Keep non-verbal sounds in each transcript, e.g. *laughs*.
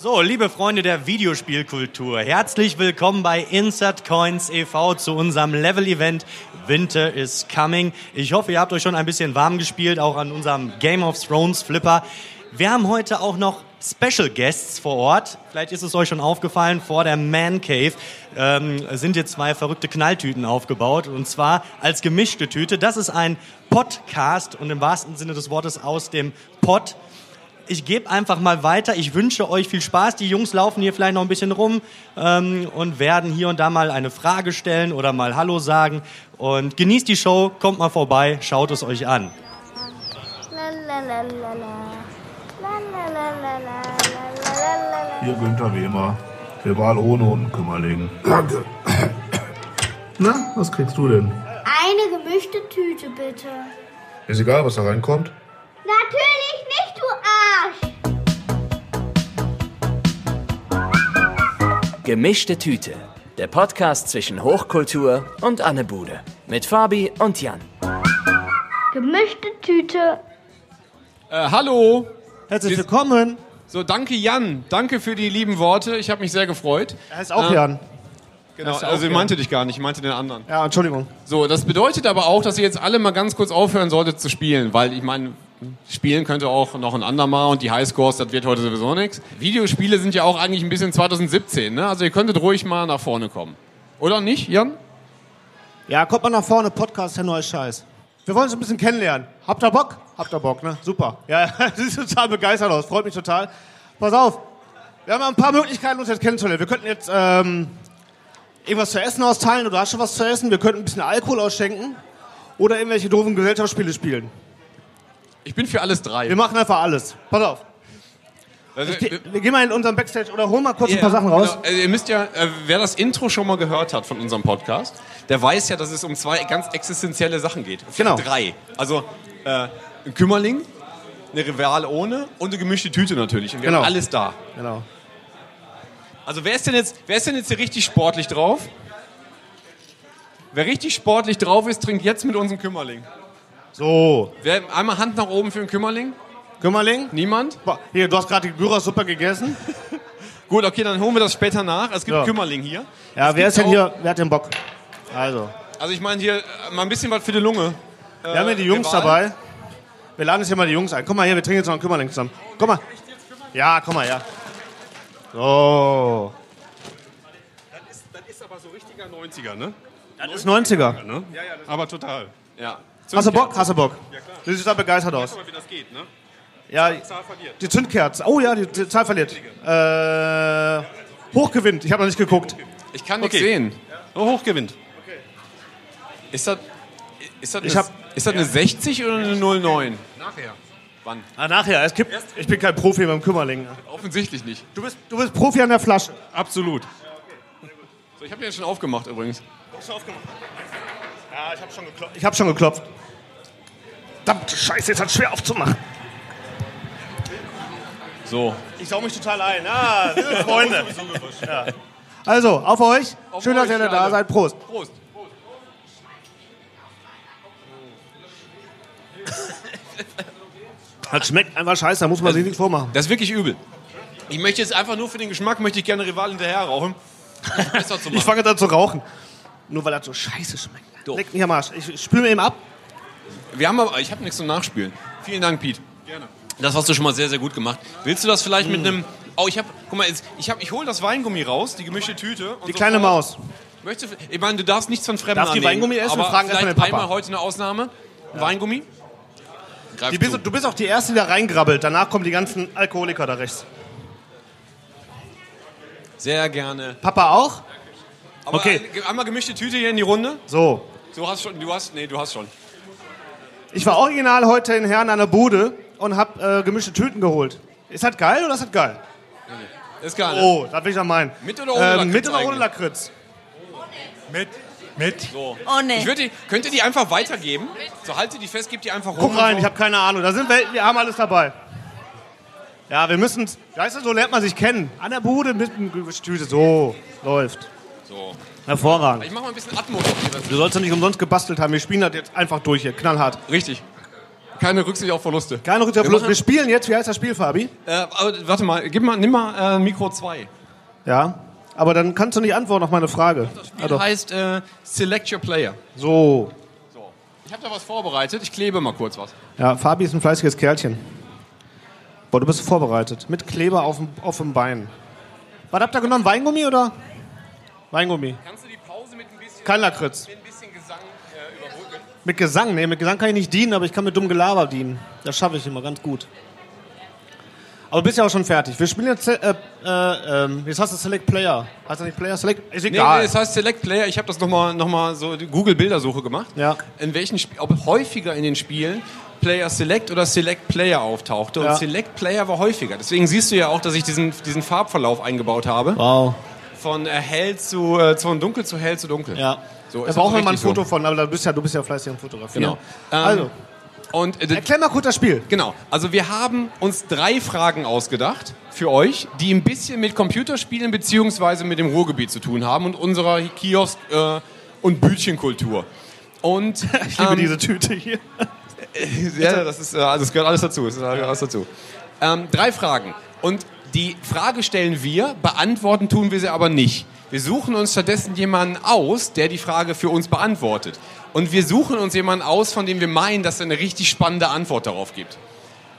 So, liebe Freunde der Videospielkultur, herzlich willkommen bei Insert Coins e.V. zu unserem Level-Event Winter is Coming. Ich hoffe, ihr habt euch schon ein bisschen warm gespielt, auch an unserem Game of Thrones Flipper. Wir haben heute auch noch Special Guests vor Ort. Vielleicht ist es euch schon aufgefallen, vor der Man Cave ähm, sind hier zwei verrückte Knalltüten aufgebaut. Und zwar als gemischte Tüte. Das ist ein Podcast und im wahrsten Sinne des Wortes aus dem Pod ich gebe einfach mal weiter. Ich wünsche euch viel Spaß. Die Jungs laufen hier vielleicht noch ein bisschen rum ähm, und werden hier und da mal eine Frage stellen oder mal Hallo sagen. Und genießt die Show, kommt mal vorbei, schaut es euch an. Hier Günther wie immer. Rival ohne und Kümmerling. Danke. Na, was kriegst du denn? Eine gemischte Tüte, bitte. Ist egal, was da reinkommt. Natürlich nicht, du Arsch! Gemischte Tüte. Der Podcast zwischen Hochkultur und Anne Bude. Mit Fabi und Jan. Gemischte Tüte. Äh, hallo. Herzlich willkommen. So, danke Jan. Danke für die lieben Worte. Ich habe mich sehr gefreut. Er heißt auch Jan. Genau, ist ja also ich meinte dich gar nicht, ich meinte den anderen. Ja, Entschuldigung. So, das bedeutet aber auch, dass ihr jetzt alle mal ganz kurz aufhören solltet zu spielen, weil ich meine, spielen könnte auch noch ein andermal und die Highscores, das wird heute sowieso nichts. Videospiele sind ja auch eigentlich ein bisschen 2017, ne? Also ihr könntet ruhig mal nach vorne kommen. Oder nicht, Jan? Ja, kommt mal nach vorne, Podcast, der neue Scheiß. Wir wollen uns ein bisschen kennenlernen. Habt ihr Bock? Habt ihr Bock, ne? Super. Ja, *laughs* du siehst total begeistert aus, freut mich total. Pass auf, wir haben ein paar Möglichkeiten, uns jetzt kennenzulernen. Wir könnten jetzt ähm, irgendwas zu essen austeilen oder du hast schon was zu essen. Wir könnten ein bisschen Alkohol ausschenken oder irgendwelche doofen Gesellschaftsspiele spielen. Ich bin für alles drei. Wir machen einfach alles. Pass auf. Also, Ge- Wir gehen mal in unseren Backstage oder holen mal kurz ein Ja, paar Sachen raus. Genau. Also ihr müsst ja, äh, wer das Intro schon mal gehört hat von unserem Podcast, der weiß ja, dass es um zwei ganz existenzielle Sachen geht. Genau. Drei. Also äh, ein Kümmerling, eine Rivale ohne und eine gemischte Tüte natürlich. Und wir Genau. haben alles da. Genau. Also wer ist denn jetzt, wer ist denn jetzt hier richtig sportlich drauf? Wer richtig sportlich drauf ist, trinkt jetzt mit unserem Kümmerling. So, Wer, einmal Hand nach oben für den Kümmerling? Kümmerling. Niemand? Boah, Hier, du hast gerade die Gyros-Suppe gegessen. *laughs* Gut, okay, dann holen wir das später nach. Es gibt Ja. Kümmerling hier. Ja, Es wer ist denn hier? Wer hat den Bock? Also, Also ich meine hier äh, mal ein bisschen was für die Lunge. wir haben hier die Jungs Rival? dabei. Wir laden jetzt hier mal die Jungs ein. Komm mal hier, wir trinken jetzt noch einen Kümmerling zusammen. Komm mal. Ja, komm mal, ja. So. Das ist aber so richtiger 90er, ne? Das ist 90er. ne? Ja, ja, aber total. Ja. Hast du Bock? Hast du Bock? Du siehst da begeistert aus. mal, wie das geht, ne? Ja, Zahl verliert. die Zündkerze. Oh ja, die, die Zahl verliert. Äh, hochgewinnt. Ich habe noch nicht geguckt. Ich kann nichts Okay. sehen. Oh, hochgewinnt. Ist das, ist das, Ich eine, hab- ist das eine 60 oder eine 09? Nachher. Wann? Ah, nachher. Es gibt, ich bin kein Profi beim Kümmerling. Offensichtlich nicht. Du bist, du bist Profi an der Flasche. Absolut. So, ich habe den schon aufgemacht übrigens. Ja, ich habe schon geklopft. Ich habe schon geklopft. Verdammte Scheiße, jetzt hat schwer aufzumachen. So. Ich sau mich total ein. Ah, sind *laughs* Freunde. Ja. Also, auf euch. Auf Schön, dass ihr alle da seid. Prost. Prost. *laughs* Das schmeckt einfach scheiße, da muss man sich nichts vormachen. Das ist wirklich übel. Ich möchte jetzt einfach nur für den Geschmack, möchte ich gerne Rival hinterher rauchen. *laughs* um es besser zu Ich machen. fange jetzt an zu rauchen. Nur weil das so scheiße schmeckt. Doof. Leck mich am Arsch. Ich spüle mir eben ab. Wir haben aber, ich habe nichts zum Nachspielen. Vielen Dank, Pete. Gerne. Das hast du schon mal sehr, sehr gut gemacht. Willst du das vielleicht Mm. mit einem. Oh, ich habe. Guck mal, jetzt, ich, hab, ich hole das Weingummi raus, die gemischte Tüte. und Die kleine sofort- Maus. Möchtest du, ich meine, du darfst nichts von Fremden Darf die annehmen, Weingummi essen? Aber Wir fragen erst mal vielleicht den Papa. einmal heute eine Ausnahme. Weingummi. Greif Die bist, du bist auch die Erste, die da reingrabbelt. Danach kommen die ganzen Alkoholiker da rechts. Sehr gerne. Papa auch? Aber Okay. ein- einmal gemischte Tüte hier in die Runde. So. Du hast schon, du hast, nee, du hast schon. Ich war original heute in Herrn an der Bude und hab äh, gemischte Tüten geholt. Ist das geil oder ist das geil? Ist gar nicht. Oh, das will ich noch meinen. Mit oder ohne ähm, Lakritz Mit oder ohne? Lakritz? Mit. Mit. So. Oh nee. Ich würde die, könnt ihr die einfach weitergeben? So haltet die fest, gebt die einfach rum. Guck rein, ich so. habe keine Ahnung. Da sind Welten, wir haben alles dabei. Ja, wir müssen, weißt du, so lernt man sich kennen. An der Bude mit einem Tüte. So, läuft. So. Hervorragend. Ich mach mal ein bisschen Atmos. Du sollst ja nicht umsonst gebastelt haben. Wir spielen das jetzt einfach durch hier, knallhart. Richtig. keine Rücksicht auf Verluste. Keine Rücksicht auf Wir Verlust. machen- Wir spielen jetzt, wie heißt das Spiel, Fabi? Äh, warte mal, gib mal, nimm mal äh, Mikro 2. Ja. Aber dann kannst du nicht antworten auf meine Frage. Das Ah, doch. heißt äh, Select Your Player. So. Ich habe da was vorbereitet. Ich klebe mal kurz was. Ja, Fabi ist ein fleißiges Kerlchen. Boah, du bist vorbereitet. Mit Kleber auf dem, auf dem Bein. Was habt ihr genommen? Weingummi oder? Weingummi. Kannst du die Pause mit ein bisschen, Kein Lakritz. ein bisschen Gesang äh, überbrücken? Mit Gesang, nee, mit Gesang kann ich nicht dienen, aber ich kann mit dumm Gelaber dienen. Das schaffe ich immer ganz gut. Aber du bist ja auch schon fertig. Wir spielen jetzt, äh, äh, ähm, jetzt hast du Select Player. Heißt das nicht Player Select? Ist Nee, egal. nee, das heißt Select Player. Ich habe das nochmal noch mal so die Google-Bildersuche gemacht. Ja. In welchen Sp ob häufiger in den Spielen Player Select oder Select Player auftauchte. Und Ja. Select Player war häufiger. Deswegen siehst du ja auch, dass ich diesen, diesen Farbverlauf eingebaut habe. wow. Von äh, hell zu, äh, von dunkel zu hell zu dunkel. Ja. So, da brauchen auch wir mal ein Foto so. von, aber du bist ja, du bist ja fleißig am Fotografieren. Genau. Ähm, also, Und äh, erklär mal kurz das Spiel. Genau, also wir haben uns drei Fragen ausgedacht für euch, die ein bisschen mit Computerspielen beziehungsweise mit dem Ruhrgebiet zu tun haben und unserer Kiosk- äh, und Bütchenkultur. Und *laughs* Ich liebe ähm, diese Tüte hier. *laughs* ja, das ist, äh, also es gehört alles dazu. Es gehört alles dazu. Ähm, drei Fragen. Und die Frage stellen wir, beantworten tun wir sie aber nicht. Wir suchen uns stattdessen jemanden aus, der die Frage für uns beantwortet. Und wir suchen uns jemanden aus, von dem wir meinen, dass er eine richtig spannende Antwort darauf gibt.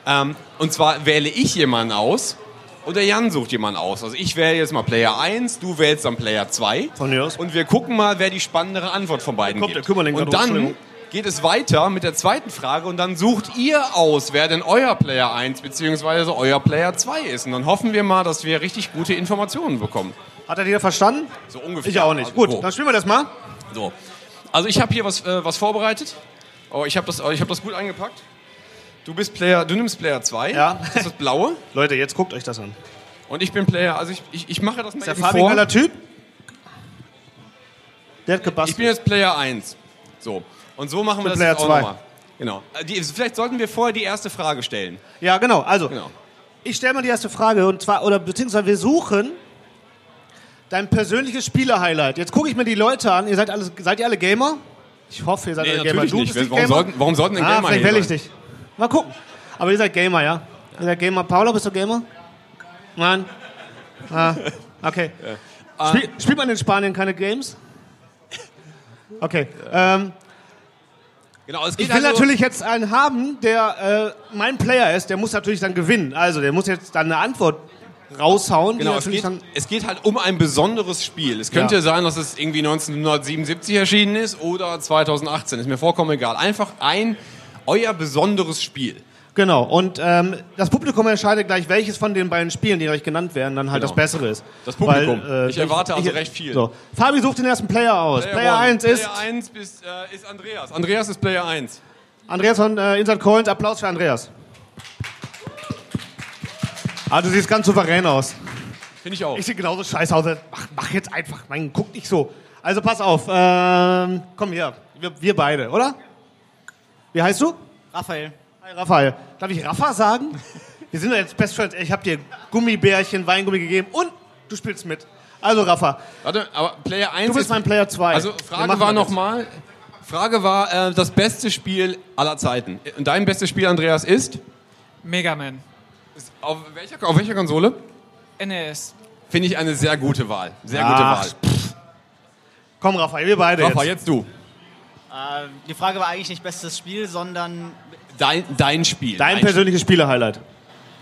Ähm, und zwar wähle ich jemanden aus oder Jan sucht jemanden aus. Also ich wähle jetzt mal Player 1, du wählst dann Player 2. Von mir aus. Und wir gucken mal, wer die spannendere Antwort von beiden Kommt gibt. der Kümmerling und dann. Geht es weiter mit der zweiten Frage und dann sucht ihr aus, wer denn euer Player 1 bzw. euer Player 2 ist. Und dann hoffen wir mal, dass wir richtig gute Informationen bekommen. Hat er jeder verstanden? So ungefähr. Ich auch nicht. Gut, dann spielen wir das mal. So. Also ich habe hier was, äh, was vorbereitet. Oh, ich habe das, ich hab das gut eingepackt. Du bist Player, du nimmst Player 2. Ja. Das ist das blaue. *laughs* Leute, jetzt guckt euch das an. Und ich bin Player, also ich, ich, ich mache das mal Ist der eben Fabi vor. Typ? Der hat Ich gebastelt. bin jetzt Player 1. So. Und so machen wir das Player jetzt auch zwei. nochmal. Genau. Äh, Die, vielleicht sollten wir vorher die erste Frage stellen. ja, genau. Also, Genau. ich stelle mal die erste Frage und zwar, oder beziehungsweise wir suchen dein persönliches Spieler-Highlight. Jetzt gucke ich mir die Leute an. Ihr seid, alles, seid ihr alle Gamer? Ich hoffe, ihr seid Nee, alle Gamer. Du nicht. bist Warum Gamer? sollten- warum sollten denn ah, Gamer vielleicht wähle ich dich. Mal gucken. Aber ihr seid Gamer, ja? Ihr seid Gamer. Paula, bist du Gamer? Nein? Ah, okay. Spiel, spielt man in Spanien keine Games? Okay. Ähm, Genau, es geht Ich will also, natürlich jetzt einen haben, der äh, mein Player ist, der muss natürlich dann gewinnen. Also der muss jetzt dann eine Antwort raushauen, Genau, es geht, es geht halt um ein besonderes Spiel. Es könnte Ja. sein, dass es irgendwie 1977 erschienen ist oder 2018. Ist mir vollkommen egal. Einfach ein euer besonderes Spiel. Genau. Und ähm, das Publikum entscheidet gleich, welches von den beiden Spielen, die euch genannt werden, dann halt Genau. das Bessere ist. Das Publikum. Weil, Ich erwarte also recht viel. So. Fabi sucht den ersten Player aus. Player, one. 1 ist Player 1 ist, äh, ist Andreas. Andreas ist Player 1. Andreas von äh, Inside Coins. Applaus für Andreas. Ah, du siehst ganz souverän aus. Finde ich auch. Ich sehe genauso scheiße aus. Mach, mach jetzt einfach. Nein, guck nicht so. Also pass auf. Ähm, komm hier. Wir, wir beide, oder? Wie heißt du? Raphael. Hi, Raphael. Darf ich Rafa sagen? *laughs* Wir sind ja jetzt Best Friends. Ich habe dir Gummibärchen, Weingummi gegeben und du spielst mit. Also Rafa, Warte, aber Player 1 du bist ist mein Player 2. Also Frage war nochmal, Frage war äh, das beste Spiel aller Zeiten. Und dein bestes Spiel, Andreas, ist? Mega Man. ist auf, welcher, auf welcher Konsole? NES. Finde ich eine sehr gute Wahl. Sehr Ach, gute Wahl. Komm, Raphael, wir beide Rafa, jetzt. jetzt du. Äh, die Frage war eigentlich nicht bestes Spiel, sondern Dein, dein Spiel. Dein persönliches Spieler-Highlight.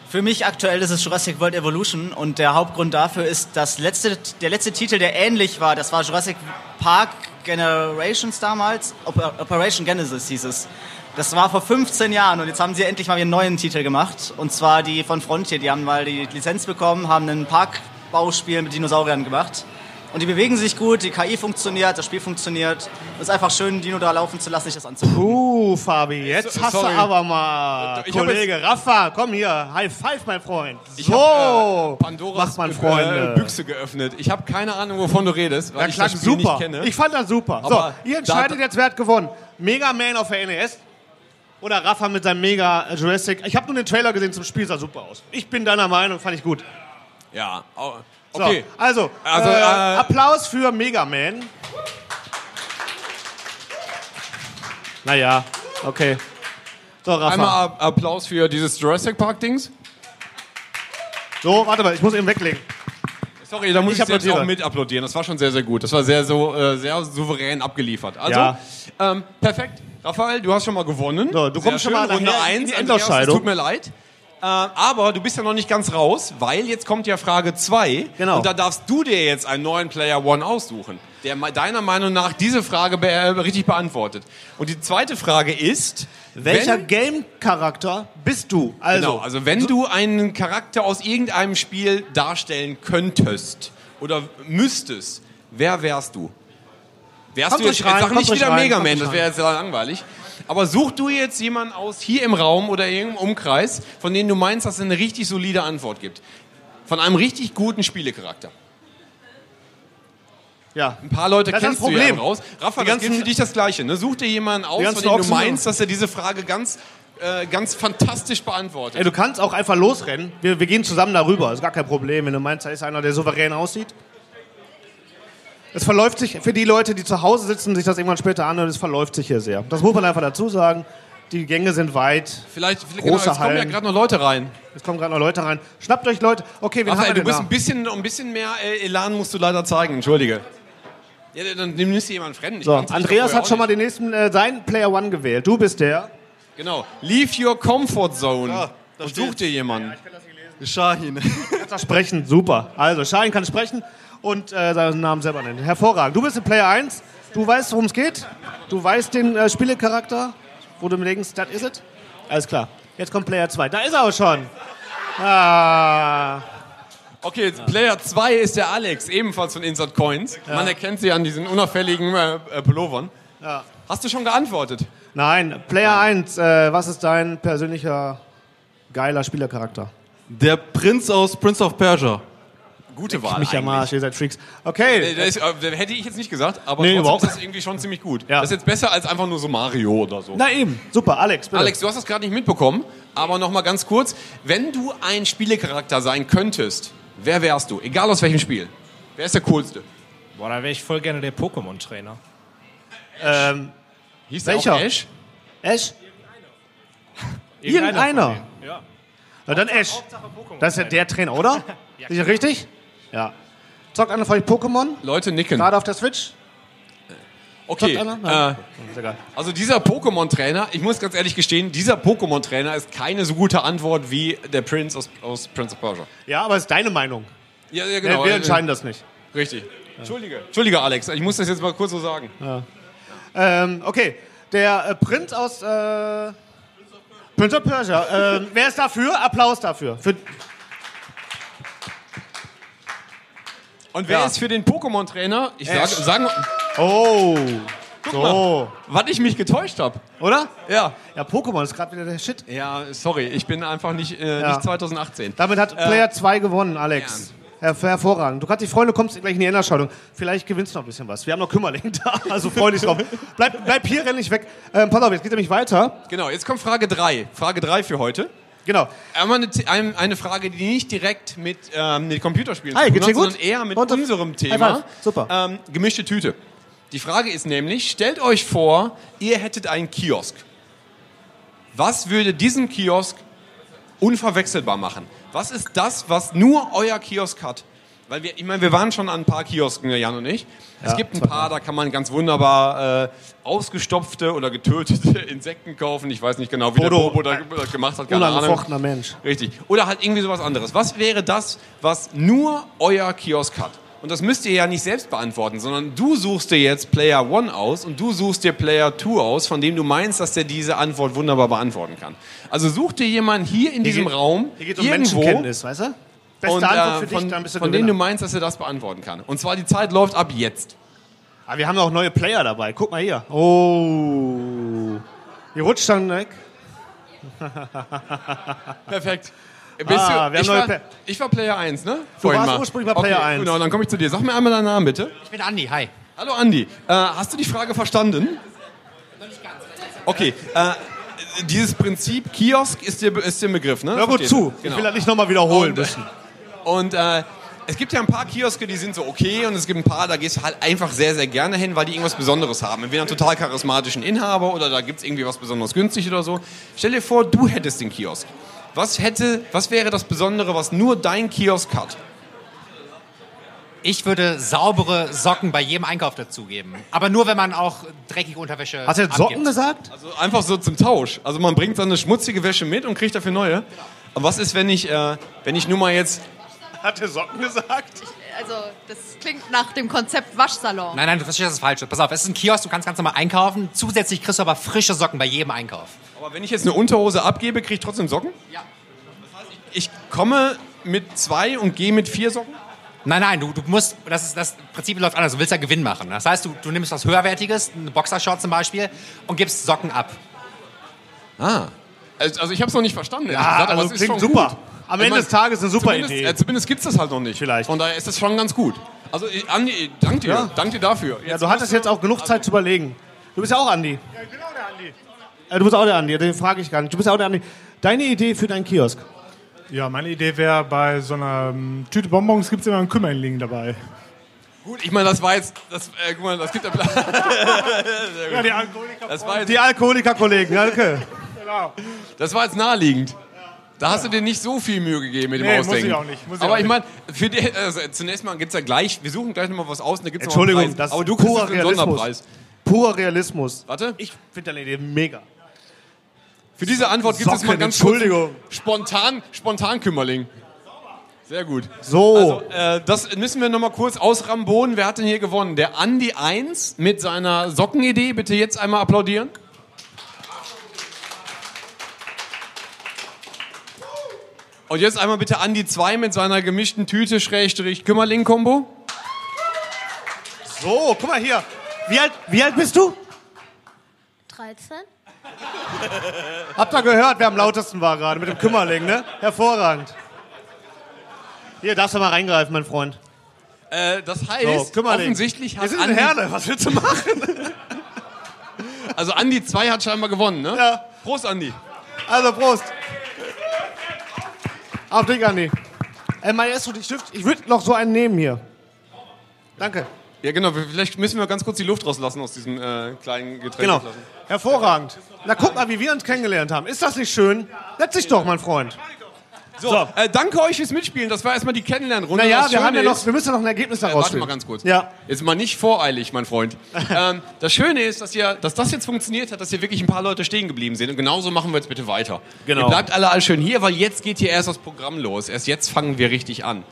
für mich aktuell ist es Jurassic World Evolution und der Hauptgrund dafür ist, dass letzte, der letzte Titel, der ähnlich war, das war Jurassic Park Generations damals, Oper Operation Genesis hieß es. Das war vor 15 Jahren und jetzt haben sie endlich mal einen neuen Titel gemacht und zwar die von Frontier. Die haben mal die Lizenz bekommen, haben ein Parkbauspiel mit Dinosauriern gemacht. Und die bewegen sich gut, die KI funktioniert, das Spiel funktioniert. Es ist einfach schön, Dino da laufen zu lassen, sich das anzugucken. Puh, Fabi, jetzt So- hast sorry. du aber mal. Ich Kollege Rafa, komm hier. High five, mein Freund. Ich so hab, äh, Pandoras macht man äh, Freunde. Büchse geöffnet. Ich habe keine Ahnung, wovon du redest, weil Ja, ich das Spiel super. nicht kenne. Ich fand das super. Aber so, ihr entscheidet da- jetzt, wer hat gewonnen. Mega Man auf der NES oder Rafa mit seinem Mega äh, Jurassic. Ich habe nur den Trailer gesehen zum Spiel, sah super aus. Ich bin deiner Meinung, fand ich gut. ja, au- So, okay. also, Also, äh, äh, Applaus für Mega Man. Naja, okay. So, Rafa. Einmal A- Applaus für dieses Jurassic Park Dings. So, warte mal, ich muss eben weglegen. Sorry, da muss Ich ich, jetzt auch mit applaudieren. Das war schon sehr, sehr gut. Das war sehr, so, äh, sehr souverän abgeliefert. Also, Ja. ähm, perfekt. Raphael, du hast schon mal gewonnen. So, du Sehr kommst schon mal Runde nachher in 1. die Andreas, es Endausscheidung. tut mir leid. Äh, aber du bist ja noch nicht ganz raus, weil jetzt kommt ja Frage 2. Genau. Und da darfst du dir jetzt einen neuen Player One aussuchen, der deiner Meinung nach diese Frage be äh, richtig beantwortet. Und die zweite Frage ist, Welcher Game-Charakter bist du? Also, Genau, also wenn du einen Charakter aus irgendeinem Spiel darstellen könntest oder müsstest, wer wärst du? Wärst Kommt du jetzt, rein, sag nicht wieder rein, Mega Man, das wäre jetzt ja langweilig. Aber such du jetzt jemanden aus hier im Raum oder irgendeinem Umkreis, von denen du meinst, dass es eine richtig solide Antwort gibt. Von einem richtig guten Spielecharakter. ja. Ein paar Leute Das kennst das du ja Problem. raus. Rafa, Die das gilt für dich das Gleiche. Ne? Such dir jemanden aus, von dem du Ochsen- meinst, dass er diese Frage ganz, äh, ganz fantastisch beantwortet. Ey, du kannst auch einfach losrennen. Wir, wir gehen zusammen darüber. Ist gar kein Problem. Wenn du meinst, da ist einer, der souverän aussieht. Es verläuft sich, für die Leute, die zu Hause sitzen, sich das irgendwann später anhören, es verläuft sich hier sehr. Das muss man einfach dazu sagen. Die Gänge sind weit. Vielleicht, vielleicht Große genau, jetzt kommen ja gerade noch Leute rein. Es kommen gerade noch Leute rein. Schnappt euch Leute. Okay, Raphael, haben wir du bist da? ein bisschen, ein bisschen mehr äh, Elan musst du leider zeigen, entschuldige. Ja, dann nimmst du jemanden fremden. Ich So, Andreas hat schon mal den nächsten, äh, seinen Player One gewählt. Du bist der. nicht. Genau. Leave your comfort zone. Ja, da und such dir jemanden. Shahin. Kannst er sprechen. Super. Also, Schein kann sprechen und äh, seinen Namen selber nennen. Hervorragend. Du bist der Player 1. Du weißt, worum es geht. Du weißt den äh, Spielecharakter, wo du mir denkst, das ist es. Alles klar. Jetzt kommt Player 2. Da ist er auch schon. Ah. Okay, jetzt Player 2 ist der Alex, ebenfalls von Insert Coins. Man erkennt sie an diesen unauffälligen äh, äh, Pullovern. Ja. Hast du schon geantwortet? Nein, Player 1. Äh, was ist dein persönlicher geiler Spielercharakter? Der Prinz aus Prince of Persia. Gute Wahl. Mich eigentlich. Arsch, ihr seid Freaks. Okay. Das ist, äh, hätte ich jetzt nicht gesagt, aber Nee, trotzdem überhaupt ist das irgendwie schon ziemlich gut. Ja. Das ist jetzt besser als einfach nur so Mario oder so. Na eben. Super. Alex, bitte. Alex, du hast das gerade nicht mitbekommen, aber noch mal ganz kurz. Wenn du ein Spielecharakter sein könntest, wer wärst du? Egal aus welchem Spiel. Wer ist der coolste? Boah, da wäre ich voll gerne der Pokémon-Trainer. Ähm, Hieß Welcher? der auch Ash? Ash? Irgendeiner Irgendeiner. Ja. Na dann Ash. Das ist ja der Trainer, oder? *laughs* Sicher richtig? Ja. Zockt einer von euch Pokémon? Leute nicken. Gerade auf der Switch? Okay. Zockt einer? Nein. Äh, egal. also dieser Pokémon-Trainer, ich muss ganz ehrlich gestehen, dieser Pokémon-Trainer ist keine so gute Antwort wie der Prinz aus, aus Prince of Persia. Ja, aber es ist deine Meinung. Ja, ja Wir- genau. Wir Äh, entscheiden das nicht. Richtig. Entschuldige. Entschuldige, Alex. Ich muss das jetzt mal kurz so sagen. Ähm, okay. Der äh, Prinz aus äh, Prince of Persia. Ähm, wer ist dafür? Applaus dafür. Für, Und wer Ja. ist für den Pokémon-Trainer? Ich sage, sagen, oh. So. was ich mich getäuscht habe. Oder? Ja. Ja, Pokémon ist gerade wieder der Shit. Ja, sorry, ich bin einfach nicht, äh, Ja. nicht 2018. Damit hat Player 2 gewonnen, Alex. Her hervorragend. Du kannst dich freuen, du kommst gleich in die Enderscheidung. Vielleicht gewinnst du noch ein bisschen was. Wir haben noch Kümmerling *laughs* da, also freu dich drauf. Bleib, bleib hier, renn nicht weg. Ähm, pass auf, jetzt geht nämlich weiter. Genau, jetzt kommt Frage 3. Frage 3 für heute. Genau. Einmal eine, ein- eine Frage, die nicht direkt mit, ähm, mit Computerspielen Hi, zu tun hat, sondern eher mit Und- unserem Thema. Super. Ähm, gemischte Tüte. Die Frage ist nämlich, stellt euch vor, ihr hättet einen Kiosk. Was würde diesen Kiosk unverwechselbar machen? Was ist das, was nur euer Kiosk hat? Weil wir, ich meine, wir waren schon an ein paar Kiosken, Jan und ich. Es gibt ein paar, da kann man ganz wunderbar äh, ausgestopfte oder getötete *laughs* Insekten kaufen. Ich weiß nicht genau, wie Bodo, der Bobo da- das gemacht hat. Keine Ahnung. Mensch. Richtig. Oder halt irgendwie sowas anderes. Was wäre das, was nur euer Kiosk hat? Und das müsst ihr ja nicht selbst beantworten, sondern du suchst dir jetzt Player One aus und du suchst dir Player Two aus, von dem du meinst, dass der diese Antwort wunderbar beantworten kann. Also such dir jemanden hier in diesem geht- Raum, Hier geht es um irgendwo, Menschenkenntnis, weißt du? Beste und, Antwort äh, für dich, von, dann bist du von dem du meinst, dass er das beantworten kann. Und zwar die Zeit läuft ab jetzt. Aber wir haben auch neue Player dabei. Guck mal hier. Oh. Die rutscht dann weg. *laughs* Perfekt. Bist Ah, du, ich, war, Play- ich war Player 1, ne? Vorhin warst ursprünglich mal Player okay, 1. Genau, dann komme ich zu dir. Sag mir einmal deinen Namen, bitte. Ich bin Andi, hi. Hallo Andi, äh, hast du die Frage verstanden? Okay, äh, dieses Prinzip Kiosk ist dir, ist dir ein Begriff, ne? Hör gut du? zu. Ich Genau. will das nicht nochmal wiederholen Und, müssen. Und äh, es gibt ja ein paar Kioske, die sind so okay und es gibt ein paar, da gehst du halt einfach sehr, sehr gerne hin, weil die irgendwas Besonderes haben. Entweder einen total charismatischen Inhaber oder da gibt es irgendwie was besonders günstig oder so. Stell dir vor, du hättest den Kiosk. Was, hätte, was wäre das Besondere, was nur dein Kiosk hat? Ich würde saubere Socken bei jedem Einkauf dazugeben. Aber nur, wenn man auch dreckige Unterwäsche Hast du jetzt Socken abgibt. gesagt? Also einfach so zum Tausch. Also man bringt seine schmutzige Wäsche mit und kriegt dafür neue. Aber was ist, wenn ich, äh, wenn ich nur mal jetzt... Hat er Socken gesagt? Also, das klingt nach dem Konzept Waschsalon. Nein, nein, du verstehst das falsch. Pass auf, es ist ein Kiosk, du kannst ganz normal einkaufen. Zusätzlich kriegst du aber frische Socken bei jedem Einkauf. Aber wenn ich jetzt eine Unterhose abgebe, kriege ich trotzdem Socken? Ja. Ich komme mit zwei und gehe mit vier Socken? Nein, nein, du, du musst, das, ist, das Prinzip läuft anders, du willst ja Gewinn machen. Das heißt, du, du nimmst was Höherwertiges, eine Boxershort zum Beispiel, und gibst Socken ab. Ah. Also also ich habe es noch nicht verstanden. Ja, gesagt, aber also es ist klingt schon super. Gut. Am Ende des Tages eine super zumindest, Idee. Äh, zumindest gibt es das halt noch nicht. Vielleicht. Von daher ist das schon ganz gut. Also, ich- Andi, danke dir. Ja. Danke dir dafür. Ja, du hattest jetzt auch genug Zeit zu überlegen. Du bist ja auch Andi. Ja, ich bin auch der Andi. Äh, du bist auch der Andi, den frage ich gar nicht. Du bist ja auch der Andi. Deine Idee für deinen Kiosk? Ja, meine Idee wäre, bei so einer ähm, Tüte Bonbons gibt es immer einen Kümmerling dabei. Gut, ich meine, das war jetzt... Das, äh, guck mal, das gibt ja... *laughs* Ja, jetzt, Die Alkoholiker-Kollegen, ja, okay. Genau. das war jetzt naheliegend. Da hast du dir nicht so viel Mühe gegeben mit dem Nee, muss Ausdenken. ich auch nicht, muss ich Aber ich meine, also, zunächst mal gibt es ja gleich, wir suchen gleich nochmal was aus und da gibt es Entschuldigung, einen Preis. das Aber du ist kriegst einen Realismus. Sonderpreis. Purer Realismus. Warte. Ich finde deine Idee mega. Für diese Antwort gibt es mal ganz kurz Entschuldigung. spontan, spontan Kümmerling. Sehr gut. So. Also, äh, das müssen wir nochmal kurz ausrambonen. Wer hat denn hier gewonnen? Der Andi 1 mit seiner Sockenidee. Bitte jetzt einmal applaudieren. Und jetzt einmal bitte Andi 2 mit seiner gemischten Tüte Schrägstrich Kümmerling-Kombo. So, guck mal hier. Wie alt, wie alt bist du? 13. *laughs* Habt ihr gehört, wer am lautesten war gerade mit dem Kümmerling, ne? Hervorragend. Hier, darfst du mal reingreifen, mein Freund. Äh, das So, heißt, Kümmerling. offensichtlich Wir hat sind in Andi, Herne, was willst du machen? also Andi 2 hat scheinbar gewonnen, ne? Ja. Prost, Andi. Also, Prost. Auf dich, Andi. Äh, Maestro, ich, dürft- ich würde noch so einen nehmen hier. Danke. Ja, genau. Vielleicht müssen wir ganz kurz die Luft rauslassen aus diesem äh, kleinen Getränk. Genau. Hervorragend. Na, guck mal, wie wir uns kennengelernt haben. Ist das nicht schön? Setz dich doch, mein Freund. So, Äh, danke euch fürs Mitspielen. Das war erstmal die Kennenlernrunde. Naja, wir, haben ja noch, wir müssen noch ein Ergebnis Äh, daraus warte mal ganz kurz. Ja. Jetzt mal nicht voreilig, mein Freund. *laughs* ähm, das Schöne ist, dass, ihr, dass das jetzt funktioniert hat, dass hier wirklich ein paar Leute stehen geblieben sind. Und genauso machen wir jetzt bitte weiter. Genau. Ihr bleibt alle, alle schön hier, weil jetzt geht hier erst das Programm los. Erst jetzt fangen wir richtig an.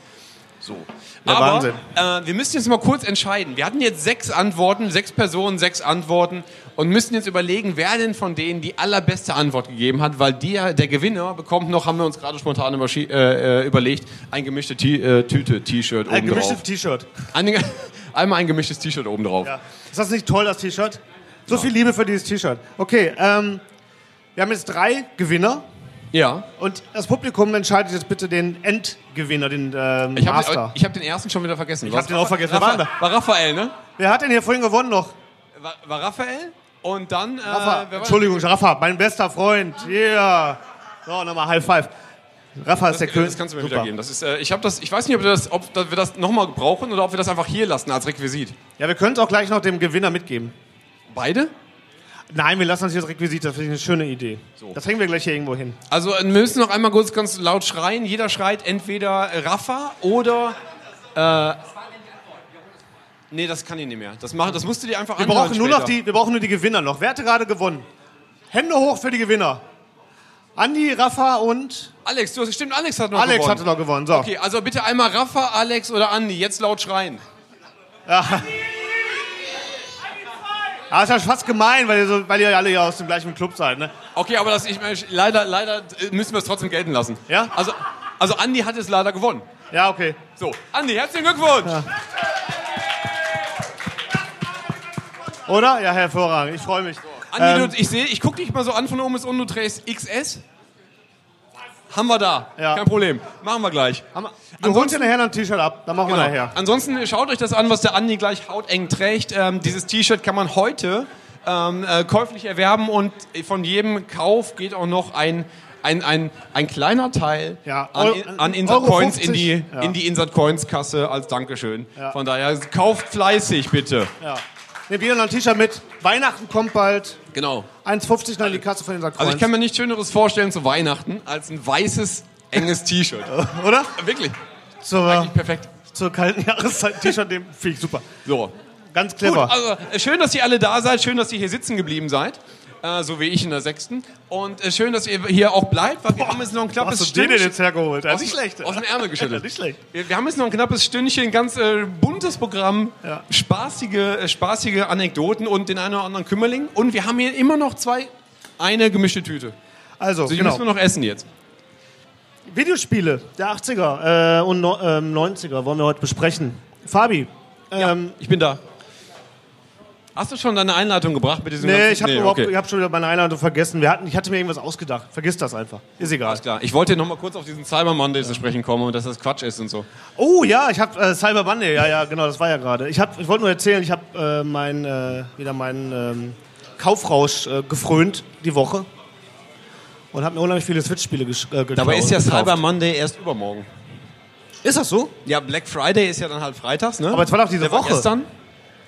So. Ja, Aber Wahnsinn. Äh, wir müssen jetzt mal kurz entscheiden. Wir hatten jetzt sechs Antworten, sechs Personen, sechs Antworten und müssen jetzt überlegen, wer denn von denen die allerbeste Antwort gegeben hat, weil der, der Gewinner bekommt noch, haben wir uns gerade spontan überschi- äh, äh, überlegt, ein gemischte T äh, Tüte, T-Shirt Ein oben gemischtes drauf. T-Shirt. Ein, *laughs* einmal ein gemischtes T-Shirt oben drauf. Ja. Ist das nicht toll, das T-Shirt? So viel Liebe für dieses T-Shirt. Okay, ähm, wir haben jetzt drei Gewinner. Ja. Und das Publikum entscheidet jetzt bitte den Endgewinner, den ähm, Ich habe Master. ich hab den ersten schon wieder vergessen. Ich hab den auch vergessen. Wer war war Raphael, ne? Wer hat denn hier vorhin gewonnen noch? War, war Raphael? Und dann. Äh, war Entschuldigung, Rafa, mein bester Freund. Yeah. So, nochmal High Five. Rafa ist der Das, König. das kannst du mir Super. wieder geben. Das ist, äh, ich, hab das, ich weiß nicht, ob, wir das, ob wir das nochmal brauchen oder ob wir das einfach hier lassen als Requisit. Ja, wir können es auch gleich noch dem Gewinner mitgeben. Beide? Nein, wir lassen uns hier das Requisit, das finde ich eine schöne Idee. Das hängen wir gleich hier irgendwo hin. Also wir müssen noch einmal kurz ganz laut schreien. Jeder schreit entweder Rafa oder. Äh, nee, das kann ich nicht mehr. Das, machen, das musst du dir einfach Wir brauchen, nur noch die, wir brauchen nur die Gewinner noch. Wer hatte gerade gewonnen? Hände hoch für die Gewinner. Andi, Rafa und Alex, du hast stimmt, Alex hat noch Alex gewonnen. hatte noch gewonnen. So. Okay, also bitte einmal Rafa, Alex oder Andi. Jetzt laut schreien. Ja. Ah, ist ja fast gemein, weil ihr, so, weil ihr alle ja aus dem gleichen Club seid, ne? Okay, aber das, ich, leider, leider äh, müssen wir es trotzdem gelten lassen. Ja? Also, also Andi hat es leider gewonnen. Ja, okay. So, Andi, herzlichen Glückwunsch. Oder? Ja, hervorragend. Ich freue mich. Andi, Ähm, du, ich sehe, ich gucke dich mal so an von oben bis unten, du trägst XS. Haben wir da. Ja. Kein Problem. Machen wir gleich. Du holst dir nachher noch ein T-Shirt ab, dann machen wir Genau. nachher. Ansonsten schaut euch das an, was der Andi gleich hauteng trägt. Ähm, dieses T-Shirt kann man heute ähm, äh, käuflich erwerben und von jedem Kauf geht auch noch ein, ein, ein, ein kleiner Teil Ja, an, an Insert Euro Coins in 50, die, ja. in die Insert Coins Kasse als Dankeschön. Ja. Von daher kauft fleißig bitte. Nehmt wieder noch ein T-Shirt mit. Weihnachten kommt bald. Genau. 1,50 noch in die Kasse von den Sack Also ich kann mir nichts Schöneres vorstellen zu Weihnachten als ein weißes, enges T-Shirt. *laughs* Oder? Wirklich. Zur, perfekt. Zur kalten Jahreszeit T-Shirt nehmen, finde ich super. So. Ganz clever. Gut, also schön, dass ihr alle da seid, schön, dass ihr hier sitzen geblieben seid. Äh, so wie ich in der sechsten. Und äh, schön, dass ihr hier auch bleibt, weil wir haben jetzt noch ein knappes hast du den denn jetzt hergeholt? Ja, Aus, nicht schlecht. Aus dem Ärmel *laughs* geschüttelt. nicht schlecht. Wir, wir haben jetzt noch ein knappes Stündchen, ganz äh, buntes Programm, spaßige, äh, spaßige Anekdoten und den einen oder anderen Kümmerling. Und wir haben hier immer noch zwei, eine gemischte Tüte. Also, Also die genau. müssen wir noch essen jetzt. Videospiele der 80er äh, und no, ähm, 90er wollen wir heute besprechen. Fabi. Ähm, Ich bin da. Hast du schon deine Einleitung gebracht mit diesem nee, ich habe überhaupt, okay. hab schon wieder meine Einladung vergessen. Wir hatten, ich hatte mir irgendwas ausgedacht. Vergiss das einfach. Ist egal. Alles klar. Ich wollte noch mal kurz auf diesen Cyber Monday zu sprechen kommen und dass das Quatsch ist und so. Oh ja, ich habe äh, Cyber Monday. Ja, ja, genau, das war ja gerade. Ich, hab- ich wollte nur erzählen, ich habe äh, mein, äh, wieder meinen ähm, Kaufrausch äh, gefrönt die Woche und habe mir unheimlich viele Switch-Spiele äh, gekauft. Dabei ist ja. Cyber Monday erst übermorgen. Ist das so? Ja, Black Friday ist ja dann halt freitags, ne? Aber es war doch diese Der war Woche. gestern.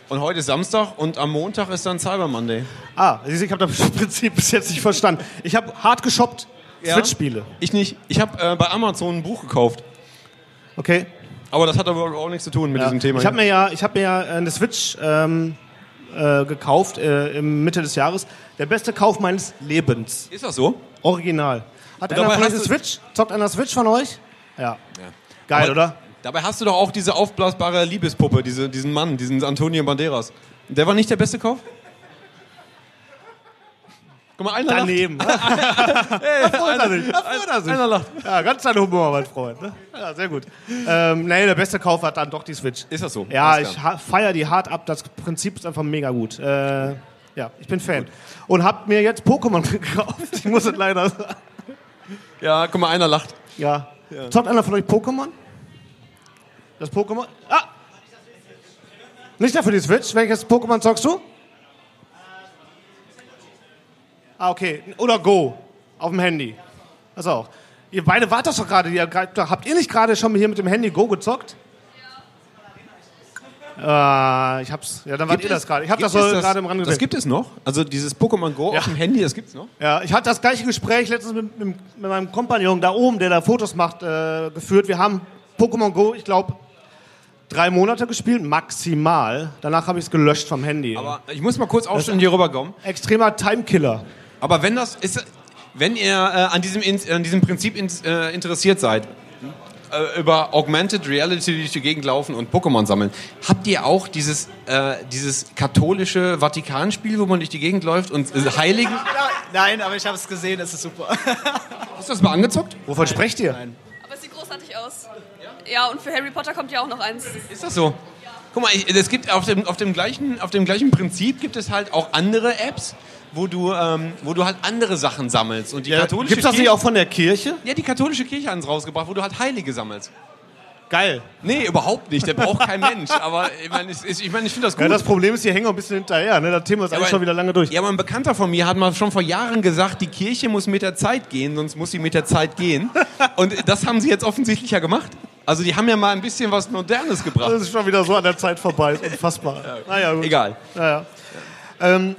Und heute ist Samstag und am Montag ist dann Cyber Monday. Ah, ich habe das *laughs* Prinzip bis jetzt nicht verstanden. Ich habe hart geshoppt. Ja? Switch-Spiele. Ich nicht. Ich habe äh, bei Amazon ein Buch gekauft. Okay. Aber das hat aber auch nichts zu tun mit Ja. diesem Thema. Ich habe mir ja, ich hab mir ja eine Switch ähm, äh, gekauft äh, im Mitte des Jahres. Der beste Kauf meines Lebens. Ist das so? Original. Hat Und einer von euch eine Switch? Zockt einer Switch von euch? Ja. Geil, Aber oder? Dabei hast du doch auch diese aufblasbare Liebespuppe, diese, diesen Mann, diesen Antonio Banderas. Der war nicht der beste Kauf? Guck mal, einer Daneben. *laughs* lacht. hey, Da freut er sich. Einer, er sich. einer lacht. Ja, ganz dein Humor, mein Freund. Ne? Ja, sehr gut. Ähm, nee, der beste Kauf hat dann doch die Switch. Ist das so? Ja, Alles ich feiere die hart ab. Das Prinzip ist einfach mega gut. Äh, ja, ich bin Fan. Und hab mir jetzt Pokémon *laughs* gekauft. Ich muss es leider sagen. Ja, guck mal, einer lacht. Ja. Zockt einer von euch Pokémon? Das Pokémon? Ah! Nicht dafür die Switch. Welches Pokémon zockst du? Ah, okay. Oder Go. Auf dem Handy. Das auch. Ihr beide wart das doch gerade. Habt ihr nicht gerade schon hier mit dem Handy Go gezockt? Ja. Äh, ich hab's. Ja, dann wart Gibt ihr das gerade. Ich hab das so es gerade im Rand Das gesehen. gibt es noch? Also dieses Pokémon Go Ja. auf dem Handy, das gibt's noch? Ja, ich hatte das gleiche Gespräch letztens mit, mit, mit meinem Kompagnon da oben, der da Fotos macht, äh, geführt. Wir haben Pokémon Go, ich glaube, drei Monate gespielt, maximal. Danach habe ich es gelöscht vom Handy. Aber ich muss mal kurz aufstehen, hier rüberkommen. Extremer Timekiller. Aber wenn das ist, wenn ihr äh, an, diesem, an diesem Prinzip in, äh, interessiert seid, äh, über Augmented Reality durch die Gegend laufen und Pokémon sammeln, habt ihr auch dieses, äh, dieses katholische Vatikanspiel, wo man durch die Gegend läuft und äh, Heiligen? *laughs* Nein, aber ich habe es gesehen, es ist super. Hast du das mal angezockt? Wovon sprecht ihr? Aber es sieht großartig aus. Ja, und für Harry Potter kommt ja auch noch eins. Ist das so? Guck mal, es gibt auf dem, auf, dem gleichen, auf dem gleichen Prinzip gibt es halt auch andere Apps, wo du, ähm, wo du halt andere Sachen sammelst. Und die katholische Gibt's das nicht Kirche- auch von der Kirche? Ja, die katholische Kirche hat es rausgebracht, wo du halt Heilige sammelst. Geil. Nee, überhaupt nicht. Der braucht kein Mensch. Aber ich meine, ich, ich, mein, ich finde das gut. Ja, das Problem ist, die hängen auch ein bisschen hinterher. Ne? Das Thema ist eigentlich aber- schon wieder lange durch. Ja, aber ein Bekannter von mir hat mal schon vor Jahren gesagt, die Kirche muss mit der Zeit gehen, sonst muss sie mit der Zeit gehen. Und das haben sie jetzt offensichtlich ja gemacht. Also die haben ja mal ein bisschen was Modernes gebracht. Das ist schon wieder so an der Zeit vorbei. Ist unfassbar. Naja, gut. Egal. Naja. Ähm,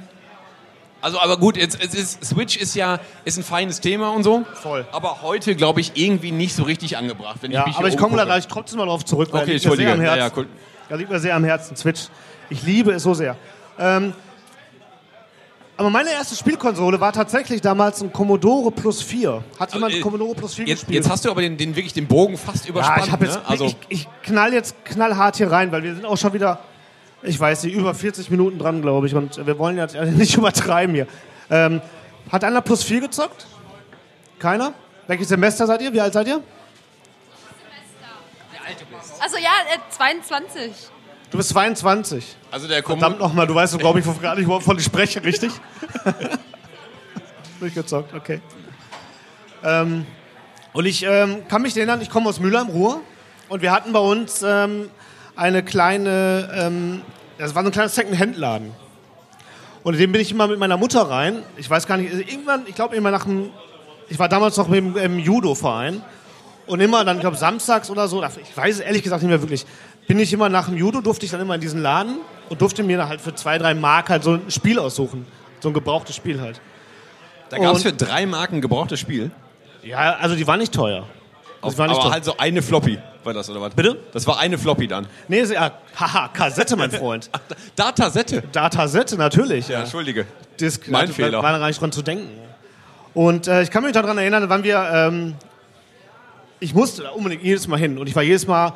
Also, aber gut, jetzt, es ist, Switch ist ja ist ein feines Thema und so. Voll. Aber heute, glaube ich, irgendwie nicht so richtig angebracht. Wenn ja, ich mich aber ich komme da gleich trotzdem mal drauf zurück. weil Okay, liegt mir sehr am Ja, Herzen. ja, cool. Da liegt mir sehr am Herzen, Switch. Ich liebe es so sehr. Ähm, aber meine erste Spielkonsole war tatsächlich damals ein Commodore Plus 4. Hat jemand äh, Commodore Plus 4 Jetzt, gespielt? jetzt hast du aber den, den wirklich den Bogen fast überspannt. ja, ich, hab jetzt, ne? also, ich, ich knall jetzt knallhart hier rein, weil wir sind auch schon wieder, ich weiß nicht, über 40 Minuten dran, glaube ich. Und wir wollen jetzt *laughs* nicht übertreiben hier. Ähm, hat einer Plus 4 gezockt? Keiner? Welches Semester seid ihr? Wie alt seid ihr? Also ja, äh, 22. Du bist 22. also der Kom Verdammt nochmal, du weißt, glaube ich, wo- gar nicht, wovon ich spreche, richtig? *laughs* Durchgezockt, okay. Ähm, und ich ähm, kann mich erinnern, ich komme aus Mülheim, Ruhr. Und wir hatten bei uns ähm, eine kleine, ähm, das war so ein kleiner Second-Hand-Laden. Und in den bin ich immer mit meiner Mutter rein. Ich weiß gar nicht, also irgendwann, ich glaube immer nach dem ich war damals noch im, im Judo-Verein und immer dann, ich glaube, samstags oder so, ich weiß es ehrlich gesagt nicht mehr wirklich, bin ich immer nach dem Judo, durfte ich dann immer in diesen Laden und durfte mir halt für zwei, drei Mark halt so ein Spiel aussuchen. So ein gebrauchtes Spiel halt. Da gab es für drei Marken ein gebrauchtes Spiel. Ja, also die war nicht teuer. Das Auf, war nicht aber teuer. halt so eine Floppy war das, oder was? Bitte? Das war eine Floppy dann. Nee, sie- ja, haha, Kassette, mein Freund. *laughs* Datasette? Datasette, natürlich. Ja, Ja. Entschuldige. Disk, Mein da- Fehler. War da gar nicht dran zu denken. Und äh, ich kann mich daran erinnern, wann wir, ähm, ich musste da unbedingt jedes Mal hin und ich war jedes Mal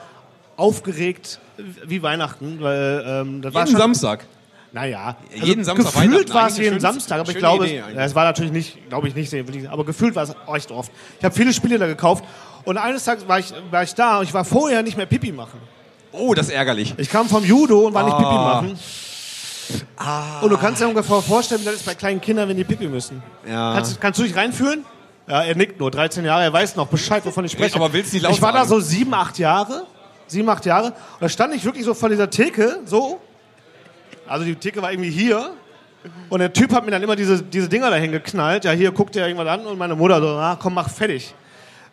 aufgeregt wie Weihnachten, weil ähm, das war Jeden schon, Samstag. Naja, also Jeden Samstag gefühlt war es jeden Samstag, aber ich glaube, Idee es, war natürlich nicht, glaube ich nicht, aber gefühlt war es echt oft. Ich habe viele Spiele da gekauft und eines Tages war ich, war ich da und ich war vorher nicht mehr Pipi machen. Oh, das ist ärgerlich. Ich kam vom Judo und war nicht Pipi Ah. machen. Und du kannst dir ungefähr vorstellen, wie das ist bei kleinen Kindern, wenn die Pipi müssen. Ja. Kannst, kannst du dich reinfühlen? Ja, er nickt nur, 13 Jahre, er weiß noch Bescheid, wovon ich spreche. Aber willst nicht laut Ich war da so sieben, acht Jahre, sieben, acht Jahre, und da stand ich wirklich so vor dieser Theke, so. Also die Theke war irgendwie hier. Und der Typ hat mir dann immer diese, diese Dinger dahin geknallt. Ja, hier guckt er irgendwas an und meine Mutter so, ah, komm, mach fertig.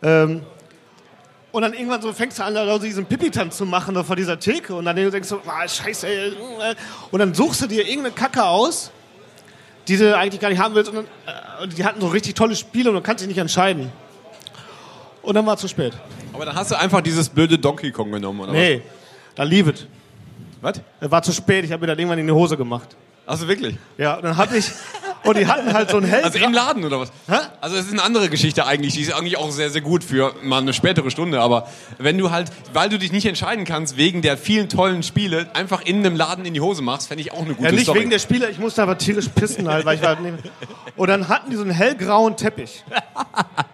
Ähm, und dann irgendwann so fängst du an, da diesen Pipi-Tanz zu machen da vor dieser Theke. Und dann denkst du, ah, scheiße, ey. Und dann suchst du dir irgendeine Kacke aus, die du eigentlich gar nicht haben willst. Und, dann, äh, und die hatten so richtig tolle Spiele und du kannst dich nicht entscheiden. Und dann war es zu spät. Aber dann hast du einfach dieses blöde Donkey Kong genommen, oder Nee, dann leave it. was? Was? Es war zu spät, ich habe mir das irgendwann in die Hose gemacht. Also wirklich? Ja, und dann hatte ich, *laughs* und die hatten halt so ein hell. Also im Laden oder was? Hä? Also es ist eine andere Geschichte eigentlich, die ist eigentlich auch sehr, sehr gut für mal eine spätere Stunde, aber wenn du halt, weil du dich nicht entscheiden kannst, wegen der vielen tollen Spiele, einfach in einem Laden in die Hose machst, fände ich auch eine gute Ja, nicht Story. wegen der Spieler, ich musste aber tierisch pissen halt, weil ich war neben. *laughs* Und dann hatten die so einen hellgrauen Teppich. *laughs*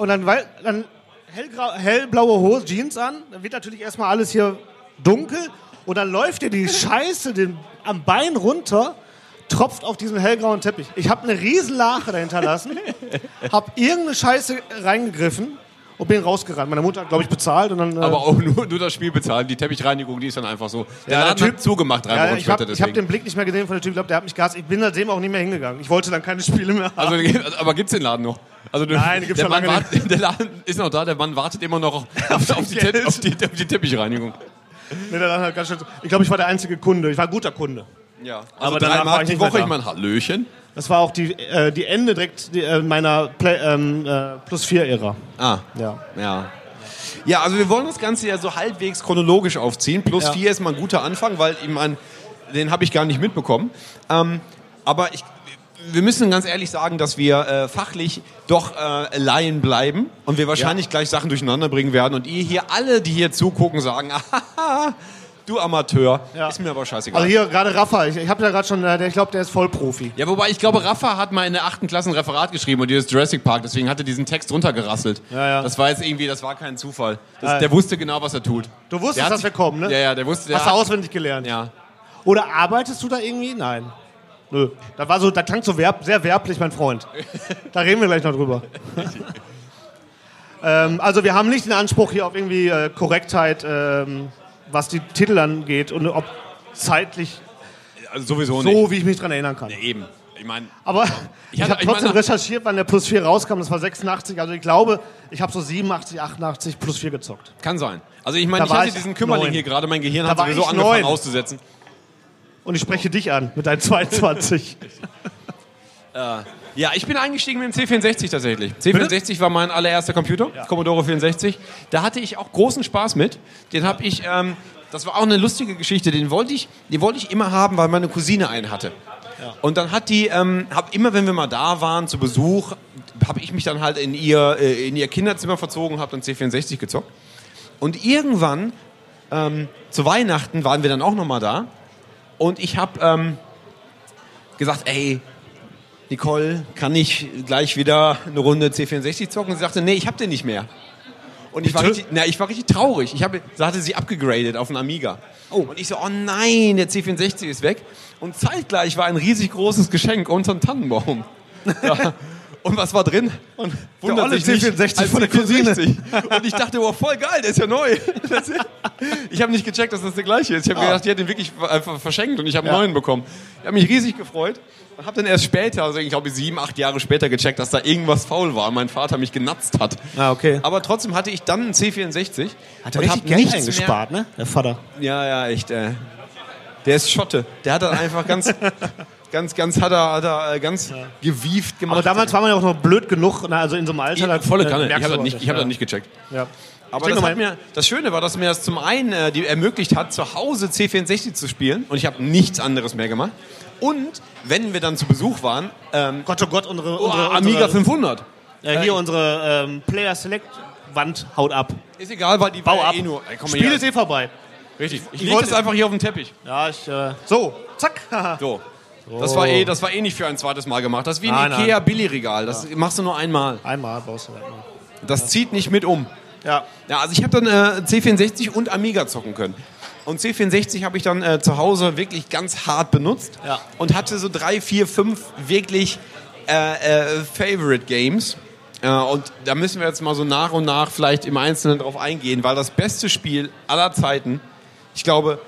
Und dann, weil, dann hellgrau, hellblaue Hose, Jeans an, dann wird natürlich erstmal alles hier dunkel. Und dann läuft dir die Scheiße den, am Bein runter, tropft auf diesen hellgrauen Teppich. Ich habe eine riesen Lache dahinter lassen, *laughs* habe irgendeine Scheiße reingegriffen und bin rausgerannt. Meine Mutter hat, glaube ich, bezahlt und dann... äh, aber auch nur, nur das Spiel bezahlen. Die Teppichreinigung, die ist dann einfach so. Der Ja, der Typ- hat zugemacht drei Ja, Wochen ich habe später ich hab deswegen. den Blick nicht mehr gesehen von dem Typ, ich glaube, der hat mich gehasst. Ich bin seitdem auch nicht mehr hingegangen. Ich wollte dann keine Spiele mehr haben. Also, *laughs* aber gibt's den Laden noch? Also, Nein, gibt's der, schon Mann lange wart, *laughs* der Laden ist noch da, der Mann wartet immer noch auf, *laughs* auf, auf, die, Te auf, die, auf die Teppichreinigung. Nee, der Laden hat ganz schön, ich glaube, ich war der einzige Kunde. Ich war ein guter Kunde. Ja, Aber also drei danach war ich die nicht mehr Woche, da. ich meine, Hallöchen. Das war auch die, äh, die Ende direkt die, äh, meiner Play, ähm, äh, Plus 4-Ära. Ah, Ja. ja. Ja, also wir wollen das Ganze ja so halbwegs chronologisch aufziehen. Plus Ja. vier ist mal ein guter Anfang, weil ich meine, den habe ich gar nicht mitbekommen. Ähm, aber ich, wir müssen ganz ehrlich sagen, dass wir äh, fachlich doch äh, Laien bleiben und wir wahrscheinlich gleich Sachen durcheinander bringen werden und ihr hier alle, die hier zugucken, sagen, *laughs* "Ahaha, du Amateur, ist mir aber scheißegal. Also hier gerade Rafa, ich, ich habe ja gerade schon, äh, ich glaube, der ist Vollprofi. ja, wobei ich glaube, Rafa hat mal in der achten Klasse ein Referat geschrieben und dieses Jurassic Park, deswegen hat er diesen Text runtergerasselt. Ja, ja. Das war jetzt irgendwie, das war kein Zufall. Das, Ja. Der wusste genau, was er tut. Du wusstest, hat dass wir kommen, ne? Ja, ja, der wusste. Der Hast du auswendig gelernt? Ja. Oder arbeitest du da irgendwie? Nein. Nö. Das war so, das klang so verb, sehr werblich, mein Freund. *laughs* Da reden wir gleich noch drüber. *laughs* ähm, also wir haben nicht den Anspruch hier auf irgendwie äh, Korrektheit, ähm, was die Titel angeht und ob zeitlich Also sowieso so, nicht. wie ich mich dran erinnern kann. Eben. Ich meine, Aber Ich ich, habe ich trotzdem meine- recherchiert, wann der Plus 4 rauskam. Das war 86. Also ich glaube, ich habe so 87, 88 Plus 4 gezockt. kann sein. Also ich meine, ich hatte ich diesen Kümmerling neun. hier gerade, mein Gehirn Da hat sowieso ich angefangen neun. auszusetzen. Und ich spreche dich an mit deinen 22. *laughs* Ja, ich bin eingestiegen mit dem C64 tatsächlich. C64 war mein allererster Computer, Commodore 64. Da hatte ich auch großen Spaß mit. Den habe ich, ähm, das war auch eine lustige Geschichte. Den wollte ich, den wollte ich immer haben, weil meine Cousine einen hatte. Und dann hat die, ähm, hab immer, wenn wir mal da waren zu Besuch, habe ich mich dann halt in ihr, äh, in ihr Kinderzimmer verzogen, habe dann C64 gezockt. Und irgendwann ähm, zu Weihnachten waren wir dann auch noch mal da. Und ich habe ähm, gesagt, ey, Nicole, kann ich gleich wieder eine Runde C64 zocken? Und sie sagte, nee, ich hab den nicht mehr. Und ich war, richtig, na, ich war richtig traurig. Ich habe, da hatte sie abgegradet auf einen Amiga. Oh. Und ich so, oh nein, der C64 ist weg. Und zeitgleich war ein riesig großes Geschenk unter dem Tannenbaum. *laughs* Ja. Und was war drin? Und Wundert der sich nicht, C64 als von der Cousine. C64. Und ich dachte, oh, voll geil, der ist ja neu. Ist- Ich habe nicht gecheckt, dass das der gleiche ist. Ich habe Ah. gedacht, die hat den wirklich einfach verschenkt und ich habe einen Ja. neuen bekommen. Ich habe mich riesig gefreut und habe dann erst später, also ich glaube sieben, acht Jahre später gecheckt, dass da irgendwas faul war und mein Vater mich genatzt hat. Ah, okay. Aber trotzdem hatte ich dann einen C64. Hat er richtig Geld eingespart, ne? Der Vater. Ja, ja, echt. Äh, der ist Schotte. Der hat dann einfach ganz, *laughs* ganz, ganz, hat er, hat er äh, ganz gewieft gemacht. Aber damals war man ja auch noch blöd genug, na, also in so einem Alter. da- Volle äh, Kanne. Ich habe das, nicht, ich hab ja. das nicht gecheckt. Ja. Aber das, mir, das Schöne war, dass mir das zum einen äh, die ermöglicht hat, zu Hause C64 zu spielen. Und ich habe nichts anderes mehr gemacht. Und wenn wir dann zu Besuch waren, ähm, Gott, oh Gott, unsere, oh, unsere, Amiga unsere 500. Ja, hier unsere ähm, Player Select Wand haut ab. Ist egal, weil die Bau war ja ab. eh nur. Ey, Spiel ist eh vorbei. Richtig. Ich Ich wollte- das einfach hier auf den Teppich. Ja, ich. Äh, so, zack. *laughs* So. Das war, eh, das war eh nicht für ein zweites Mal gemacht. Das ist wie ein Nein, nein. Ikea Billigregal. Das machst du nur einmal. Einmal baust du das mal. Das zieht nicht mit um. Ja. Ja, also ich habe dann äh, C64 und Amiga zocken können. Und C64 habe ich dann äh, zu Hause wirklich ganz hart benutzt Ja. und hatte so drei, vier, fünf wirklich äh, äh, Favorite Games. Äh, und da müssen wir jetzt mal so nach und nach vielleicht im Einzelnen drauf eingehen, weil das beste Spiel aller Zeiten, ich glaube,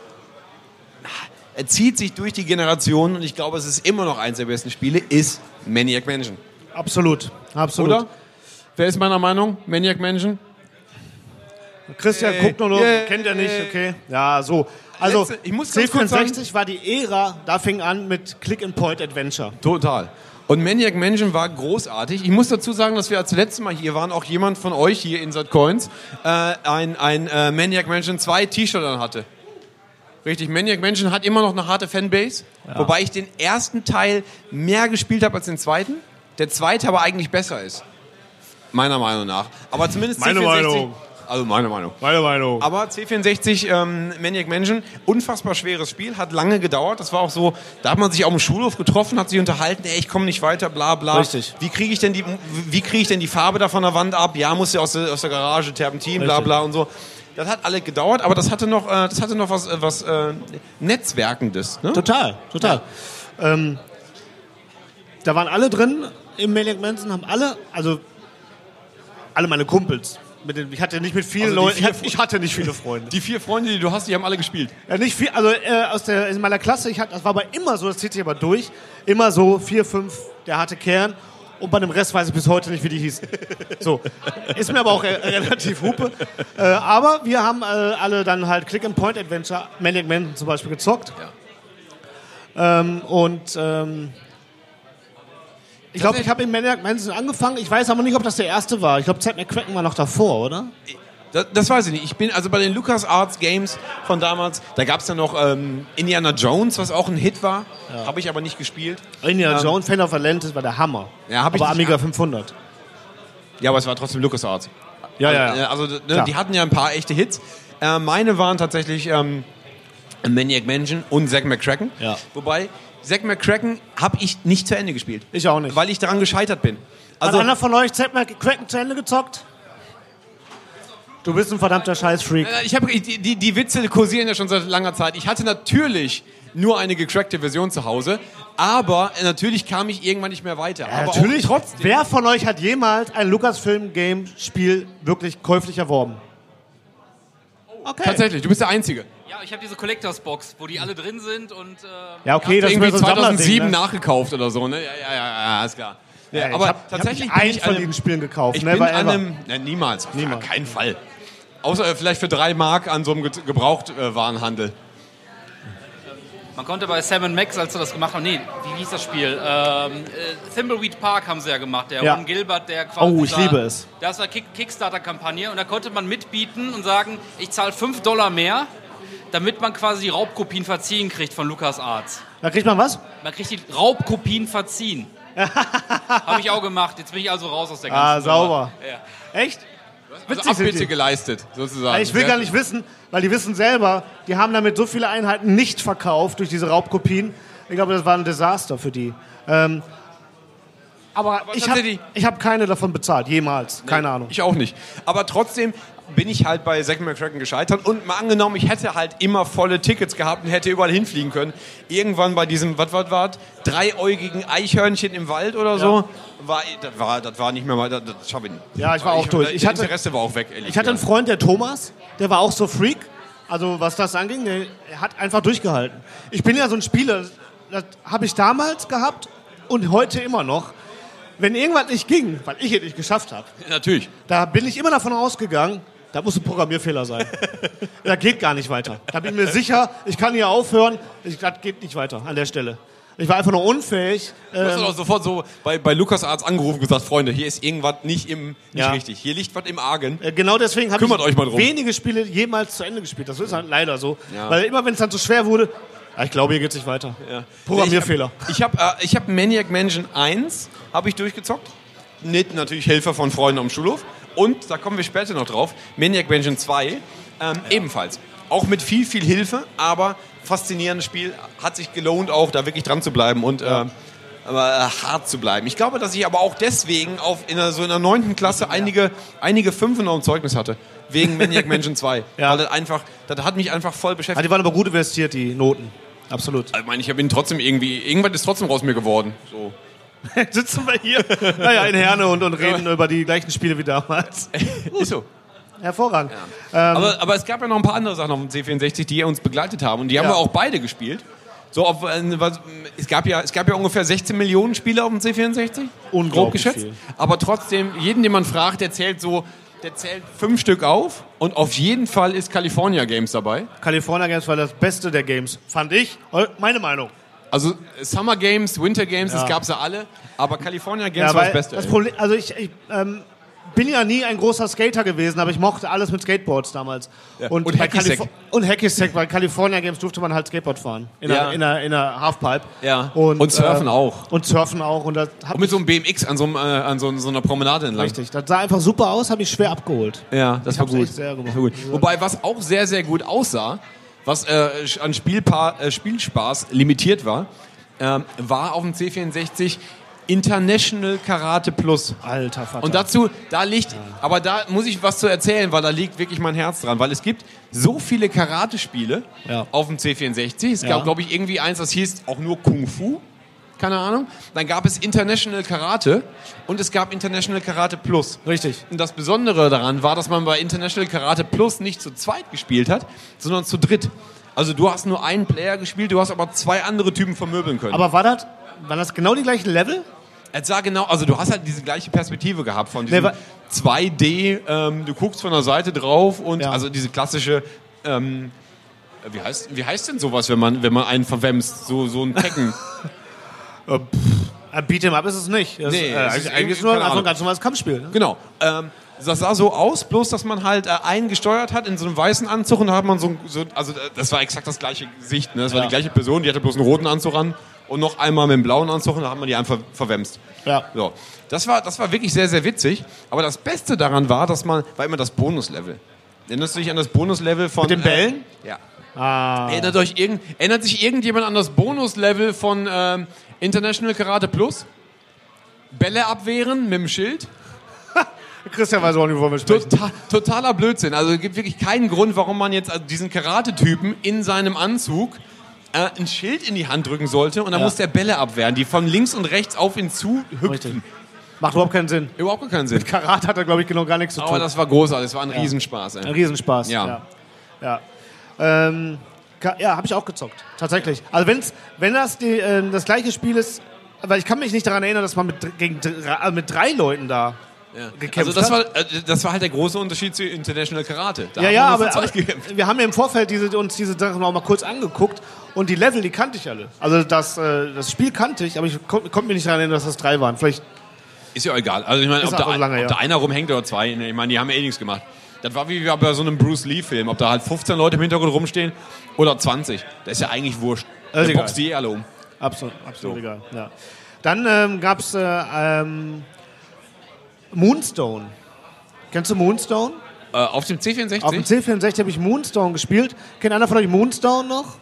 zieht sich durch die Generationen und ich glaube, es ist immer noch eins der besten Spiele, ist Maniac Mansion. Absolut. Absolut. Oder? Wer ist meiner Meinung? Maniac Mansion? Christian Yay. guckt nur Yay. kennt er nicht, okay. Ja, so. Also, Letzte- ich muss ganz kurz C64 war die Ära, da fing an mit Click-and-Point-Adventure. Total. Und Maniac Mansion war großartig. Ich muss dazu sagen, dass wir als letztes Mal hier waren, auch jemand von euch hier in Coins äh, ein, ein äh, Maniac Mansion 2 T-Shirt an hatte. Richtig, Maniac Mansion hat immer noch eine harte Fanbase, wobei ich den ersten Teil mehr gespielt habe als den zweiten. Der zweite aber eigentlich besser ist. Meiner Meinung nach. Aber zumindest Meine C64 Meinung. Also meine Meinung. Meine Meinung. Aber C64 ähm, Maniac Mansion, unfassbar schweres Spiel, hat lange gedauert. Das war auch so, da hat man sich auf dem Schulhof getroffen, hat sich unterhalten, ey, ich komme nicht weiter, bla bla. Richtig. Wie kriege ich denn die, wie kriege ich denn die Farbe da von der Wand ab? Ja, muss ja aus der, aus der Garage, Terpentin, bla bla und so. Das hat alle gedauert, aber das hatte noch, äh, das hatte noch was, äh, was äh, Netzwerkendes. Ne? Total, total. Ähm, da waren alle drin im Maniac Mansion, haben alle, also alle meine Kumpels. Den, ich hatte nicht mit vielen Also Leuten, ich ich hatte nicht viele Freunde. Die vier Freunde, die du hast, die haben alle gespielt. Ja, nicht viel, also aus der, in meiner Klasse, ich hatte, das war aber immer so, das zieht sich aber durch, immer so vier, fünf, der harte Kern. Und bei dem Rest weiß ich bis heute nicht, wie die hießen. So. Ist mir aber auch äh, relativ hupe. Äh, aber wir haben äh, alle dann halt Click-and-Point-Adventure, Maniac Mansion zum Beispiel, gezockt. Ähm, und ähm, ich glaube, ich habe in Maniac Mansion angefangen. Ich weiß aber nicht, ob das der erste war. Ich glaube, Zack McCracken war noch davor, oder? Das, das weiß ich nicht. Ich bin also bei den LucasArts Games von damals, da gab es ja noch ähm, Indiana Jones, was auch ein Hit war. Habe ich aber nicht gespielt. Indiana Ähm, Jones, Fan of Atlantis war der Hammer. Ja, hab ich aber Amiga 500. Ja, aber es war trotzdem LucasArts. Ja, also, ja, ja. äh, Also ne, die hatten ja ein paar echte Hits. Äh, meine waren tatsächlich ähm, Maniac Mansion und Zack McCracken. Ja. Wobei, Zack McCracken habe ich nicht zu Ende gespielt. Ich auch nicht. Weil ich daran gescheitert bin. Hat Also, einer von euch Zack McCracken zu Ende gezockt? Du bist ein verdammter Scheißfreak. Äh, Ich hab, die, die, die Witze kursieren ja schon seit langer Zeit. Ich hatte natürlich nur eine gecrackte Version zu Hause, aber äh, natürlich kam ich irgendwann nicht mehr weiter. Ja, aber natürlich. Trotzdem. Wer von euch hat jemals ein Lucasfilm-Game-Spiel wirklich käuflich erworben? Okay. Tatsächlich, du bist der Einzige. Ja, ich habe diese Collectors Box, wo die alle drin sind und. Äh, Ja, okay, das irgendwie so ein 2007 Sammlerding, ne? nachgekauft oder so, ne? Ja, ja, ja, ja, ist klar. Ja, Ja, ich aber hab- tatsächlich ich hab bin nicht von diesen Spielen gekauft. Ich Never bin an einem, ne, niemals, auf Niemals. keinen Fall. Außer äh, vielleicht für drei Mark an so einem Ge- Gebrauchtwarenhandel. Man konnte bei Sam Max, als sie das gemacht haben, nee, wie hieß das Spiel? Ähm, äh, Thimbleweed Park haben sie ja gemacht, der Ja. Ron Gilbert, der quasi. Oh, ich da- liebe es. Das war Kick Kickstarter-Kampagne und da konnte man mitbieten und sagen, ich zahle 5 Dollar mehr, damit man quasi die Raubkopien verziehen kriegt von LucasArts. Da kriegt man was? Man kriegt die Raubkopien verziehen. *laughs* Habe ich auch gemacht. Jetzt bin ich also raus aus der ganzen Ah, sauber. Ja. Echt? Also Abbitte geleistet, sozusagen. Ich will gar nicht wissen, weil die wissen selber, die haben damit so viele Einheiten nicht verkauft durch diese Raubkopien. Ich glaube, das war ein Desaster für die. Ähm, aber, ich habe hab keine davon bezahlt, jemals. Keine Ahnung. Ich auch nicht. Aber trotzdem bin ich halt bei Zack McCracken gescheitert. Und mal angenommen, ich hätte halt immer volle Tickets gehabt und hätte überall hinfliegen können. Irgendwann bei diesem, was war was, dreiäugigen Eichhörnchen im Wald oder so, war, das, war, das war nicht mehr mal, das, das schaffe ich nicht. Ja, ich war auch durch. Das Ich hatte- Interesse war auch weg, ehrlich Ich hatte einen. Freund, der Thomas, der war auch so Freak. Also was das anging, der er hat einfach durchgehalten. Ich bin ja so ein Spieler, das habe ich damals gehabt und heute immer noch. Wenn irgendwas nicht ging, weil ich es nicht geschafft habe, Natürlich. da bin ich immer davon ausgegangen, da muss ein Programmierfehler sein. da geht gar nicht weiter. Da bin ich mir sicher, ich kann hier aufhören, ich, das geht nicht weiter an der Stelle. Ich war einfach nur unfähig. Du hast ähm, doch sofort so bei, bei Lukas Arzt angerufen und gesagt, Freunde, hier ist irgendwas nicht, im, nicht Ja. richtig. Hier liegt was im Argen. Äh, Genau deswegen habe ich Kümmert euch mal drum. wenige Spiele jemals zu Ende gespielt. Das ist halt leider so. Ja. Weil immer wenn es dann so schwer wurde, ja, ich glaube, hier geht es nicht weiter. Programmierfehler. Ich habe äh, ich hab Maniac Mansion 1 habe ich durchgezockt. Mit natürlich Hilfe von Freunden am Schulhof. Und, da kommen wir später noch drauf, Maniac Mansion 2 ähm, ebenfalls. Auch mit viel, viel Hilfe, aber faszinierendes Spiel. Hat sich gelohnt, auch da wirklich dran zu bleiben und äh, aber, äh, hart zu bleiben. Ich glaube, dass ich aber auch deswegen auf, in der, so in der neunten Klasse einige, einige Fünfen noch im Zeugnis hatte. Wegen Maniac Mansion 2. *laughs* Weil das einfach, das hat mich einfach voll beschäftigt. die waren aber gut investiert, die Noten. Absolut. Ich meine, ich habe ihn trotzdem irgendwie, irgendwas ist trotzdem raus mir geworden. So. *laughs* Sitzen wir hier, naja, in Herne und, und reden über die gleichen Spiele wie damals. *laughs* Ist so. Hervorragend. Ähm, aber, aber es gab ja noch ein paar andere Sachen auf dem C64, die uns begleitet haben. Und die haben Ja. wir auch beide gespielt. So, auf, äh, was, es, gab ja, es gab ja ungefähr 16 Millionen Spiele auf dem C64. Unglaublich Grob geschätzt. viel. Aber trotzdem, jeden, den man fragt, der zählt so, der zählt fünf Stück auf. Und auf jeden Fall ist California Games dabei. California Games war das Beste der Games, fand ich. Meine Meinung. Also Summer Games, Winter Games, das Ja. gab's ja alle. Aber California Games Ja, war das Beste. Das. Problem, also ich, ich ähm, bin ja nie ein großer Skater gewesen, aber ich mochte alles mit Skateboards damals. Ja. Und, Und Hacky-Sack. Und Hacky-Sack, weil California Games durfte man halt Skateboard fahren. In, Ja. in, in Halfpipe. Ja. Und, Und surfen äh, auch. Und surfen auch. Und das Und mit so einem BMX an so, einem, äh, an so, so einer Promenade entlang. Richtig, das sah einfach super aus, habe ich schwer abgeholt. Ja, das Ich war gut. echt sehr gemacht. Das war gut. Wobei, was auch sehr, sehr gut aussah, was äh, an Spielpa äh, Spielspaß limitiert war, ähm, war auf dem C64 International Karate Plus. Alter Vater. Und dazu, da liegt, aber da muss ich was zu erzählen, weil da liegt wirklich mein Herz dran, weil es gibt so viele Karate-Spiele Ja. auf dem C64. Es Ja. gab, glaube ich, irgendwie eins, das hieß auch nur Kung Fu. Keine Ahnung. Dann gab es International Karate und es gab International Karate Plus. Richtig. Und das Besondere daran war, dass man bei International Karate Plus nicht zu zweit gespielt hat, sondern zu dritt. Also du hast nur einen Player gespielt, du hast aber zwei andere Typen vermöbeln können. Aber war das, waren das genau die gleichen Level? Es sah genau, also du hast halt diese gleiche Perspektive gehabt von diesem Nee, wa- 2D, ähm, du guckst von der Seite drauf und also diese klassische, ähm, wie heißt, wie heißt denn sowas, wenn man, wenn man einen verwemst? So, so ein Tekken. *laughs* Ein Beat'em Up ist es nicht. Das Nee, äh, es ist eigentlich, eigentlich nur ein ganz normales Kampfspiel. Ne? Genau. Ähm, das sah so aus, bloß dass man halt äh, einen gesteuert hat in so einem weißen Anzug und da hat man so, so also äh, das war exakt das gleiche Gesicht, ne? Das war Ja. die gleiche Person, die hatte bloß einen roten Anzug an und noch einmal mit einem blauen Anzug und da hat man die einfach verwemst. Ja. So. Das war, das war wirklich sehr, sehr witzig. Aber das Beste daran war, dass man, war immer das Bonuslevel. Erinnerst du dich an das Bonuslevel von. Mit den Bällen? Äh, ja. Ah. Erinnert, euch irgend, erinnert sich irgendjemand an das Bonuslevel von ähm, International Karate Plus? Bälle abwehren mit dem Schild? *laughs* Christian weiß auch nicht, wovon wir sprechen. Total, totaler Blödsinn. Also es gibt wirklich keinen Grund, warum man jetzt also diesen Karate-Typen in seinem Anzug äh, ein Schild in die Hand drücken sollte und dann Ja. muss der Bälle abwehren, die von links und rechts auf ihn zu hüpfen. Macht überhaupt keinen Sinn. Überhaupt keinen Sinn. Mit Karate hat er, glaube ich, genau gar nichts zu tun. Aber das war großartig, das war ein Ja. Riesenspaß. Ey. Ein Riesenspaß. Ja. Ja. ja. Ähm, ja, habe ich auch gezockt. Tatsächlich. Also wenn's, wenn das die, äh, das gleiche Spiel ist, weil ich kann mich nicht daran erinnern, dass man mit, gegen, also mit drei Leuten da gekämpft Also das hat. war, äh, das war halt der große Unterschied zu International Karate. Da ja, ja, aber, aber wir haben ja im Vorfeld diese, uns diese Sachen auch mal kurz angeguckt und die Level, die kannte ich alle. Also das, äh, das Spiel kannte ich, aber ich kon- konnte mir nicht daran erinnern, dass das drei waren. Vielleicht Ist ja egal. Also ich meine, ob, da, lange ob her. da einer rumhängt oder zwei, ne, ich meine, die haben ja eh nichts gemacht. Das war wie bei so einem Bruce Lee-Film, ob da halt 15 Leute im Hintergrund rumstehen oder 20. Das ist ja eigentlich wurscht. ist Da egal. boxt die eh alle um. Absolut, absolut So. egal. Ja. Dann ähm, gab es äh, ähm, Moonstone. Kennst du Moonstone? Äh, auf dem C64? Auf dem C64 habe ich Moonstone gespielt. Kennt einer von euch Moonstone noch?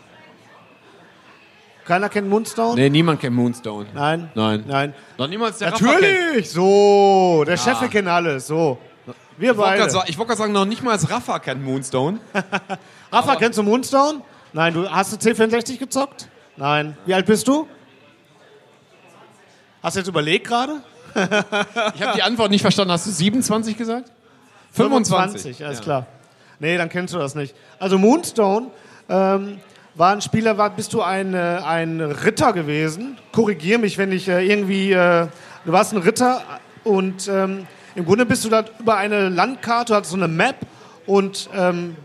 Keiner kennt Moonstone? Nee, niemand kennt Moonstone. Nein? Nein. Nein. Noch niemals der. Natürlich! So, der Ja. Chef kennt alles. So. Wir Ich wollte beide. gerade sagen, ich wollte gerade sagen, noch nicht mal als Rafa kennt Moonstone. *laughs* Rafa, kennst du Moonstone? Nein, du hast du C64 gezockt? Nein. Wie alt bist du? Hast du jetzt überlegt gerade? *laughs* Ich habe die Antwort nicht verstanden. Hast du 27 gesagt? 25, alles Ja. klar. Nee, dann kennst du das nicht. Also Moonstone ähm, war ein Spieler, war, bist du ein, äh, ein Ritter gewesen. Korrigier mich, wenn ich äh, irgendwie. Äh, du warst ein Ritter und ähm, im Grunde bist du da über eine Landkarte, hattest so eine Map und ähm,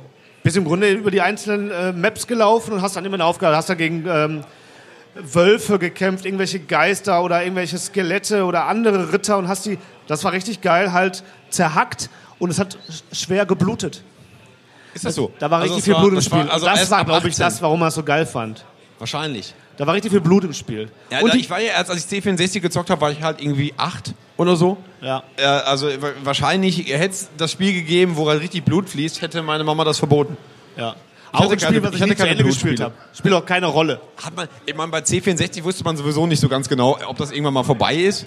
bist im Grunde über die einzelnen äh, Maps gelaufen und hast dann immer eine Aufgabe, hast dagegen ähm, Wölfe gekämpft, irgendwelche Geister oder irgendwelche Skelette oder andere Ritter und hast die, das war richtig geil, halt zerhackt und es hat sch- schwer geblutet. Ist das so? Da war Also richtig viel war- Blut im das war- Spiel. also das war, glaube ich, 18. das, warum er es so geil fand. Wahrscheinlich. Da war richtig viel Blut im Spiel. Ja, und ich war ja erst, als ich C64 gezockt habe, war ich halt irgendwie acht oder so. Ja. Äh, also wa- wahrscheinlich hätte es das Spiel gegeben, wo halt richtig Blut fließt, hätte meine Mama das verboten. Ja. Ich auch ein keine- Spiel, was ich, hatte nicht zu keine Ende gespielt habe. Spielt auch keine Rolle. Hat man, ich meine, bei C64 wusste man sowieso nicht so ganz genau, ob das irgendwann mal vorbei ist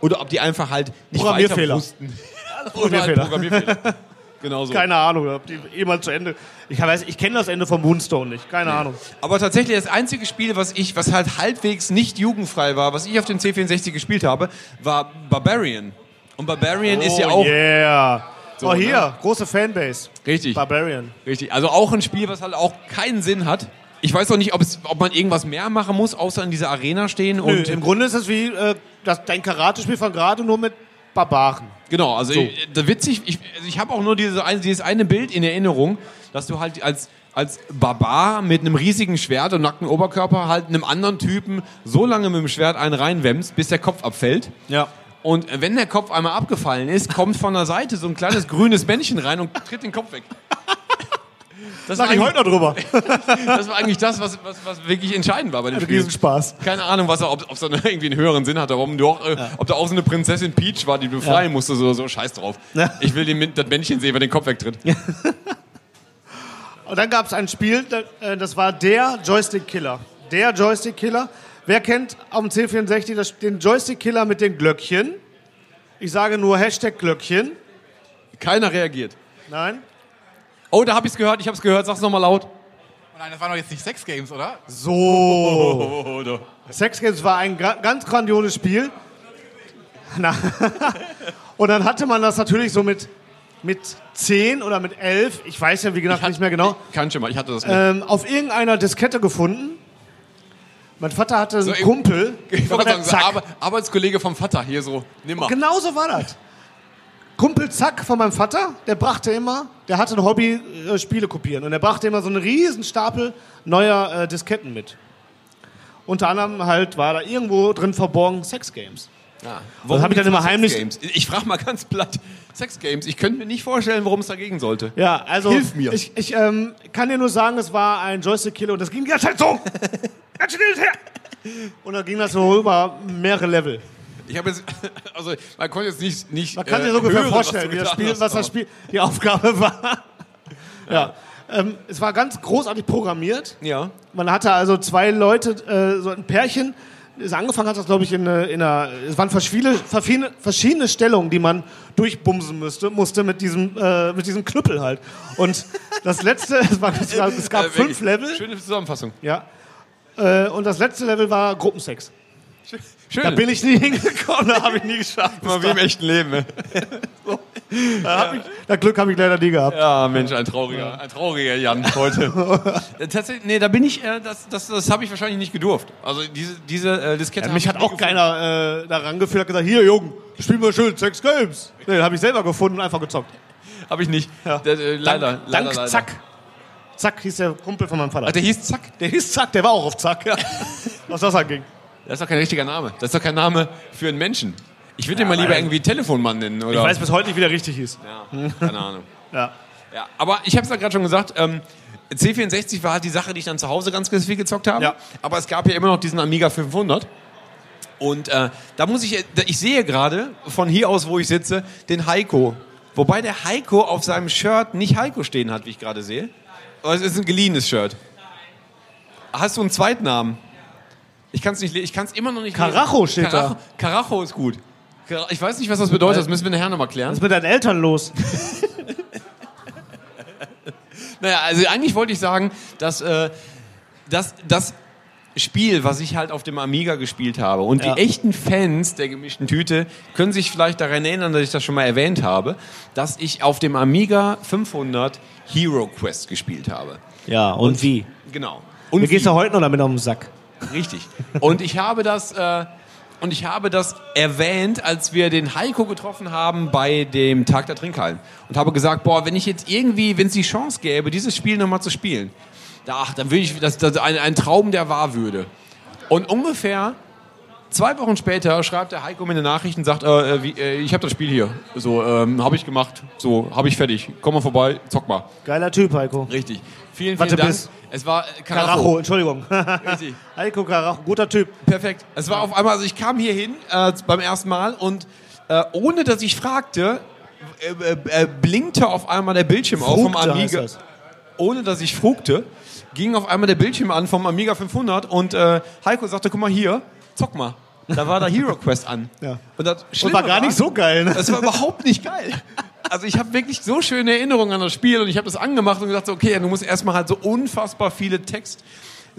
oder ob die einfach halt nicht weiter wussten. *laughs* Programmierfehler. Programmierfehler. Genau so. Keine Ahnung, ob die jemand zu Ende. Ich, weiß, ich kenne das Ende von Moonstone nicht. Keine Ahnung. Aber tatsächlich das einzige Spiel, was ich, was halt halbwegs nicht jugendfrei war, was ich auf dem C64 gespielt habe, war Barbarian. Und Barbarian ist ja Oh, auch Yeah. So, oh, hier, ne? große Fanbase. richtig, Barbarian. richtig. Also auch ein Spiel, was halt auch keinen Sinn hat. Ich weiß auch nicht, ob, es, ob man irgendwas mehr machen muss, außer in dieser Arena stehen Nö, und Im Grunde ist es wie äh, das, dein Karate-Spiel von gerade nur mit Barbaren. Genau, also So. ich, da witzig, ich, also ich habe auch nur diese, dieses eine Bild in Erinnerung, dass du halt als, als Barbar mit einem riesigen Schwert und nackten Oberkörper halt einem anderen Typen so lange mit dem Schwert einen reinwämmst, bis der Kopf abfällt. Ja. Und wenn der Kopf einmal abgefallen ist, kommt von der Seite so ein kleines grünes Männchen rein und tritt den Kopf weg. *laughs* Das Sag ich heute noch drüber. *laughs* das war eigentlich das, was, was, was wirklich entscheidend war bei dem Spiel. Riesenspaß. Keine Ahnung, was, er- ob es dann *laughs* irgendwie einen höheren Sinn hatte, warum du auch, äh, ob da auch so eine Prinzessin Peach war, die du befreien Ja. musstest oder so. Scheiß drauf. Ja. Ich will den, das Männchen sehen, wenn den Kopf wegtritt. *laughs* Und dann gab es ein Spiel, da- äh, das war der Joystick-Killer. Der Joystick-Killer. Wer kennt auf dem C64 das, den Joystick-Killer mit den Glöckchen? Ich sage nur Hashtag Glöckchen. Keiner reagiert. Nein? Oh, da hab ich's gehört, ich hab's gehört, sag's nochmal laut. Oh nein, das waren doch jetzt nicht Sex Games, oder? So. Oh. *laughs* Sex Games war ein gra- ganz grandioses Spiel. *laughs* Und dann hatte man das natürlich so mit, mit 10 oder mit 11, ich weiß ja wie gesagt nicht mehr genau, Kann schon mal, ich hatte das nicht. ähm, auf irgendeiner Diskette gefunden. Mein Vater hatte einen So, ich- Kumpel. *laughs* ich wollte der sagen, so Arbeitskollege vom Vater hier so, nimm mal. Genau so war das. Kumpel Zack von meinem Vater, der brachte immer, der hatte ein Hobby, äh, Spiele kopieren. Und der brachte immer so einen riesen Stapel neuer äh, Disketten mit. Unter anderem halt war da irgendwo drin verborgen Sex Games. Ja. Das hab ich dann immer heimlich- Games? Ich frage mal ganz platt. Sex Games. Ich könnte mir nicht vorstellen, worum es dagegen sollte. Ja, also Hilf mir. ich, ich ähm, kann dir nur sagen, es war ein Joystick-Killer und das ging die ganze Zeit so. *laughs* Ganz schnell her. Und dann ging das so über mehrere Level. Ich habe jetzt, *laughs* also man konnte jetzt nicht, nicht Man kann äh, sich so ungefähr hören, was vorstellen, wie das Spiel, was das Spiel, die Aufgabe *laughs* war. ja. Ähm, es war ganz großartig programmiert. Ja. Man hatte also zwei Leute, äh, so ein Pärchen. Es angefangen hat das, glaube ich, in, äh, in einer. Es waren verschiedene, verschiedene, Stellungen, die man durchbumsen müsste, musste mit diesem, äh, mit diesem Knüppel halt. Und das letzte, es, *laughs* war, es, war, es gab Äh, fünf wirklich. Level. Schöne Zusammenfassung. Ja. Äh, und das letzte Level war Gruppensex. Schön. Da bin ich nie hingekommen, da habe ich nie geschafft. Mal wie im echten Leben. *laughs* ne? Da hab ich, das Glück habe ich leider nie gehabt. Ja, Mensch, ein trauriger, ein trauriger Jan heute. *laughs* Äh, Tatsächlich, nee, da bin ich, äh, das, das, das habe ich wahrscheinlich nicht gedurft. Also diese, diese äh, Diskette. Ja, mich ich hat auch gefunden. keiner äh, daran geführt, hat gesagt, hier Jungen, spielen wir schön Sex Games. Nee, habe ich selber gefunden und einfach gezockt. Habe ich nicht. Ja. Der, äh, leider, Dank, leider, Dank leider. Zack. Zack hieß der Kumpel von meinem Vater. Ach, der hieß Zack. Der hieß Zack, der war auch auf Zack. Ja. *laughs* Was das anging. Das ist doch kein richtiger Name. Das ist doch kein Name für einen Menschen. Ich würde den mal lieber er- irgendwie Telefonmann nennen. Oder? Ich weiß bis heute nicht, wie der richtig hieß. Ja, keine Ahnung. *laughs* Ja. Ja, aber ich habe es ja gerade schon gesagt, ähm, C64 war halt die Sache, die ich dann zu Hause ganz, ganz viel gezockt habe. Ja. Aber es gab ja immer noch diesen Amiga 500. Und äh, da muss ich, ich sehe gerade von hier aus, wo ich sitze, den Heiko. Wobei der Heiko auf seinem Shirt nicht Heiko stehen hat, wie ich gerade sehe. Aber es ist ein geliehenes Shirt. Hast du einen Zweitnamen? Ich kann es nicht, ich kann es immer noch nicht. Karacho lesen. steht da. Karacho, Karacho ist gut. Ich weiß nicht, was das bedeutet, das müssen wir nachher nochmal klären. Was ist mit deinen Eltern los? *laughs* Naja, also eigentlich wollte ich sagen, dass äh, das, das Spiel, was ich halt auf dem Amiga gespielt habe und Ja. die echten Fans der gemischten Tüte können sich vielleicht daran erinnern, dass ich das schon mal erwähnt habe, dass ich auf dem Amiga 500 Hero Quest gespielt habe. Ja, und, wie? Genau. Und Und Mir gehst du heute noch damit auf den Sack. Richtig. Und ich habe das, äh, und ich habe das erwähnt, als wir den Heiko getroffen haben bei dem Tag der Trinkhallen. Und habe gesagt, boah, wenn ich jetzt irgendwie, wenn es die Chance gäbe, dieses Spiel nochmal zu spielen, da, ach, dann würde ich, das, das ein, ein Traum, der wahr würde. Und ungefähr zwei Wochen später schreibt der Heiko mir eine Nachricht und sagt, äh, äh, wie, äh, ich habe das Spiel hier. So, ähm, habe ich gemacht. So, habe ich fertig. Komm mal vorbei, zock mal. Geiler Typ, Heiko. Richtig. Vielen, Warte vielen Dank. bis. Es war äh, Karacho, Karacho. Entschuldigung. Richtig. *laughs* Heiko Karacho, guter Typ. Perfekt. Es war auf einmal, also ich kam hier hin äh, beim ersten Mal und äh, ohne dass ich fragte, äh, blinkte auf einmal der Bildschirm auf vom Frugte Amiga. das. Ohne dass ich frugte, ging auf einmal der Bildschirm an vom Amiga 500 und Heiko sagte, guck mal hier, zock mal. Da war der Hero Quest an. *laughs* Ja. Und das Und war gar nicht so geil, ne? Das war überhaupt nicht geil. Also ich habe wirklich so schöne Erinnerungen an das Spiel und ich habe das angemacht und gesagt, so, okay, du musst erstmal halt so unfassbar viele Text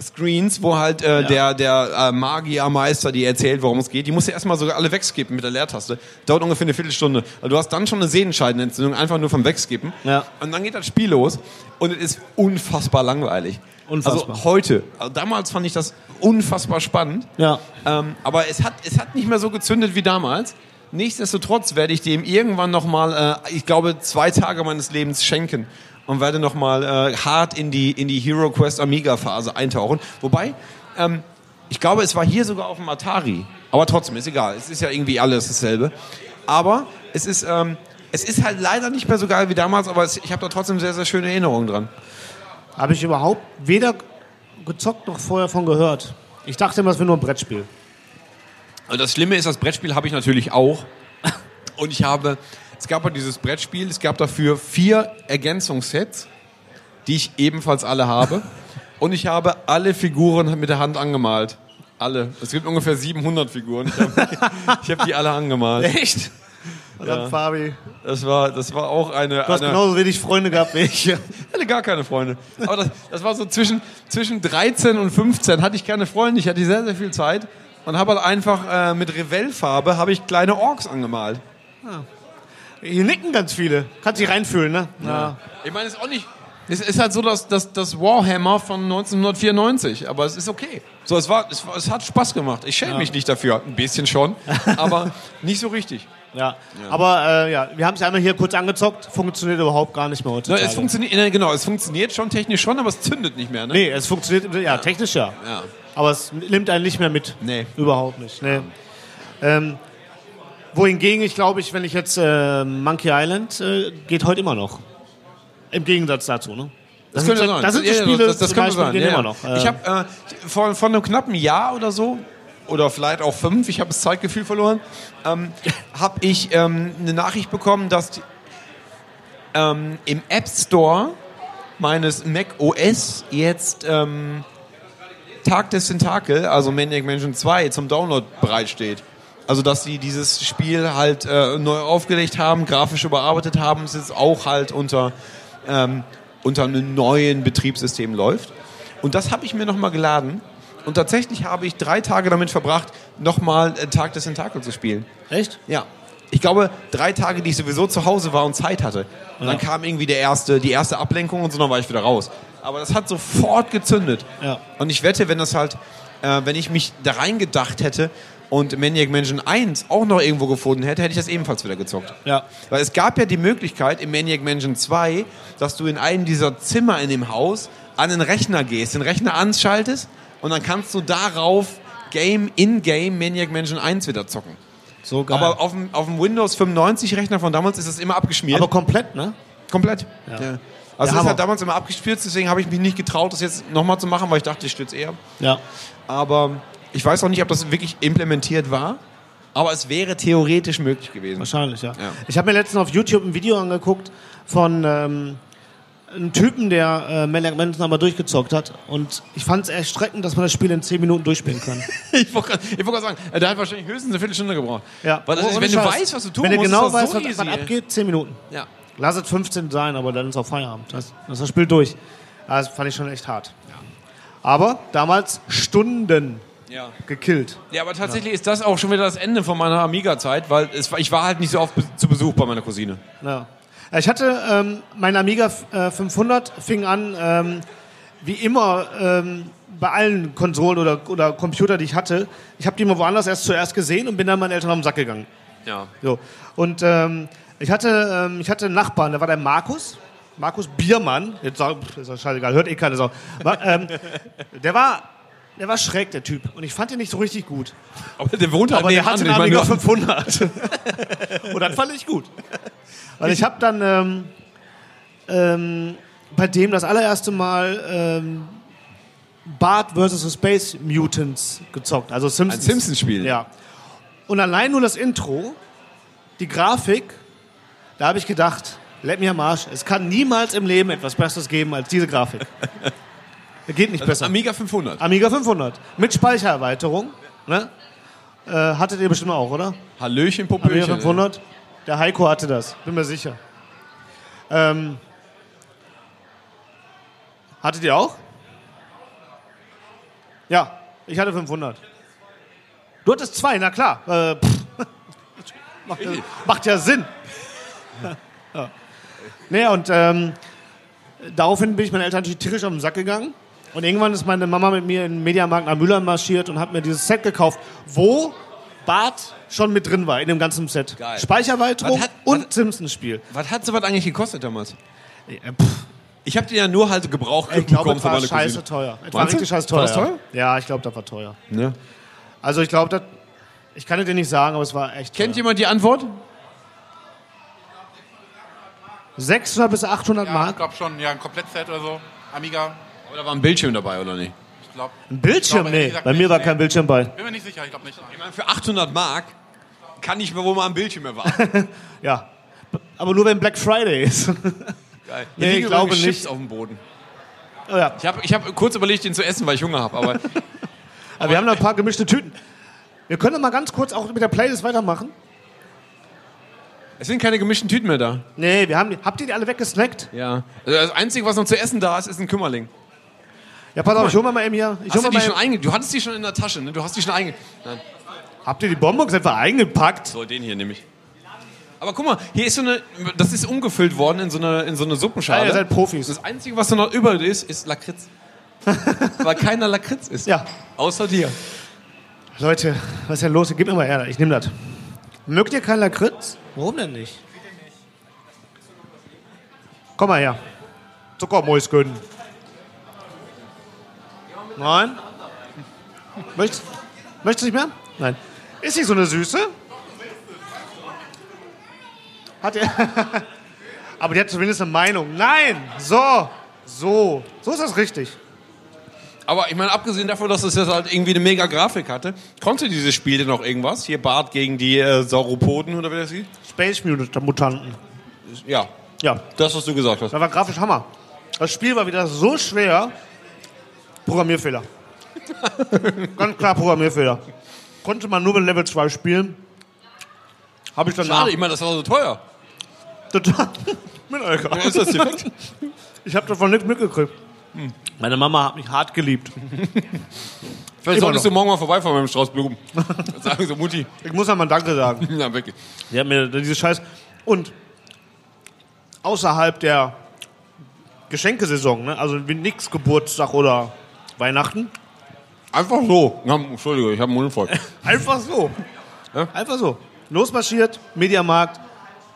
Screens, wo halt äh, der, der äh, Magiermeister dir erzählt, worum es geht. Die musst du erstmal sogar alle wegskippen mit der Leertaste. Dauert ungefähr eine Viertelstunde. Also du hast dann schon eine Sehenscheidenentzündung, einfach nur vom Wegskippen. Ja. Und dann geht das Spiel los und es ist unfassbar langweilig. Unfassbar. Also heute. Also damals fand ich das unfassbar spannend. Ja. Ähm, aber es hat, es hat nicht mehr so gezündet wie damals. Nichtsdestotrotz werde ich dem irgendwann nochmal, äh, ich glaube, zwei Tage meines Lebens schenken und werde nochmal äh, hart in die, in die Hero Quest Amiga Phase eintauchen. Wobei, ähm, ich glaube, es war hier sogar auf dem Atari. Aber trotzdem, ist egal. Es ist ja irgendwie alles dasselbe. Aber es ist, ähm, es ist halt leider nicht mehr so geil wie damals, aber es, ich habe da trotzdem sehr, sehr schöne Erinnerungen dran. Habe ich überhaupt weder gezockt noch vorher von gehört. Ich dachte immer, es wäre nur ein Brettspiel. Und das Schlimme ist, das Brettspiel habe ich natürlich auch. Und ich habe, es gab ja dieses Brettspiel, es gab dafür vier Ergänzungssets, die ich ebenfalls alle habe. Und ich habe alle Figuren mit der Hand angemalt. Alle. Es gibt ungefähr 700 Figuren. Ich habe ich hab die alle angemalt. Echt? Verdammt, Fabi. Das war, das war auch eine. Du hast eine genauso wenig Freunde gehabt wie ich. *laughs* ich hatte gar keine Freunde. Aber das, das war so zwischen, zwischen 13 und 15 hatte ich keine Freunde. Ich hatte sehr, sehr viel Zeit und habe halt einfach äh, mit Revell-Farbe habe ich kleine Orks angemalt. Hier nicken ganz viele. Kannst dich reinfühlen, ne? Ja. Ich meine, es ist auch nicht. Es ist halt so, dass das, das Warhammer von 1994, aber es ist okay. So, es war, es, es hat Spaß gemacht. Ich schäme Ja. mich nicht dafür, ein bisschen schon, aber *laughs* nicht so richtig. Ja. Aber äh, ja, wir haben es einmal hier kurz angezockt. Funktioniert überhaupt gar nicht mehr Na, heutzutage. es funktioniert, genau, es funktioniert schon technisch schon, aber es zündet nicht mehr. Ne? Nee, es funktioniert, ja, technisch ja. Ja. Aber es nimmt einen nicht mehr mit. Nee. Überhaupt nicht. Nee. Ähm, wohingegen ich glaube, ich, wenn ich jetzt äh, Monkey Island äh, geht heute immer noch. Im Gegensatz dazu, ne? Das, sind, könnte sein. das sind Ja, ja, Spiele, das, das könnte Beispiel, sein. gehen Ja, immer ja. noch. Äh, Ich habe äh, vor, vor einem knappen Jahr oder so, oder vielleicht auch fünf, ich habe das Zeitgefühl verloren, ähm, habe ich ähm, eine Nachricht bekommen, dass die, ähm, im App Store meines Mac OS jetzt ähm, Tag des Tentakel, also Maniac Mansion 2, zum Download bereitsteht. Also, dass sie dieses Spiel halt äh, neu aufgelegt haben, grafisch überarbeitet haben, es jetzt auch halt unter, ähm, unter einem neuen Betriebssystem läuft. Und das habe ich mir nochmal geladen. Und tatsächlich habe ich drei Tage damit verbracht, nochmal Tag des Tentakel zu spielen. Echt? Ja. Ich glaube, drei Tage, die ich sowieso zu Hause war und Zeit hatte. Und dann kam irgendwie der erste, die erste Ablenkung und so, dann war ich wieder raus. Aber das hat sofort gezündet. Ja. Und ich wette, wenn das halt, äh, wenn ich mich da reingedacht hätte und Maniac Mansion 1 auch noch irgendwo gefunden hätte, hätte ich das ebenfalls wieder gezockt. Ja. Weil es gab ja die Möglichkeit im Maniac Mansion 2, dass du in einem dieser Zimmer in dem Haus an den Rechner gehst, den Rechner anschaltest und dann kannst du darauf Game in Game Maniac Mansion 1 wieder zocken. So geil. Aber auf dem, auf dem Windows 95 Rechner von damals ist das immer abgeschmiert. Aber komplett, ne? komplett. Ja. Ja. Also Der es ist halt damals immer abgestürzt, deswegen habe ich mich nicht getraut, das jetzt nochmal zu machen, weil ich dachte, ich stürze eher. Ja. Aber ich weiß auch nicht, ob das wirklich implementiert war. Aber es wäre theoretisch möglich gewesen. Wahrscheinlich, ja. Ja. Ich habe mir letztens auf YouTube ein Video angeguckt von, ähm, einen Typen, der äh, Maniac Mansion aber durchgezockt hat. Und ich fand es erschreckend, dass man das Spiel in 10 Minuten durchspielen kann. *laughs* ich wollte gerade wollt sagen, äh, der hat wahrscheinlich höchstens eine Viertelstunde gebraucht. Ja. Weil ist, wenn du weißt, was du tun Wenn musst, genau ist das weißt, so was, was abgeht, 10 Minuten. Ja. Lass es 15 sein, aber dann ist auch Feierabend. Das, das ist das Spiel durch. Das fand ich schon echt hart. Aber damals Stunden Ja. gekillt. Ja, aber tatsächlich ist das auch schon wieder das Ende von meiner Amiga-Zeit, weil es, ich war halt nicht so oft zu Besuch bei meiner Cousine. Ja. Ich hatte ähm, mein Amiga äh, 500 fing an, ähm, wie immer ähm, bei allen Konsolen oder, oder Computer, die ich hatte. Ich habe die immer woanders erst zuerst gesehen und bin dann meinen Eltern auf den Sack gegangen. Ja. So. Und ähm, ich, hatte, ähm, ich hatte einen Nachbarn, der war der Markus. Markus Biermann. Jetzt sag, ist ja scheißegal, hört eh keine Sau. Ähm, der war. Der war schräg, der Typ. Und ich fand ihn nicht so richtig gut. Aber der wohnt halt Aber der hatte einen Amiga nur- 500. *laughs* Und das fand ich gut. Weil ich habe dann ähm, ähm, bei dem das allererste Mal ähm, Bart vs. the Space Mutants gezockt. Also Simpsons. Ein Simpsons-Spiel. Ja. Und allein nur das Intro, die Grafik, da habe ich gedacht, leck mir am Arsch, es kann niemals im Leben etwas Besseres geben als diese Grafik. *laughs* Geht nicht Also besser. Amiga 500. Amiga 500. Mit Speichererweiterung. Ne? Äh, hattet ihr bestimmt auch, oder? Hallöchen, Amiga Popöchen. 500. Der Heiko hatte das, bin mir sicher. Ähm, hattet ihr auch? Ja, ich hatte 500. Du hattest zwei, na klar. Äh, *laughs* macht, ja, macht ja Sinn. *laughs* ja. Naja, und ähm, daraufhin bin ich meinen Eltern natürlich tierisch auf den Sack gegangen. Und irgendwann ist meine Mama mit mir in den Mediamarkt nach Müller marschiert und hat mir dieses Set gekauft, wo Bart schon mit drin war in dem ganzen Set. Geil. Speicherweiterung Was hat- und Simpsons-Spiel. Was hat sowas eigentlich gekostet damals? Äh, Ich habe den ja nur halt gebraucht Ich glaube, bekommen war meiner scheiße Cousine. teuer. Es war richtig scheiße War teuer. das teuer? Ja, ich glaube, das war teuer. Ne? Also ich glaube, das. Ich kann es dir nicht sagen, aber es war echt. Kennt jemand die Antwort? 600 bis 800 Ja, Mark. ich glaube schon, ja, ein Komplettset oder so. Amiga. Aber da war ein Bildschirm dabei, oder nicht? Ich glaube. Ein Bildschirm? Ich glaube, Nee, gesagt bei mir war nee. kein Bildschirm bei. Bin mir nicht sicher, ich glaube nicht. Ich meine, für 800 Mark kann ich mir wohl mal ein Bildschirm erwarten. *laughs* Ja. Aber nur wenn Black Friday ist. Geil. Nee, ich glaube Chips nicht. auf dem Boden. Oh ja. Ich habe ich hab kurz überlegt, den zu essen, weil ich Hunger habe. Aber *laughs* Aber wir haben noch ein paar gemischte Tüten. Wir können mal ganz kurz auch mit der Playlist weitermachen. es sind keine gemischten Tüten mehr da. Nee, wir haben die. Habt ihr die alle weggesnackt? Ja. Also das Einzige, was noch zu essen da ist, ist ein Kümmerling. Ja, pass auf, ich hol mal mal eben hier. Ich hol Hast du, mal die mal schon einge du hattest die schon in der Tasche, ne? Du hast die schon einge... Nein. Habt ihr die Bonbons etwa eingepackt? So, den hier nämlich. Aber guck mal, hier ist so eine... Das ist umgefüllt worden in so eine, in so eine Suppenschale. Ja, ihr seid Profis. Das Einzige, was da noch übrig ist, ist Lakritz. *laughs* Weil keiner Lakritz ist. Ja. Außer dir. Leute, was ist denn los? Gib mir mal her, ich nehme das. Mögt ihr kein Lakritz? Warum denn nicht? Komm mal her. Zuckermäuschen. Nein? Möchtest, möchtest du nicht mehr? Nein. Ist sie so eine Süße? Hat er. *laughs* Aber die hat zumindest eine Meinung. Nein! So! So! So ist das richtig. Aber ich meine, abgesehen davon, dass es jetzt halt irgendwie eine mega Grafik hatte, konnte dieses Spiel denn noch irgendwas? Hier Bart gegen die äh, Sauropoden oder wie das hieß? Space Mutanten. Ja. Ja. Das, was du gesagt hast. Das war grafisch Hammer. Das Spiel war wieder so schwer. Programmierfehler. Ganz klar Programmierfehler. Konnte man nur mit Level 2 spielen. Habe ich dann Schade, ich meine, das war so teuer. Total. *laughs* Mit Alter. Ja, ist das defekt? Ich habe davon nichts mitgekriegt. Meine Mama hat mich hart geliebt. *laughs* Vielleicht solltest du morgen mal vorbeifahren mit dem Strauß Blumen. *laughs* Sagen so, Mutti. Ich muss einmal Danke sagen. Ja, wirklich. Die hat mir diese Scheiß. Und außerhalb der Geschenkesaison, ne? also wie nix Geburtstag oder Weihnachten, Einfach so. Ja, Entschuldigung, ich habe einen Mund voll. *laughs* Einfach so. Einfach so. Losmarschiert, Mediamarkt,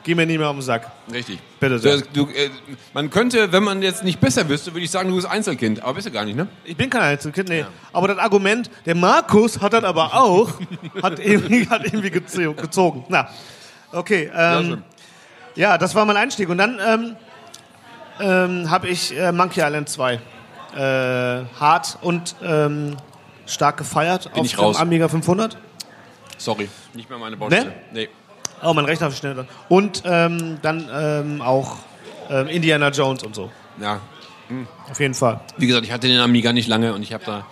geh mir nicht mehr auf den Sack. Richtig. Bitte sehr. Du, äh, man könnte, wenn man jetzt nicht besser wüsste, würde ich sagen, du bist Einzelkind. Aber bist du gar nicht, ne? Ich bin kein Einzelkind, nee. Aber das Argument, der Markus hat das aber auch, hat *laughs* irgendwie, hat irgendwie gezogen. Na, okay. Ähm, schön. ja, das war mein Einstieg. Und dann ähm, ähm, habe ich äh, Monkey Island 2 äh, hart und ähm, stark gefeiert Bin auf ich dem raus. Amiga 500. Sorry. Nicht mehr meine Baustelle. Ne? Nee. Oh, mein Rechner schnell. Und ähm, dann ähm, auch ähm, Indiana Jones und so. Ja. Hm. Auf jeden Fall. Wie gesagt, ich hatte den Amiga nicht lange und ich habe da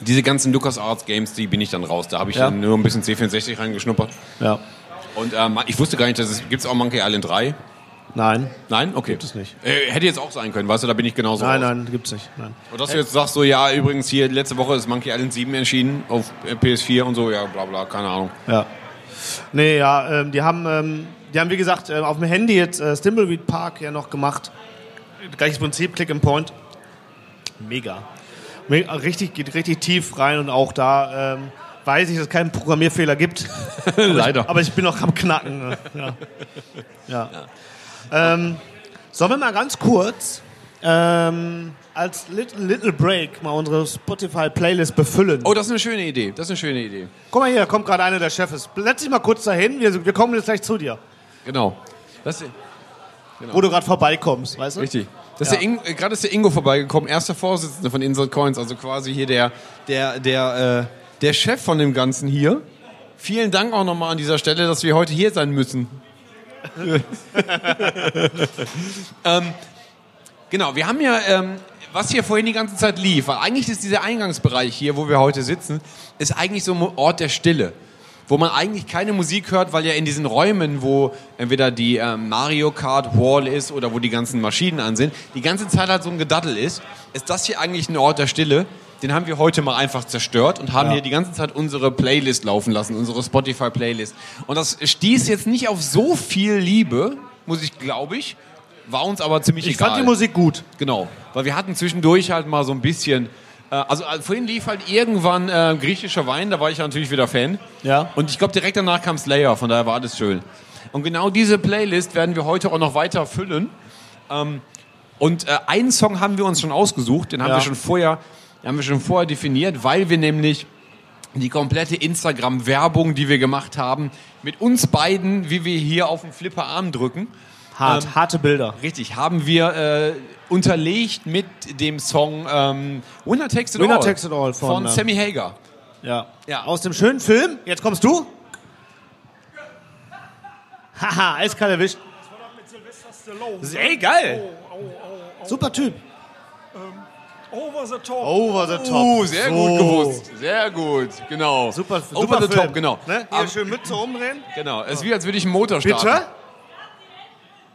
diese ganzen LucasArts Games, die bin ich dann raus. Da habe ich Ja. dann nur ein bisschen C64 reingeschnuppert. Ja. Und ähm, ich wusste gar nicht, dass es gibt auch Monkey Island 3. Nein. Nein? Okay. Gibt es nicht. Äh, hätte jetzt auch sein können, weißt du, da bin ich genauso Nein, raus. nein, gibt's nicht. Nein. Und dass du jetzt sagst, so, ja, übrigens hier, letzte Woche ist Monkey Island 7 erschienen auf äh, PS4 und so, ja, bla bla, keine Ahnung. Ja. Nee, ja, ähm, die haben, ähm, die haben wie gesagt äh, auf dem Handy jetzt äh, Stimbleweed Park ja noch gemacht. Gleiches Prinzip, Click and Point. Mega. Me richtig, geht richtig tief rein und auch da ähm, weiß ich, dass es keinen Programmierfehler gibt. *laughs* aber Leider. Ich, aber ich bin noch am Knacken. ne? *laughs* Ja. ja. Ähm, sollen wir mal ganz kurz ähm, als Little, Little Break mal unsere Spotify-Playlist befüllen? Oh, das ist eine schöne Idee. Das ist eine schöne Idee. Guck mal hier, da kommt gerade einer der Chefs. Setz dich mal kurz dahin, wir, wir kommen jetzt gleich zu dir. Genau. Das, Wo du gerade vorbeikommst, weißt du? Richtig. Das Ja. äh, Gerade ist der Ingo vorbeigekommen, erster Vorsitzende von Insert Coins, also quasi hier der, der, der, äh, der Chef von dem Ganzen hier. Vielen Dank auch nochmal an dieser Stelle, dass wir heute hier sein müssen. *laughs* ähm, genau, wir haben ja, ähm, was hier vorhin die ganze Zeit lief, weil eigentlich ist dieser Eingangsbereich hier, wo wir heute sitzen, ist eigentlich so ein Ort der Stille. Wo man eigentlich keine Musik hört, weil ja in diesen Räumen, wo entweder die ähm, Mario Kart Wall ist oder wo die ganzen Maschinen an sind, die ganze Zeit halt so ein Gedaddel ist, ist das hier eigentlich ein Ort der Stille. Den haben wir heute mal einfach zerstört und haben Ja. hier die ganze Zeit unsere Playlist laufen lassen, unsere Spotify-Playlist. Und das stieß jetzt nicht auf so viel Liebe, muss ich, glaube ich, war uns aber ziemlich Ich egal. fand die Musik gut. Genau, weil wir hatten zwischendurch halt mal so ein bisschen, äh, also äh, vorhin lief halt irgendwann äh, griechischer Wein, da war ich natürlich wieder Fan. Ja. Und ich glaube direkt danach kam Slayer, von daher war alles schön. Und genau diese Playlist werden wir heute auch noch weiter füllen. Ähm, und äh, einen Song haben wir uns schon ausgesucht, den haben Ja. wir schon vorher, den haben wir schon vorher definiert, weil wir nämlich die komplette Instagram-Werbung, die wir gemacht haben, mit uns beiden, wie wir hier auf den Flipperarm drücken. Hart, ähm, harte Bilder. Richtig, haben wir äh, unterlegt mit dem Song ähm, Winner Takes It Winner All Takes It All von, von ähm, Sammy Hagar. Ja. Ja. Aus dem schönen Film. Jetzt kommst du. Haha, *laughs* eiskalt erwischt. Ey, geil. Super Typ. Over the top. Over the top. Oh, sehr So. gut gewusst. Sehr gut, genau. Super, Over super the Film. top, genau. Ne? Hier Aber- schön Mütze umdrehen. Genau, es ist wie, als würde ich einen Motor starten. Bitte?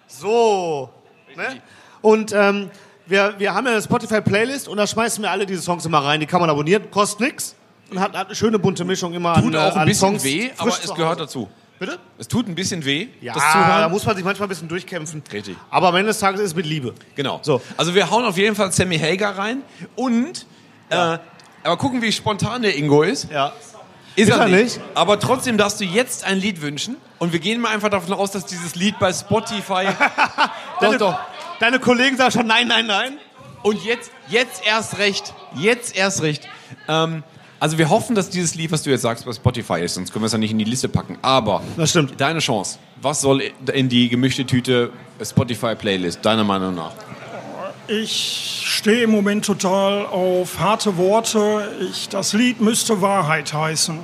So. Ne? Und ähm, wir, wir haben ja eine Spotify-Playlist und da schmeißen wir alle diese Songs immer rein. Die kann man abonnieren, kostet nichts und hat, hat eine schöne bunte Mischung immer Tut an, auch äh, ein an bisschen Songs. weh, aber es gehört dazu. Bitte? Es tut ein bisschen weh, Ja, das Zuhören. da muss man sich manchmal ein bisschen durchkämpfen. Richtig. Aber am Ende des Tages ist es mit Liebe. Genau. So. Also wir hauen auf jeden Fall Sammy Hagar rein und äh, aber gucken, wie spontan der Ingo ist. Ja. Ist, Ist er nicht. nicht? Aber trotzdem darfst du jetzt ein Lied wünschen und wir gehen mal einfach davon aus, dass dieses Lied bei Spotify *laughs* Deine, deine Kollegen sagen schon nein, nein, nein. und jetzt jetzt erst recht, jetzt erst recht. Ähm, also wir hoffen, dass dieses Lied, was du jetzt sagst, bei Spotify ist, sonst können wir es ja nicht in die Liste packen. Aber das stimmt. Deine Chance. Was soll in die gemischte Tüte Spotify Playlist deiner Meinung nach? Ich stehe im Moment total auf harte Worte. Ich, das Lied müsste Wahrheit heißen.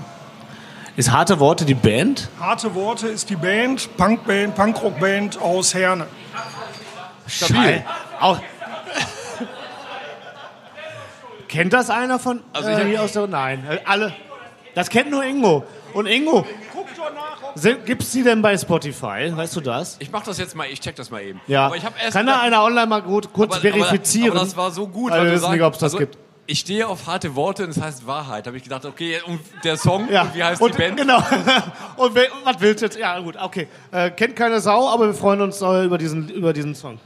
Ist harte Worte die Band? Harte Worte ist die Band, Punkband, Punkrockband aus Herne. Stabil. Au. Kennt das einer von Also äh, hier aus der Nein, äh, alle. Das kennt nur Ingo. Und Ingo, sind, gibt's die denn bei Spotify? Weißt du das? Ich mach das jetzt mal, ich check das mal eben. Ja. Kann da einer online mal gut, kurz aber, verifizieren? Aber, aber das war so gut, weil wir wissen nicht, ob es das also, gibt. Ich stehe auf harte Worte und es heißt Wahrheit. Da habe ich gedacht, okay, und der Song Ja. und wie heißt und, die Band? Genau. *laughs* und wer, was willst du jetzt? Ja, gut, okay. Äh, kennt keine Sau, aber wir freuen uns äh, über, diesen, über diesen Song.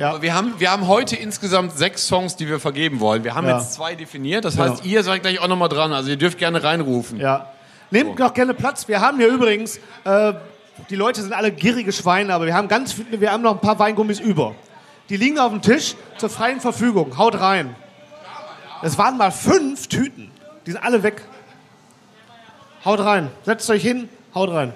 Aber wir haben, wir haben heute insgesamt sechs Songs, die wir vergeben wollen. Wir haben Ja. jetzt zwei definiert. Das Genau. heißt, ihr seid gleich auch nochmal dran. Also ihr dürft gerne reinrufen. Ja. Nehmt doch gerne Platz. Wir haben hier übrigens, äh, die Leute sind alle gierige Schweine, aber wir haben ganz viele, wir haben noch ein paar Weingummis über. Die liegen auf dem Tisch zur freien Verfügung. Haut rein. Es waren mal fünf Tüten. Die sind alle weg. Haut rein. Setzt euch hin, haut rein.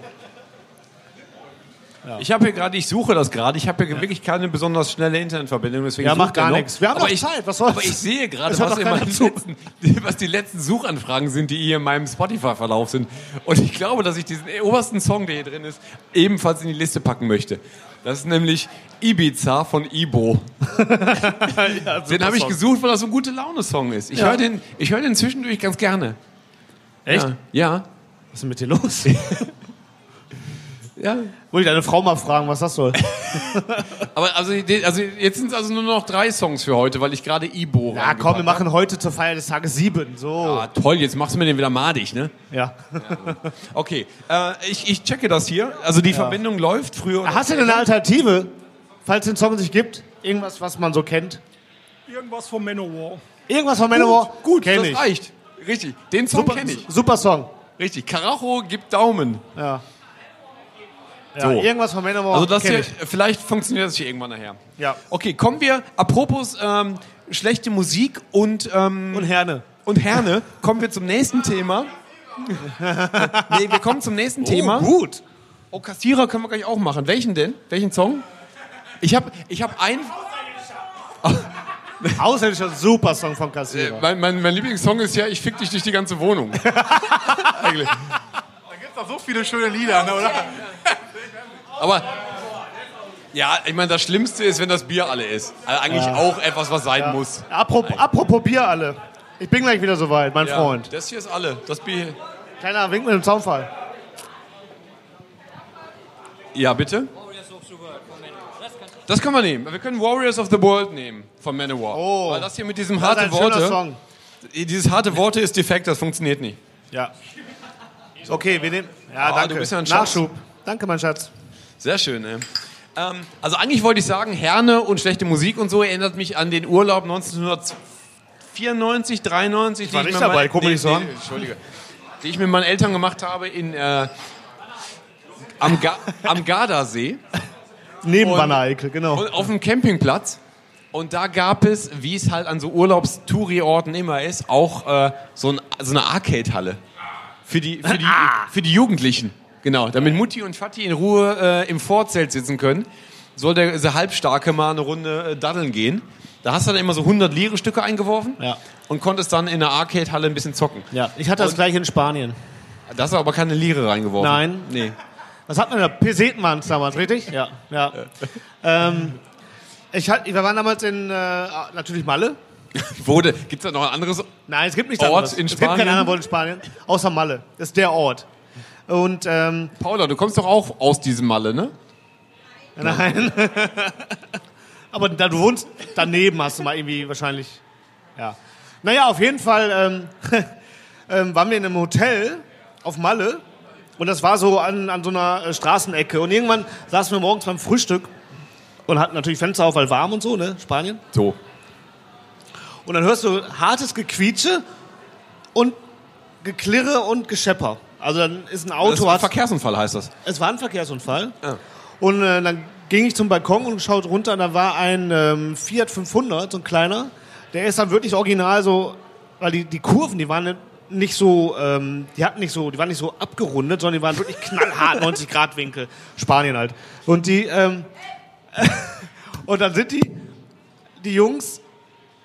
Ich habe hier gerade, ich suche das gerade, ich habe hier wirklich keine besonders schnelle Internetverbindung. Deswegen Ja, macht gar nichts. Wir haben aber doch ich, Zeit, was soll's? Aber ich sehe gerade, was, letzten, *laughs* was die letzten Suchanfragen sind, die hier in meinem Spotify-Verlauf sind. Und ich glaube, dass ich diesen obersten Song, der hier drin ist, ebenfalls in die Liste packen möchte. Das ist nämlich Ibiza von Ibo. *laughs* den habe ich gesucht, weil das so ein gute Laune-Song ist. Ich Ja. höre den, ich höre den zwischendurch ganz gerne. Echt? Ja. ja. Was ist denn mit dir los? *laughs* ja. Wollte ich deine Frau mal fragen, was das soll. *laughs* Aber also, also jetzt sind es also nur noch drei Songs für heute, weil ich gerade Ibo Ja, komm, wir machen heute zur Feier des Tages sieben. So. Ah, toll, jetzt machst du mir den wieder madig, ne? Ja. *laughs* Okay, äh, ich, ich checke das hier. Also die Verbindung läuft früher oder Hast du denn eine Alternative, falls es den Song nicht gibt? Irgendwas, was man so kennt? Irgendwas von Manowar. Irgendwas von Manowar? Gut, kenn das ich. reicht. Richtig, den Song kenne ich. super Song. Richtig, Karacho gibt Daumen. Ja. Ja, So. Irgendwas von Manowar Also das hier, ich. vielleicht funktioniert das hier irgendwann nachher. Ja. Okay, kommen wir, apropos ähm, schlechte Musik und... Ähm, Und Herne. Und Herne, kommen wir zum nächsten Thema. *laughs* nee, wir kommen zum nächsten Thema. gut. Oh, Kassierer können wir gleich auch machen. Welchen denn? Welchen Song? Ich habe ich hab ein... *laughs* Außerdem super Song von Kassierer. Mein, mein, mein Lieblingssong ist ja Ich fick dich durch die ganze Wohnung. *laughs* Eigentlich. Da gibt es doch so viele schöne Lieder, ne, oder? Aber ja, ich meine, das Schlimmste ist, wenn das Bier alle ist. Also eigentlich Ja. auch etwas, was sein Ja. muss. Apropos, apropos Bier alle. Ich bin gleich wieder soweit, mein Ja, Freund. Das hier ist alle. Das Bier. Kleiner Wink mit dem Zaunfall. Ja, bitte? Das können wir nehmen. Wir können Warriors of the World nehmen von Manowar. Oh. Weil das hier mit diesem Das ist harte ein schöner Worte. Song. Dieses harte Worte ist defekt, das funktioniert nicht. Ja. Okay, wir nehmen. Ja, Ah, danke. du bist ja ein Schatz. Nachschub. Danke, mein Schatz. Sehr schön, ne? Ähm, also eigentlich wollte ich sagen, Herne und schlechte Musik und so erinnert mich an den Urlaub 1994, 93. Ich war nicht dabei, guck mir nicht so an. Entschuldige. Die ich mit meinen Eltern gemacht habe in, äh, am, Ga am Gardasee. Neben Wanne-Eickel, genau. Und auf dem Campingplatz. Und da gab es, wie es halt an so Urlaubstouri-Orten immer ist, auch äh, so, ein, so eine Arcade-Halle. Für die, für, die, für die Jugendlichen. Genau, damit Mutti und Vati in Ruhe äh, im Vorzelt sitzen können. Soll der, der Halbstarke mal eine Runde äh, daddeln gehen. Da hast du dann immer so 100 Lire-Stücke eingeworfen Ja. und konntest dann in der Arcade-Halle ein bisschen zocken. Ja, ich hatte das gleich in Spanien. Da hast du aber keine Lire reingeworfen. Nein. Nee. Was hat man da? Peseten waren es damals, richtig? Ja. ja. ähm, ich hat, wir waren damals in, äh, natürlich Malle. *laughs* Wurde, gibt es da noch ein anderes Nein, es gibt nichts Ort anderes. in Es gibt keinen anderen Ort in Spanien, außer Malle. Das ist der Ort. Und, ähm, Paula, du kommst doch auch aus diesem Malle, ne? Nein. *laughs* Aber da du wohnst daneben, hast du mal irgendwie wahrscheinlich. Ja. Naja, auf jeden Fall ähm, *laughs* ähm, waren wir in einem Hotel auf Malle. Und das war so an, an so einer äh, Straßenecke. Und irgendwann saßen wir morgens beim Frühstück und hatten natürlich Fenster auf, weil warm und so, ne? Spanien. So. Und dann hörst du hartes Gequietsche und Geklirre und Geschepper. Also dann ist ein Auto. Das ein Verkehrsunfall, heißt das. es war ein Verkehrsunfall. Ja. Und äh, dann ging ich zum Balkon und schaut runter und da war ein ähm, Fiat 500, so ein kleiner. Der ist dann wirklich original so, weil die, die Kurven, die waren nicht so, ähm, die hatten nicht so, die waren nicht so abgerundet, sondern die waren wirklich knallhart *laughs* 90 Grad Winkel. Spanien halt. Und die, ähm, *laughs* und dann sind die, die Jungs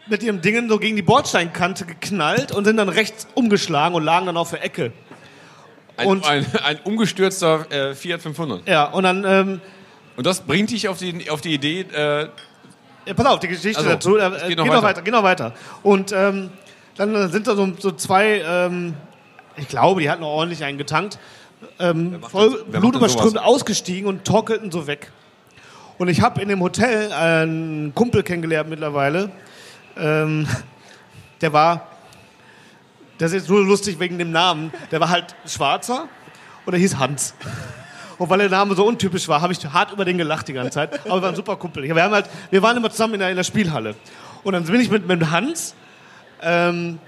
mit ihrem Dingen so gegen die Bordsteinkante geknallt und sind dann rechts umgeschlagen und lagen dann auf der Ecke. Ein, Und- ein, ein umgestürzter äh, Fiat 500. Ja, und dann, ähm, Und das bringt dich auf die, auf die Idee, äh, Ja, pass auf, die Geschichte Also, dazu. Äh, geht geht noch weiter. weiter. Geht noch weiter. Und ähm, dann sind da so, so zwei, ähm, ich glaube, die hatten noch ordentlich einen getankt, ähm, voll blutüberströmt ausgestiegen und torkelten so weg. Und ich habe in dem Hotel einen Kumpel kennengelernt mittlerweile. Ähm, *laughs* der war, das ist nur lustig wegen dem Namen, der war halt Schwarzer und er hieß Hans. Und weil der Name so untypisch war, habe ich hart über den gelacht die ganze Zeit. Aber wir waren super Kumpel. Wir, haben halt, wir waren immer zusammen in der, in der Spielhalle. Und dann bin ich mit, mit Hans ähm,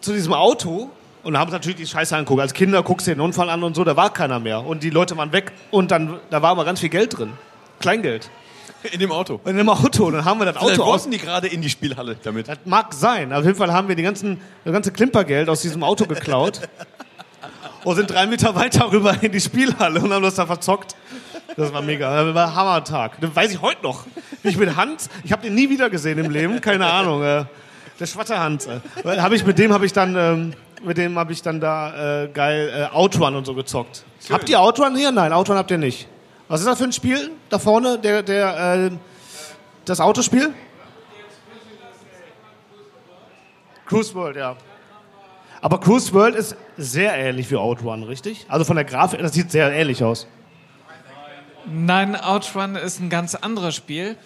zu diesem Auto und haben uns natürlich die Scheiße angeguckt. Als Kinder guckst du den Unfall an und so, da war keiner mehr. Und die Leute waren weg und dann, da war aber ganz viel Geld drin. Kleingeld. In dem Auto. In dem Auto. Und dann haben wir das Vielleicht Auto aus. wollten die gerade in die Spielhalle damit. Das mag sein. Auf jeden Fall haben wir die ganzen, das ganze Klimpergeld aus diesem Auto geklaut *laughs* und sind drei Meter weiter rüber in die Spielhalle und haben das da verzockt. Das war mega. Das war ein Hammertag. Das weiß ich heute noch. Ich mit Hans, ich habe den nie wieder gesehen im Leben, keine Ahnung. Äh, der schwatte Hans. Äh. Hab ich, mit dem habe ich dann, ähm, mit dem habe ich dann da äh, geil äh, Outrun und so gezockt. Habt ihr Outrun hier? Nein, Outrun habt ihr nicht. Was ist das für ein Spiel? Da vorne, der, der, äh, das Autospiel? Cruise World, ja. Aber Cruise World ist sehr ähnlich wie Outrun, richtig? Also von der Grafik, das sieht sehr ähnlich aus. Nein, Outrun ist ein ganz anderes Spiel.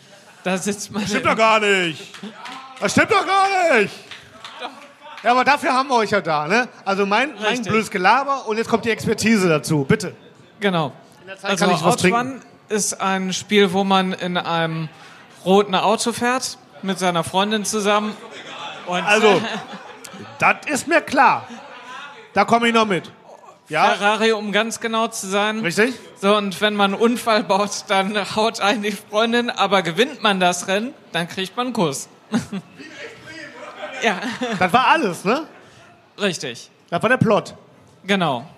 Da sitzt man. Das stimmt doch gar nicht. Das stimmt doch gar nicht. Ja, aber dafür haben wir euch ja da, ne? Also mein, mein blödes Gelaber und jetzt kommt die Expertise dazu. Bitte. Genau. Zeit Also kann ich was trinken. ist ein Spiel, wo man in einem roten Auto fährt mit seiner Freundin zusammen. Und Also, *laughs* das ist mir klar. Da komme ich noch mit. Ja? Ferrari, um ganz genau zu sein. Richtig. So, und wenn man einen Unfall baut, dann haut einen die Freundin, aber gewinnt man das Rennen, dann kriegt man einen Kuss. *laughs* ja. Das war alles, ne? Richtig. Das war der Plot. Genau.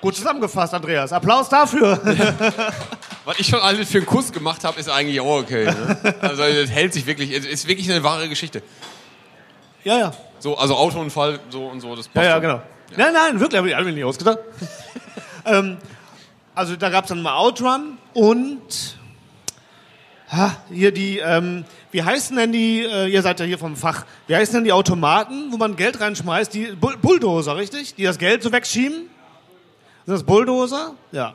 Gut zusammengefasst, Andreas. Applaus dafür. *laughs* Was ich schon alles für einen Kuss gemacht habe, ist eigentlich auch okay. Ne? Also das hält sich wirklich, es ist wirklich eine wahre Geschichte. ja, ja. So, also Autounfall, so und so, das Ja, passt ja, schon. genau. Nein, nein, wirklich, habe ich mir nicht ausgedacht. *laughs* ähm, also da gab es dann mal Outrun und ha, hier die, ähm, wie heißen denn die, äh, ihr seid ja hier vom Fach, wie heißen denn die Automaten, wo man Geld reinschmeißt? Die Bull Bulldozer, richtig? Die das Geld so wegschieben? Sind das Bulldozer? Ja.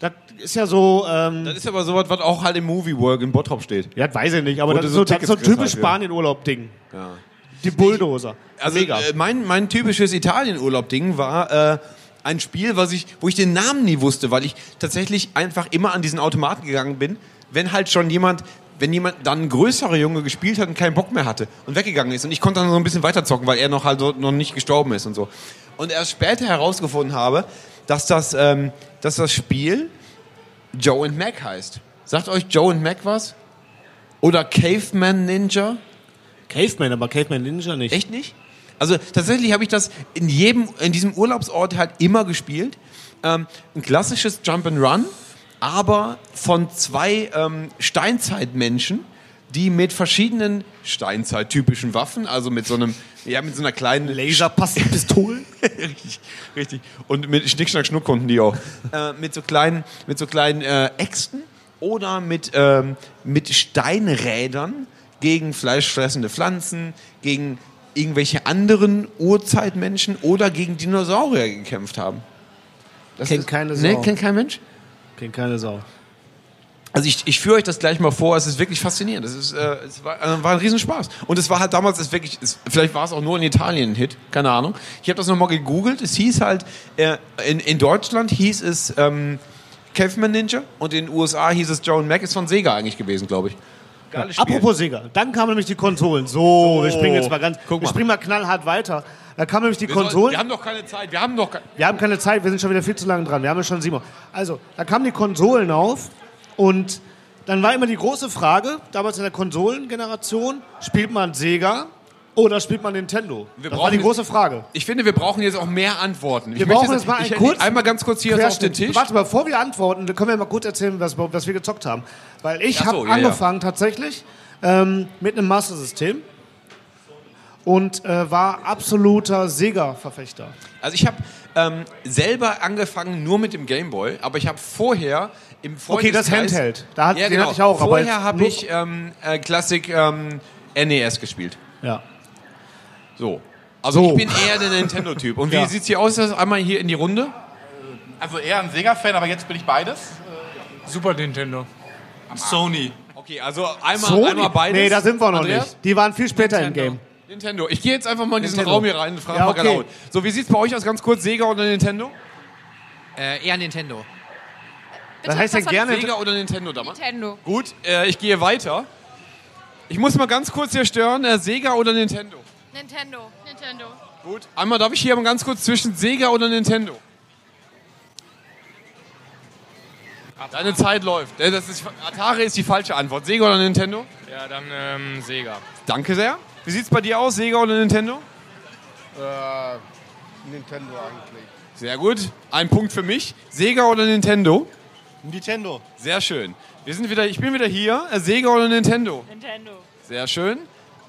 Das ist ja so. Ähm, Das ist aber sowas, was auch halt im Movie Work in Bottrop steht. ja, das weiß ich nicht, aber das ist so, das ist so ein typisch. Spanien-Urlaub-Ding. Ja. Die Bulldozer. Also Mega. äh, mein, mein typisches Italien-Urlaub-Ding war äh, ein Spiel, was ich, wo ich den Namen nie wusste, weil ich tatsächlich einfach immer an diesen Automaten gegangen bin, wenn halt schon jemand, wenn jemand dann ein größerer Junge gespielt hat und keinen Bock mehr hatte und weggegangen ist und ich konnte dann so ein bisschen weiterzocken, weil er noch halt so, noch nicht gestorben ist und so. Und erst später herausgefunden habe, dass das, ähm, dass das Spiel Joe and Mac heißt. Sagt euch Joe and Mac was? Oder Caveman Ninja? Caveman, aber Caveman Ninja nicht. Echt nicht? Also tatsächlich habe ich das in jedem, in diesem Urlaubsort halt immer gespielt. Ähm, ein klassisches Jump and Run, aber von zwei ähm, Steinzeitmenschen, die mit verschiedenen Steinzeittypischen Waffen, also mit so einem, ja, mit so einer kleinen Laserpistolen. *laughs* richtig, richtig. Und mit Schnick, Schnack, Schnuck konnten die auch. äh, mit so kleinen, mit so kleinen äh, Äxten oder mit, ähm, mit Steinrädern gegen fleischfressende Pflanzen, gegen irgendwelche anderen Urzeitmenschen oder gegen Dinosaurier gekämpft haben. Das Kennt ist- keine Sau. Nee, kennt kein Mensch? Kennt keine Sau. Also ich, ich führe euch das gleich mal vor, es ist wirklich faszinierend. Es, ist, äh, es war, äh, war ein Riesenspaß. Und es war halt damals, es wirklich, es, vielleicht war es auch nur in Italien ein Hit, keine Ahnung. Ich habe das nochmal gegoogelt, es hieß halt, äh, in, in Deutschland hieß es ähm, Caveman Ninja und in den USA hieß es Joe and Mac, ist von Sega eigentlich gewesen, glaube ich. Geiles Spiel. Apropos Sega, dann kamen nämlich die Konsolen. So, wir springen jetzt mal ganz, Guck wir mal. springen mal knallhart weiter. Da kamen nämlich die Wir, Konsolen. wir haben doch keine Zeit, wir haben doch ke Wir haben keine Zeit, wir sind schon wieder viel zu lange dran. Wir haben ja schon sieben. Uhr. Also, da kamen die Konsolen auf und dann war immer die große Frage, damals in der Konsolengeneration, spielt man Sega oder spielt man Nintendo? Wir das war die große Frage. Ich finde, wir brauchen jetzt auch mehr Antworten. Wir ich brauchen jetzt mal einen kurzen einmal ganz kurz hier auf den. Tisch. Warte, bevor wir antworten, können wir mal kurz erzählen, was, was wir gezockt haben. Weil ich so, habe ja, ja. angefangen tatsächlich ähm, mit einem Master System und äh, war absoluter Sega-Verfechter. Also ich habe ähm, selber angefangen nur mit dem Gameboy, aber ich habe vorher im Okay, das Handheld. Da hat- ja, den genau. hatte ich auch, Vorher habe ich ähm, äh, Classic ähm, NES gespielt. Ja. So. Also So. ich bin eher der Nintendo-Typ. Und wie *laughs* Ja. sieht's hier aus? Das einmal hier in die Runde? Also eher ein Sega-Fan, aber jetzt bin ich beides. Super Nintendo. Sony. Okay, also einmal, Sony? einmal beides. Nee, da sind wir noch Andreas? nicht. Die waren viel später im Game. Nintendo. Ich gehe jetzt einfach mal in diesen Nintendo. Raum hier rein und frage Ja, mal okay. genau. So, wie sieht's bei euch aus ganz kurz? Sega oder Nintendo? Äh, eher Nintendo. Was heißt denn gerne? Sega oder Nintendo damals? Nintendo. Gut, äh, ich gehe weiter. Ich muss mal ganz kurz hier stören. Äh, Sega oder Nintendo? Nintendo. Nintendo. Gut. Einmal darf ich hier mal ganz kurz zwischen Sega oder Nintendo? Deine Zeit läuft. Äh, Das ist, Atari ist die falsche Antwort. Sega oder Nintendo? Ja, dann ähm, Sega. Danke sehr. Wie sieht's bei dir aus? Sega oder Nintendo? Äh, Nintendo eigentlich. Sehr gut. Ein Punkt für mich. Sega oder Nintendo? Nintendo. Sehr schön. Wir sind wieder, ich bin wieder hier. Äh, Sega oder Nintendo? Nintendo. Sehr schön.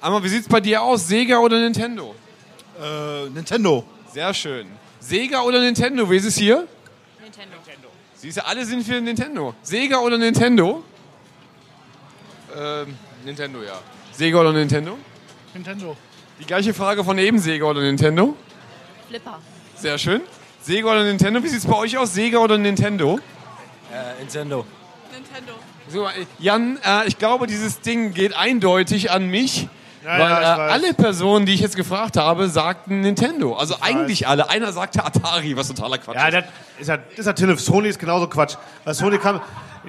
Einmal, wie sieht's bei dir aus? Sega oder Nintendo? Äh, Nintendo. Sehr schön. Sega oder Nintendo? Wie ist es hier? Nintendo. Siehst du, alle sind für Nintendo. Sega oder Nintendo? Ähm, Nintendo, ja. Sega oder Nintendo? Nintendo. Die gleiche Frage von eben, Sega oder Nintendo? Flipper. Sehr schön. Sega oder Nintendo? Wie sieht's bei euch aus? Sega oder Nintendo? Äh, Nintendo. Nintendo. So, äh, Jan, äh, ich glaube, dieses Ding geht eindeutig an mich. Ja, weil ja, ich äh, alle Personen, die ich jetzt gefragt habe, sagten Nintendo. Also eigentlich weiß. alle. Einer sagte Atari, was totaler Quatsch Ja, ist. das ist ja, das ist ja Tele Sony ist genauso Quatsch. Weil Sony kam,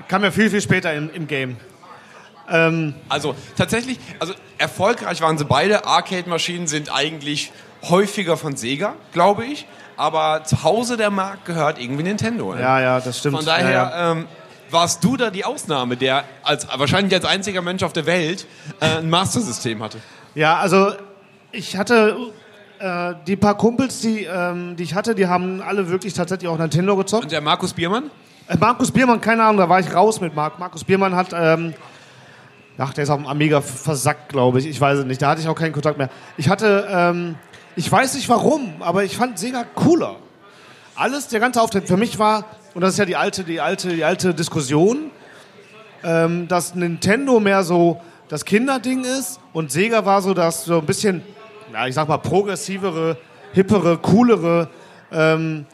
kam ja viel, viel später im, im Game. Ähm, Also tatsächlich, also erfolgreich waren sie beide. Arcade-Maschinen sind eigentlich häufiger von Sega, glaube ich. Aber zu Hause der Markt gehört irgendwie Nintendo. ne? ja, ja, das stimmt. Von daher Ja, ja. Ähm, warst du da die Ausnahme, der als wahrscheinlich als einziger Mensch auf der Welt äh, ein Master-System hatte. Ja, also ich hatte äh, die paar Kumpels, die, ähm, die ich hatte, die haben alle wirklich tatsächlich auch Nintendo gezockt. Und der Markus Biermann? Äh, Markus Biermann, keine Ahnung, da war ich raus mit Marc. Markus Biermann hat, ähm, ach, der ist auf dem Amiga versackt, glaube ich. Ich weiß es nicht. Da hatte ich auch keinen Kontakt mehr. Ich hatte, ähm, ich weiß nicht warum, aber ich fand Sega cooler. Alles, der ganze Auftritt für mich war, und das ist ja die alte, die alte, die alte Diskussion, ähm, dass Nintendo mehr so das Kinderding ist und Sega war so das so ein bisschen, ja, ich sag mal, progressivere, hippere, coolere, ähm,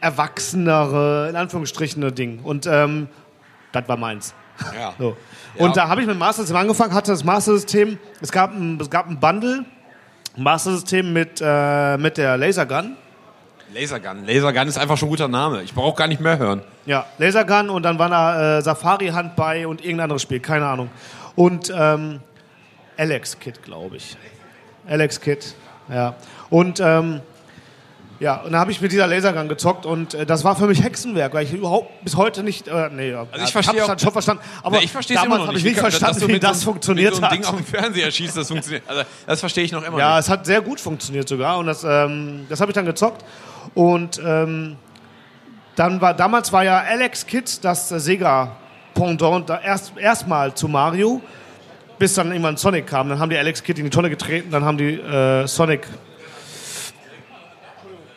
erwachsenere, in Anführungsstrichen, Ding. Und ähm, das war meins. Ja. *laughs* So. Und da habe ich mit Master System angefangen, hatte das Master System, es gab ein, es gab ein Bundle, Master System mit, äh, mit der Lasergun. Lasergun. Lasergun ist einfach schon ein guter Name. Ich brauche gar nicht mehr hören. Ja, Lasergun und dann war da äh, Safari Hand bei und irgendein anderes Spiel, keine Ahnung. Und ähm, Alex Kid, glaube ich. Alex Kid, ja. Und ähm, ja, und dann habe ich mit dieser Lasergun gezockt und äh, das war für mich Hexenwerk, weil ich überhaupt bis heute nicht, äh, nee, also ich auch- dann schon verstanden, aber Nee, ich verstehe es immer damals habe ich nicht verstanden, wie das so, funktioniert so hat. Ding auf dem Fernseher schießt, das funktioniert. Also, das verstehe ich noch immer Ja, nicht. es hat sehr gut funktioniert sogar und das, ähm, das habe ich dann gezockt. Und ähm, dann war damals war ja Alex Kidd das äh, Sega Pendant da erst erstmal zu Mario, bis dann irgendwann Sonic kam. Dann haben die Alex Kidd in die Tonne getreten, dann haben die äh, Sonic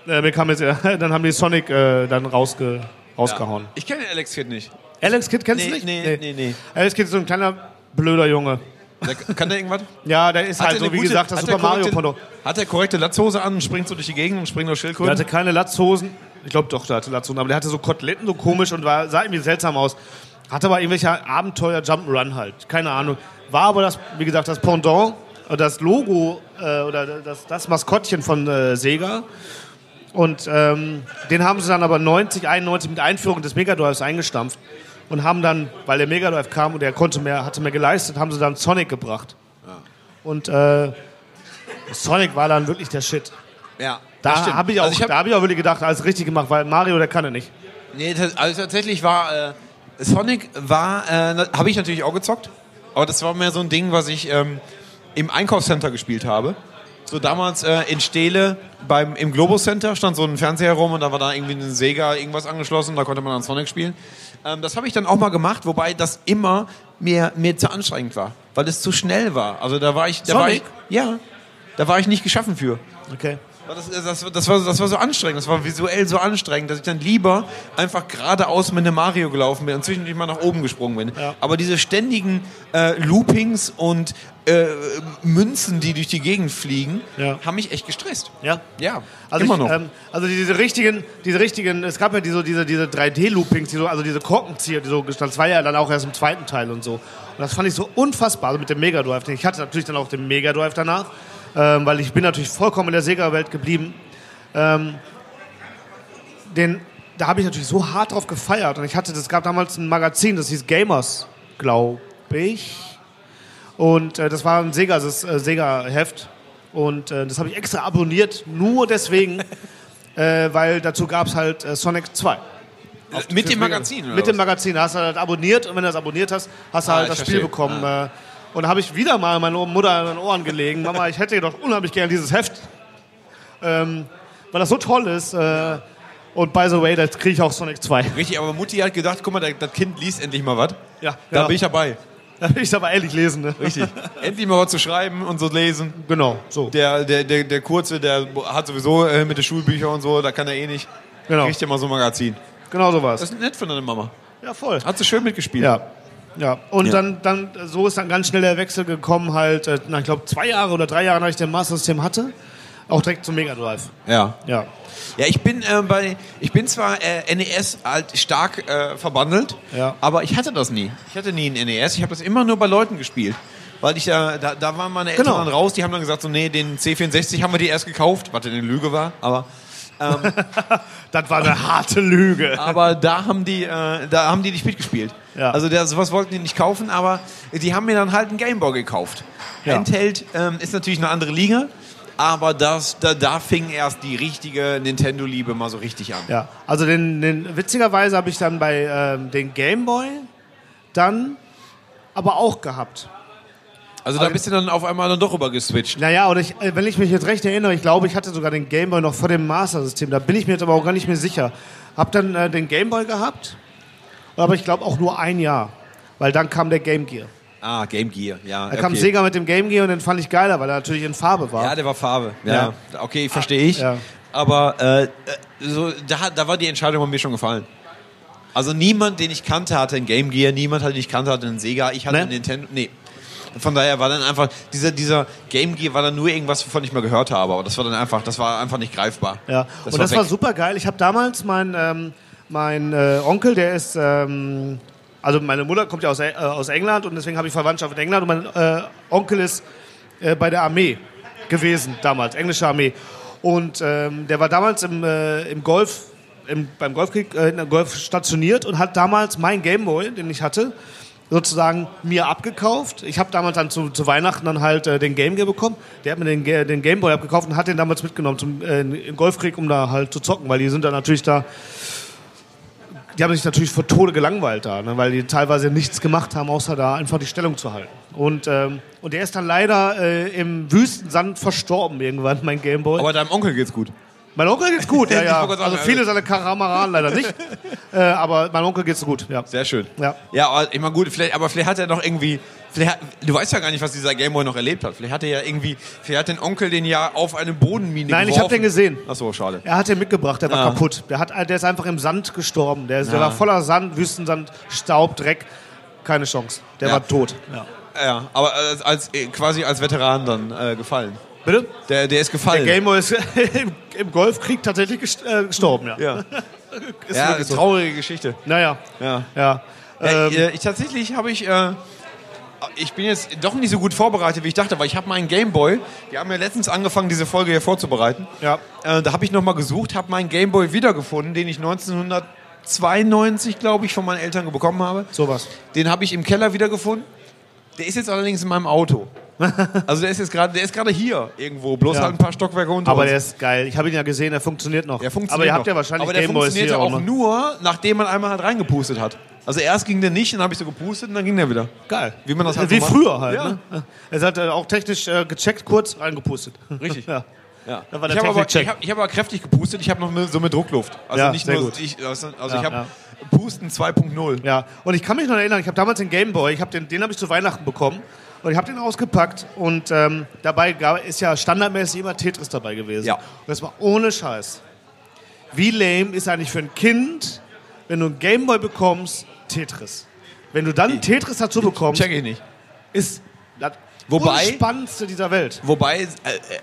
äh, mir kam jetzt, *laughs* dann haben die Sonic äh, dann rausge, rausgehauen. Ich kenne Alex Kidd nicht. Alex Kidd kennst Nee, du nicht? nee, nee, nee. Alex Kidd ist so ein kleiner blöder Junge. Der, kann der irgendwas? Ja, der ist Hat halt so wie gute- gesagt das Super er Mario Pendant. Hat er korrekte Latzhose an und springt so durch die Gegend und springt auf Der Schildkröten? hatte keine Latzhosen. Ich glaube doch, der hatte Latzhosen. Aber der hatte so Koteletten so komisch und war, sah irgendwie seltsam aus. Hatte aber irgendwelche Abenteuer Jump'n'Run halt. Keine Ahnung. War aber das, wie gesagt, das Pendant, äh, das Logo äh, oder das, das Maskottchen von äh, Sega. Und ähm, den haben sie dann aber 90, 91 mit Einführung des Mega Drives eingestampft. Und haben dann, weil der Mega Drive kam und der konnte mehr, hatte mehr geleistet, haben sie dann Sonic gebracht. Und äh, Sonic war dann wirklich der Shit. Ja, Da habe ich, auch- Also ich hab- da hab ich auch wirklich gedacht, alles richtig gemacht, weil Mario, der kann er nicht. Nee, also tatsächlich war äh, Sonic war äh, habe ich natürlich auch gezockt, aber das war mehr so ein Ding, was ich ähm, im Einkaufscenter gespielt habe. So damals äh, in Steele beim im Globus Center stand so ein Fernseher rum und da war da irgendwie ein Sega irgendwas angeschlossen, da konnte man dann Sonic spielen. Ähm, das habe ich dann auch mal gemacht, wobei das immer mir mir zu anstrengend war, weil es zu schnell war. Also da war ich da war ich Sonic? ja, da war ich nicht geschaffen für. Okay. Das, das, das, war, das war so anstrengend, das war visuell so anstrengend, dass ich dann lieber einfach geradeaus mit einem Mario gelaufen bin und zwischendurch mal nach oben gesprungen bin. Aber diese ständigen äh, Loopings und äh, Münzen, die durch die Gegend fliegen, haben mich echt gestresst. Ja? Ja, Also immer ich, noch. Ähm, also diese richtigen, diese richtigen, es gab ja diese, diese, diese 3D-Loopings, die so, also diese Korkenzieher, die so gestanden, das war ja dann auch erst im zweiten Teil und so. Und das fand ich so unfassbar, also mit dem Mega Drive. Ich hatte natürlich dann auch den Mega Drive danach, ähm, weil ich bin natürlich vollkommen in der Sega-Welt geblieben. Ähm, den, da habe ich natürlich so hart drauf gefeiert. Und ich hatte, es gab damals ein Magazin, das hieß Gamers, glaube ich. Und äh, das war ein Sega, das äh, Sega-Heft. Und äh, das habe ich extra abonniert, nur deswegen, *laughs* äh, weil dazu gab es halt äh, Sonic 2. Auf- Mit dem Magazin, oder Mit dem was? Magazin. Da hast du halt abonniert und wenn du das abonniert hast, hast du Ah, halt das verstehe. Spiel bekommen. Äh, und da habe ich wieder mal meine Mutter an den Ohren gelegen. Mama, ich hätte doch unheimlich gerne dieses Heft. Ähm, weil das so toll ist. Äh, Und by the way, das kriege ich auch Sonic 2. Richtig, aber Mutti hat gedacht, guck mal, das- Kind liest endlich mal was. Ja, Da genau. bin ich dabei. Da will ich aber ehrlich lesen, ne? Richtig. endlich mal was zu schreiben und so lesen. Genau, so. Der, der, der, der Kurze, der hat sowieso äh, mit den Schulbüchern und so, da kann er eh nicht. Genau. Kriegt ja mal so ein Magazin. Genau sowas. Das ist nett von deiner Mama. Ja, voll. Hat sie schön mitgespielt. Ja. Ja, und Ja. Dann, dann, so ist dann ganz schnell der Wechsel gekommen, halt, äh, na, ich glaube, zwei Jahre oder drei Jahre, nachdem ich den Master System hatte, auch direkt zum Mega Drive. Ja. Ja. Ja, ich bin äh, bei, ich bin zwar äh, NES halt stark äh, verbandelt, Ja. aber ich hatte das nie. Ich hatte nie ein NES. Ich habe das immer nur bei Leuten gespielt. Weil ich da, da, da waren meine Eltern Genau. dann raus, die haben dann gesagt, so, nee, den C64 haben wir die erst gekauft, was eine Lüge war, aber. Ähm, *laughs* das war eine harte Lüge. Aber da haben die, äh, da haben die nicht mitgespielt. Ja. Also sowas wollten die nicht kaufen, aber die haben mir dann halt einen Gameboy gekauft. Ja. Handheld ähm, ist natürlich eine andere Liga, aber das, da, da fing erst die richtige Nintendo-Liebe mal so richtig an. Ja, also den, den witzigerweise habe ich dann bei ähm, den Gameboy dann aber auch gehabt. Also da bist du dann auf einmal dann doch rüber geswitcht. Naja, oder ich, äh, wenn ich mich jetzt recht erinnere, ich glaube, ich hatte sogar den Gameboy noch vor dem Master-System. Da bin ich mir jetzt aber auch gar nicht mehr sicher. Hab dann äh, den Gameboy gehabt, aber ich glaube auch nur ein Jahr. Weil dann kam der Game Gear. Ah, Game Gear, ja. Da kam okay. Sega mit dem Game Gear und den fand ich geiler, weil er natürlich in Farbe war. Ja, der war Farbe. Ja. Okay, verstehe ich. Ja. Aber äh, äh, so, da, da war die Entscheidung bei mir schon gefallen. Also niemand, den ich kannte, hatte ein Game Gear, niemand, den ich kannte, hatte einen Sega, ich hatte Ne? einen Nintendo. Nee. Von daher war dann einfach, dieser, dieser Game Gear war dann nur irgendwas, wovon ich mal gehört habe, aber das war dann einfach, das war einfach nicht greifbar. Ja, Das und war das war weg. super geil. Ich habe damals mein, ähm, mein äh, Onkel, der ist, ähm, also meine Mutter kommt ja aus, äh, aus England und deswegen habe ich Verwandtschaft in England und mein äh, Onkel ist äh, bei der Armee gewesen damals, englische Armee. Und ähm, der war damals im, äh, im Golf, im, beim Golfkrieg, äh, in der Golf stationiert und hat damals mein Gameboy, den ich hatte, sozusagen mir abgekauft. Ich habe damals dann zu, zu Weihnachten dann halt äh, den Game Gear bekommen. Der hat mir den, den Gameboy abgekauft und hat den damals mitgenommen zum äh, im Golfkrieg, um da halt zu zocken, weil die sind dann natürlich da. Die haben sich natürlich vor Tode gelangweilt da, ne, weil die teilweise nichts gemacht haben, außer da einfach die Stellung zu halten. Und, ähm, und der ist dann leider äh, im Wüstensand verstorben irgendwann, mein Gameboy. Aber deinem Onkel geht's gut. Mein Onkel geht's gut, *laughs* ja, Ich ja. Also viele seine Karamaraden leider nicht. *laughs* äh, aber mein Onkel geht's gut, ja. Sehr schön. Ja. Ja, aber immer gut, vielleicht, aber vielleicht hat er noch irgendwie, hat- du weißt ja gar nicht, was dieser Gameboy noch erlebt hat. Vielleicht hat er ja irgendwie, vielleicht hat den Onkel den ja auf eine Bodenmine Nein, ich geworfen. habe den gesehen. Ach so, schade. Er hat den mitgebracht, der war Ja. kaputt. Der, hat, der ist einfach im Sand gestorben. Der, ist, der Ja. war voller Sand, Wüstensand, Staub, Dreck. Keine Chance. Der Ja. war tot. Ja. Ja, aber als, als äh, quasi als Veteran dann äh, gefallen. Bitte? Der, der ist gefallen. Der Gameboy ist *laughs* im, Golfkrieg tatsächlich äh, gestorben, ja. Ja. *laughs* Ist ja, so. traurige Geschichte. Naja. Ja. Ja. Ja, Ähm, äh, ich tatsächlich habe ich, äh, ich bin jetzt doch nicht so gut vorbereitet, wie ich dachte, weil ich habe meinen Gameboy, wir haben ja letztens angefangen, diese Folge hier vorzubereiten. Ja. Äh, da habe ich nochmal gesucht, habe meinen Gameboy wiedergefunden, den ich 1992, glaube ich, von meinen Eltern bekommen habe. Sowas. Den habe ich im Keller wiedergefunden. Der ist jetzt allerdings in meinem Auto. Also der ist jetzt gerade, der ist gerade hier irgendwo, bloß Ja. halt ein paar Stockwerke unter aber uns. der ist geil. Ich habe ihn ja gesehen, der funktioniert noch. Der funktioniert aber ihr noch. habt ja wahrscheinlich Aber der Gameboys funktionierte hier auch noch. nur, nachdem man einmal halt reingepustet hat. Also erst ging der nicht, dann habe ich so gepustet und dann ging der wieder. Geil. Wie man das halt Wie so früher halt. Ja. Ne? Er hat äh, auch technisch äh, gecheckt, kurz reingepustet. Richtig. *laughs* ja. Ja. Ich habe aber, ich hab, ich hab aber kräftig gepustet, ich habe noch so mit Druckluft. Also Ja, nicht nur, gut. ich, also, also Ja, ich habe ja. Pusten 2.0. Ja, und ich kann mich noch erinnern, ich habe damals den Gameboy, ich hab den, den habe ich zu Weihnachten bekommen und ich habe den ausgepackt und ähm, dabei gab, ist ja standardmäßig immer Tetris dabei gewesen. Ja. Und das war ohne Scheiß. Wie lame ist eigentlich für ein Kind, wenn du einen Gameboy bekommst, Tetris. Wenn du dann Tetris dazu bekommst, Check ich nicht. ist das Wobei- spannendste dieser Welt. Wobei, äh,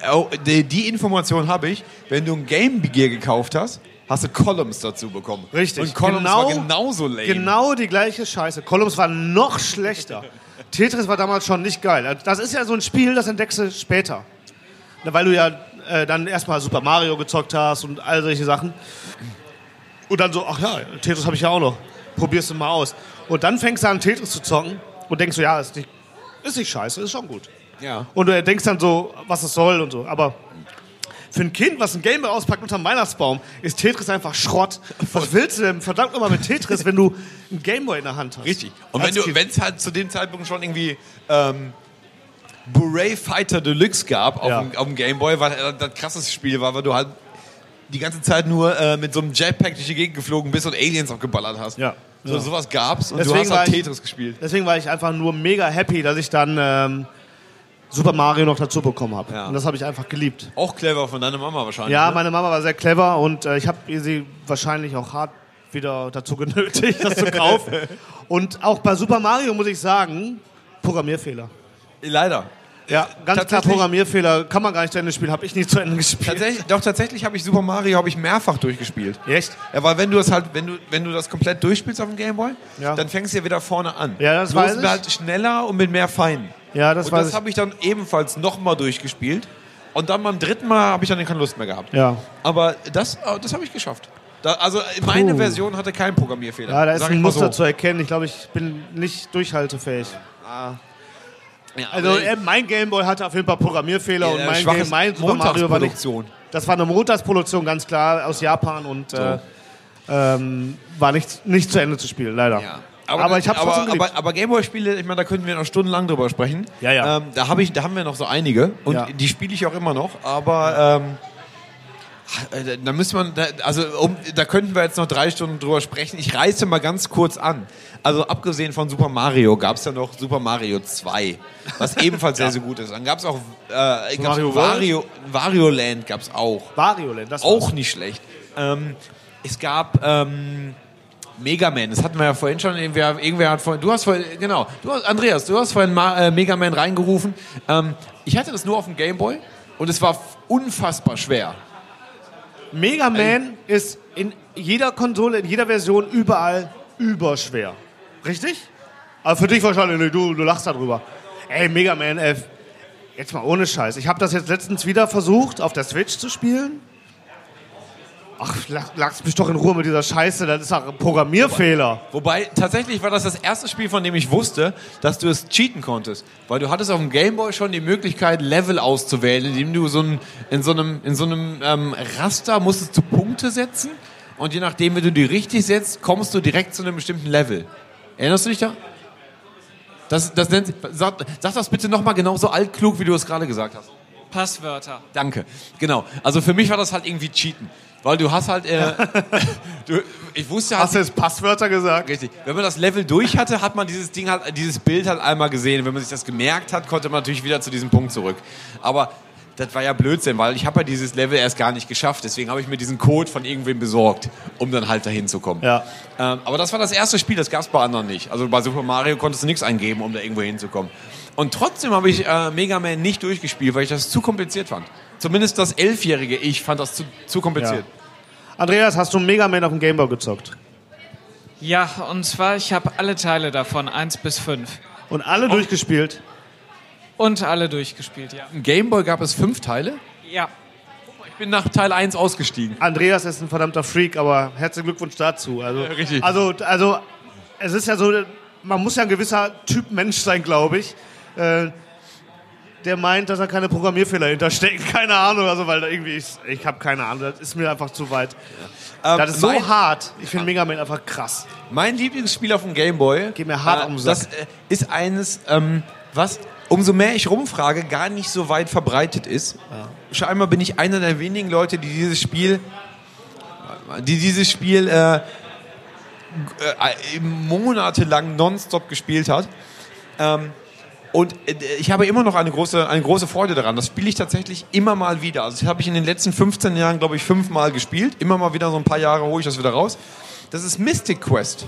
äh, auch die, die Information habe ich, wenn du ein Game Gear gekauft hast, hast du Columns dazu bekommen. Richtig. Und Columns genau, war genauso lame. Genau die gleiche Scheiße. Columns war noch schlechter. *laughs* Tetris war damals schon nicht geil. Das ist ja so ein Spiel, das entdeckst du später. Weil du ja äh, dann erstmal Super Mario gezockt hast und all solche Sachen. Und dann so, ach ja, Tetris habe ich ja auch noch. Probierst du mal aus. Und dann fängst du an, Tetris zu zocken und denkst so, ja, ist nicht, ist nicht scheiße, ist schon gut. Ja. Und du denkst dann so, was es soll und so. Aber für ein Kind, was ein Gameboy auspackt unterm Weihnachtsbaum, ist Tetris einfach Schrott. Was willst du denn verdammt nochmal mit Tetris, wenn du ein Gameboy in der Hand hast? Richtig. Und Als wenn es halt zu dem Zeitpunkt schon irgendwie ähm, Blu-ray Fighter Deluxe gab auf, Ja. dem, auf dem Gameboy, weil äh, das krasseste Spiel war, weil du halt die ganze Zeit nur äh, mit so einem Jetpack durch die Gegend geflogen bist und Aliens abgeballert hast. Ja. So, Ja. Sowas gab's und Deswegen du hast halt ich- Tetris gespielt. Deswegen war ich einfach nur mega happy, dass ich dann ähm, Super Mario noch dazu bekommen habe. Und das habe ich einfach geliebt. Auch clever von deiner Mama wahrscheinlich. Ja, ne? meine Mama war sehr clever und äh, ich habe sie wahrscheinlich auch hart wieder dazu genötigt, *laughs* das zu kaufen. Und auch bei Super Mario muss ich sagen, Programmierfehler. Leider. Ja, ganz klar Programmierfehler. Kann man gar nicht zu Ende spielen. Habe ich nicht zu Ende gespielt. Tatsächlich, doch tatsächlich habe ich Super Mario habe ich mehrfach durchgespielt. Echt? Ja, weil wenn du das halt, wenn du, wenn du das komplett durchspielst auf dem Gameboy, Ja. dann fängst du ja wieder vorne an. Ja, das Bloß weiß ich. halt schneller und mit mehr Feinden. Ja, das und das habe ich dann ebenfalls nochmal durchgespielt. Und dann beim dritten Mal habe ich dann keine Lust mehr gehabt. Ja. Aber das, äh, das habe ich geschafft. Da, also meine Puh. Version hatte keinen Programmierfehler. Ja, da ist ein Muster so. zu erkennen. Ich glaube, ich bin nicht durchhaltefähig. Ja, Also äh, mein Gameboy hatte auf jeden Fall Programmierfehler Ja, und äh, mein, Game, mein Super Mario war nicht. Das war eine Montagsproduktion, ganz klar, aus Japan und äh, ähm, war nicht, nicht zu Ende zu spielen, leider. Aber, ich habe aber, trotzdem geliebt. aber, aber Gameboy-Spiele, ich meine, da könnten wir noch stundenlang drüber sprechen. Ja, ja. Ähm, da, hab ich, da haben wir noch so einige und Ja. die spiele ich auch immer noch, aber ähm, äh, da müsste man, da, also um, da könnten wir jetzt noch drei Stunden drüber sprechen. Ich reiße mal ganz kurz an. Also abgesehen von Super Mario gab es ja noch Super Mario 2, was *laughs* ebenfalls sehr, sehr gut ist. Dann gab es auch äh, gab's Mario Wario, Wario Land gab es auch. Land, das Auch war's. nicht schlecht. Ähm, es gab ähm, Mega Man, das hatten wir ja vorhin schon. Irgendwer, irgendwer hat vorhin, du hast vorhin, genau, du hast, Andreas, du hast vorhin Ma, äh, Mega Man reingerufen. Ähm, ich hatte das nur auf dem Gameboy und es war unfassbar schwer. Mega Man ist in jeder Konsole, in jeder Version überall überschwer. Richtig? Aber für dich wahrscheinlich du, du lachst darüber. Ey, Mega Man, äh, jetzt mal ohne Scheiß. Ich habe das jetzt letztens wieder versucht, auf der Switch zu spielen. Ach, lachst mich doch in Ruhe mit dieser Scheiße, das ist doch ein Programmierfehler. Wobei, tatsächlich war das das erste Spiel, von dem ich wusste, dass du es cheaten konntest. Weil du hattest auf dem Gameboy schon die Möglichkeit, Level auszuwählen, indem du so ein, in so einem, in so einem ähm, Raster musstest du Punkte setzen. Und je nachdem, wie du die richtig setzt, kommst du direkt zu einem bestimmten Level. Erinnerst du dich da? Das, das nennt, sag, sag das bitte nochmal genauso altklug, wie du es gerade gesagt hast. Passwörter. Danke. Genau. Also für mich war das halt irgendwie Cheaten. Weil du hast halt, äh, *laughs* du, ich wusste halt. Hast du jetzt Passwörter gesagt? Richtig. Wenn man das Level durch hatte, hat man dieses Ding halt, dieses Bild halt einmal gesehen. Wenn man sich das gemerkt hat, konnte man natürlich wieder zu diesem Punkt zurück. Aber das war ja Blödsinn, weil ich habe ja dieses Level erst gar nicht geschafft. Deswegen habe ich mir diesen Code von irgendwem besorgt, um dann halt dahin zu kommen. Ja. Ähm, aber das war das erste Spiel, das gab es bei anderen nicht. Also bei Super Mario konntest du nichts eingeben, um da irgendwo hinzukommen. Und trotzdem habe ich äh, Mega Man nicht durchgespielt, weil ich das zu kompliziert fand. Zumindest das elfjährige Ich fand das zu, zu kompliziert. Andreas, hast du Mega Man auf dem Gameboy gezockt? Ja, und zwar, ich habe alle Teile davon, 1 bis 5. Und alle durchgespielt? Und alle durchgespielt, ja. Im Gameboy gab es fünf Teile. Ja. Ich bin nach Teil 1 ausgestiegen. Andreas ist ein verdammter Freak, aber herzlichen Glückwunsch dazu. Also, Ja, richtig. Also, also, es ist ja so, man muss ja ein gewisser Typ Mensch sein, glaube ich, äh, der meint, dass er keine Programmierfehler hinterstecken. *laughs* Keine Ahnung, also, weil da irgendwie, ich, ich habe keine Ahnung, das ist mir einfach zu weit. Ähm, das ist so mein- hart. Ich finde Mega Man einfach krass. Mein Lieblingsspiel auf dem Gameboy. Geht mir hart äh, um. Das äh, ist eines, ähm, was umso mehr ich rumfrage, gar nicht so weit verbreitet ist. Scheinbar bin ich einer der wenigen Leute, die dieses Spiel, die dieses Spiel äh, äh, monatelang nonstop gespielt hat. Ähm, und äh, ich habe immer noch eine große, eine große Freude daran. Das spiele ich tatsächlich immer mal wieder. Also das habe ich in den letzten 15 Jahren, glaube ich, fünfmal gespielt. Immer mal wieder so ein paar Jahre hole ich das wieder raus. Das ist Mystic Quest.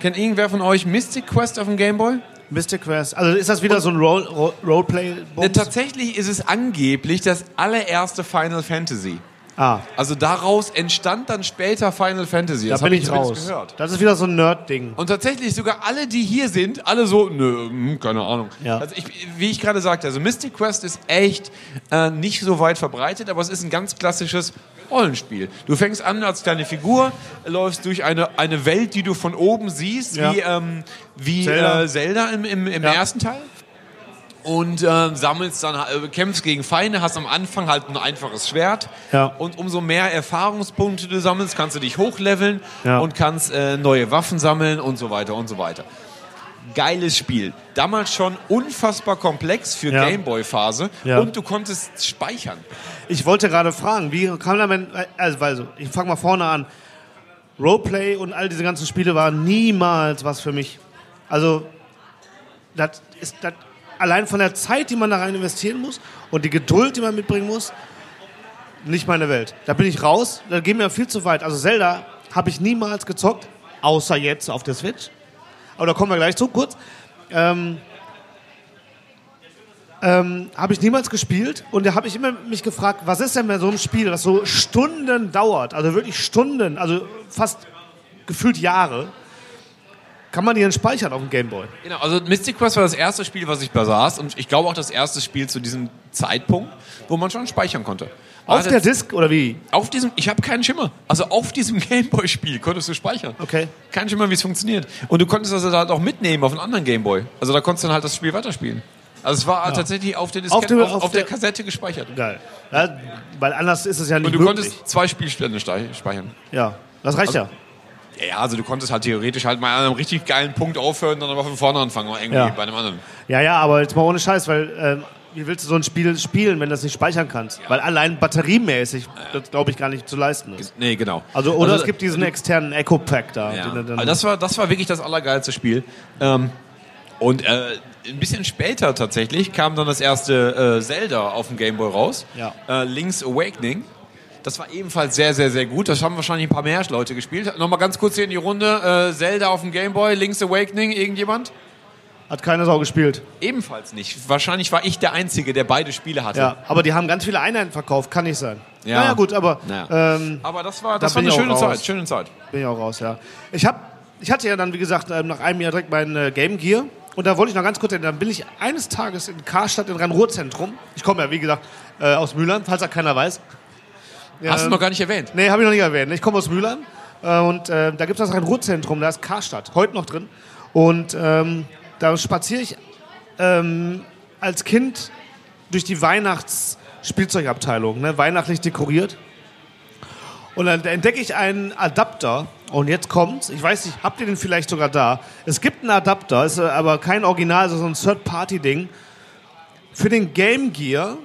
Kennt irgendwer von euch Mystic Quest auf dem Gameboy? Mystic Quest. Also ist das wieder so ein Role, Roleplay? Ne, tatsächlich ist es angeblich das allererste Final Fantasy. Ah, Also daraus entstand dann später Final Fantasy. da Das bin habe ich übrigens raus. gehört. Das ist wieder so ein Nerd-Ding. Und tatsächlich sogar alle, die hier sind, alle so, nö, hm, keine Ahnung. Ja. Also ich, wie ich gerade sagte, also Mystic Quest ist echt äh, nicht so weit verbreitet, aber es ist ein ganz klassisches Rollenspiel. Du fängst an als kleine Figur, läufst durch eine, eine Welt, die du von oben siehst, Ja. wie, ähm, wie Zelda. Zelda, äh, Zelda im, im, im Ja. ersten Teil. Und äh, sammelst dann, äh, kämpfst gegen Feinde, hast am Anfang halt ein einfaches Schwert. Ja. Und umso mehr Erfahrungspunkte du sammelst, kannst du dich hochleveln Ja. und kannst äh, neue Waffen sammeln und so weiter und so weiter. geiles Spiel. Damals schon unfassbar komplex für Ja. Gameboy-Phase und du konntest speichern. Ich wollte gerade fragen, wie kann man, also, also ich fange mal vorne an. Roleplay und all diese ganzen Spiele waren niemals was für mich. Also, das ist das, allein von der Zeit, die man da rein investieren muss und die Geduld, die man mitbringen muss, nicht meine Welt. Da bin ich raus, da gehen wir viel zu weit. Also Zelda habe ich niemals gezockt, außer jetzt auf der Switch. Aber da kommen wir gleich zu, kurz. Ähm, ähm, habe ich niemals gespielt und da habe ich immer mich gefragt, was ist denn bei so einem Spiel, das so Stunden dauert, also wirklich Stunden, also fast gefühlt Jahre, kann man die denn speichern auf dem Gameboy? Genau, also Mystic Quest war das erste Spiel, was ich besaß und ich glaube auch das erste Spiel zu diesem Zeitpunkt, wo man schon speichern konnte. Auf Also- der Disk oder wie? Auf diesem, ich habe keinen Schimmer. Also auf diesem *laughs* Gameboy-Spiel konntest du speichern. Okay. Kein Schimmer, wie es funktioniert. Und du konntest das halt auch mitnehmen auf einen anderen Gameboy. Also da konntest du dann halt das Spiel weiterspielen. Also es war Ja. tatsächlich auf der, Auf Diskette, dem- auf, auf auf der, der- Kassette gespeichert. Geil. Ja, weil anders ist es ja nicht Und du möglich. konntest zwei Spielstände speichern. Ja, das reicht Also- Ja, ja, also du konntest halt theoretisch halt mal an einem richtig geilen Punkt aufhören, dann aber von vorne anfangen, irgendwie Ja. bei einem anderen. ja. Ja, ja, aber jetzt mal ohne Scheiß, weil ähm, wie willst du so ein Spiel spielen, wenn du das nicht speichern kannst? Weil allein batteriemäßig, das glaube ich gar nicht zu leisten ist. Nee, genau. Also, oder Also- es gibt diesen externen Echo-Pack da. Ja. Also das war, das war wirklich das allergeilste Spiel. Ähm, und äh, ein bisschen später tatsächlich kam dann das erste äh, Zelda auf dem Game Boy raus. Ja. Äh, Link's Awakening. Das war ebenfalls sehr, sehr, sehr gut. Das haben wahrscheinlich ein paar mehr Leute gespielt. Nochmal ganz kurz hier in die Runde. Äh, Zelda auf dem Game Boy, Link's Awakening, irgendjemand? Hat keine Sau gespielt. Ebenfalls nicht. Wahrscheinlich war ich der Einzige, der beide Spiele hatte. Ja, aber die haben ganz viele Einheiten verkauft, kann nicht sein. Ja. Naja, gut, aber. Naja. Ähm, Aber das war, da das war bin eine schöne. Zeit. Schöne Zeit. Bin ich auch raus, ja. Ich, hab, ich hatte ja dann, wie gesagt, ähm, nach einem Jahr direkt mein äh, Game Gear. Und da wollte ich noch ganz kurz, dann bin ich eines Tages in Karstadt im Rhein-Ruhr-Zentrum. Ich komme ja, wie gesagt, äh, aus Mülheim, falls das keiner weiß. Hast du noch gar nicht erwähnt? Nee, habe ich noch nicht erwähnt. Ich komme aus Mülheim äh, und äh, da gibt es das Rhein-Ruhr-Zentrum, da ist Karstadt, heute noch drin. Und ähm, da spaziere ich ähm, als Kind durch die Weihnachtsspielzeugabteilung, ne, weihnachtlich dekoriert. Und dann entdecke ich einen Adapter. Und jetzt kommt's. Ich weiß nicht, habt ihr den vielleicht sogar da? Es gibt einen Adapter, ist äh, aber kein Original, so ein Third-Party-Ding. Für den Game Gear,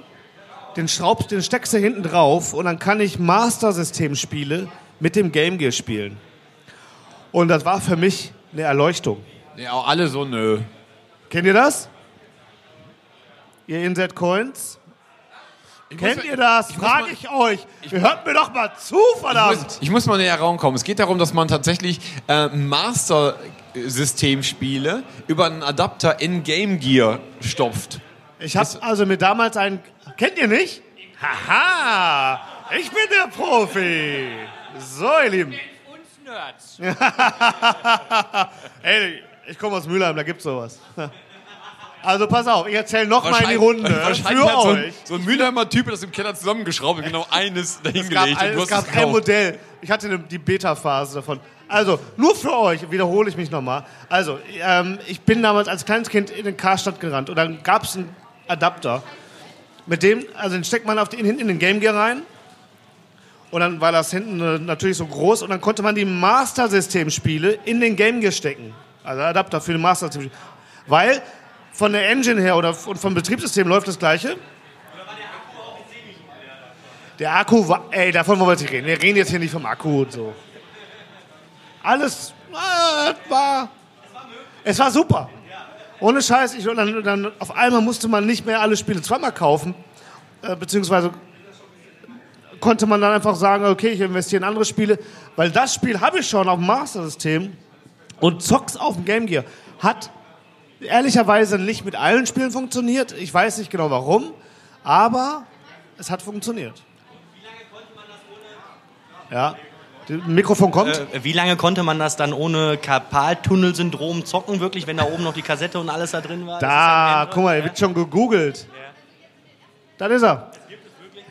den schraubst, den steckst du hinten drauf und dann kann ich Master-System-Spiele mit dem Game Gear spielen. Und das war für mich eine Erleuchtung. Ja, auch alle so, nö. Kennt ihr das? Ihr Inset Coins? Kennt ihr das? Frage ich euch. Hört mir doch mal zu, Ich verdammt. muss, ich muss mal näher rankommen. Es geht darum, dass man tatsächlich äh, Master-System-Spiele über einen Adapter in Game Gear stopft. Ich habe also mir damals einen. Kennt ihr nicht? Haha! Ich bin der Profi! So, ihr Lieben. *laughs* Ey, ich komme aus Mülheim, da gibt's sowas. Also pass auf, ich erzähle noch mal in die Runde Wahrscheinlich für hat so ein, euch. so ein Mülheimer Typ das im Keller zusammengeschraubt und genau eines Es gab, dahingelegt. ein, und du es gab es ein gekauft. Modell. Ich hatte eine, die Beta-Phase davon. Also, nur für euch, wiederhole ich mich nochmal. Also, ähm, ich bin damals als kleines Kind in den Karstadt gerannt und dann gab es einen Adapter. Mit dem, also den steckt man auf den, hinten in den Game Gear rein. Und dann war das hinten äh, natürlich so groß und dann konnte man die Master-System-Spiele in den Game Gear stecken. Also Adapter für den Master-System. Weil von der Engine her oder und vom Betriebssystem läuft das gleiche. Der Akku war, ey, davon wollen wir nicht reden. Wir reden jetzt hier nicht vom Akku und so. Alles äh, war, es war super. Ohne Scheiß, ich, dann, dann auf einmal musste man nicht mehr alle Spiele zweimal kaufen, äh, beziehungsweise konnte man dann einfach sagen, okay, ich investiere in andere Spiele, weil das Spiel habe ich schon auf dem Master-System und zock's auf dem Game Gear. Hat ehrlicherweise nicht mit allen Spielen funktioniert. Ich weiß nicht genau warum, aber es hat funktioniert. Ja, Mikrofon kommt. Äh, wie lange konnte man das dann ohne Karpaltunnelsyndrom zocken, wirklich, wenn da oben noch die Kassette und alles da drin war? Ja Da, guck mal, er wird schon gegoogelt. Da ist er.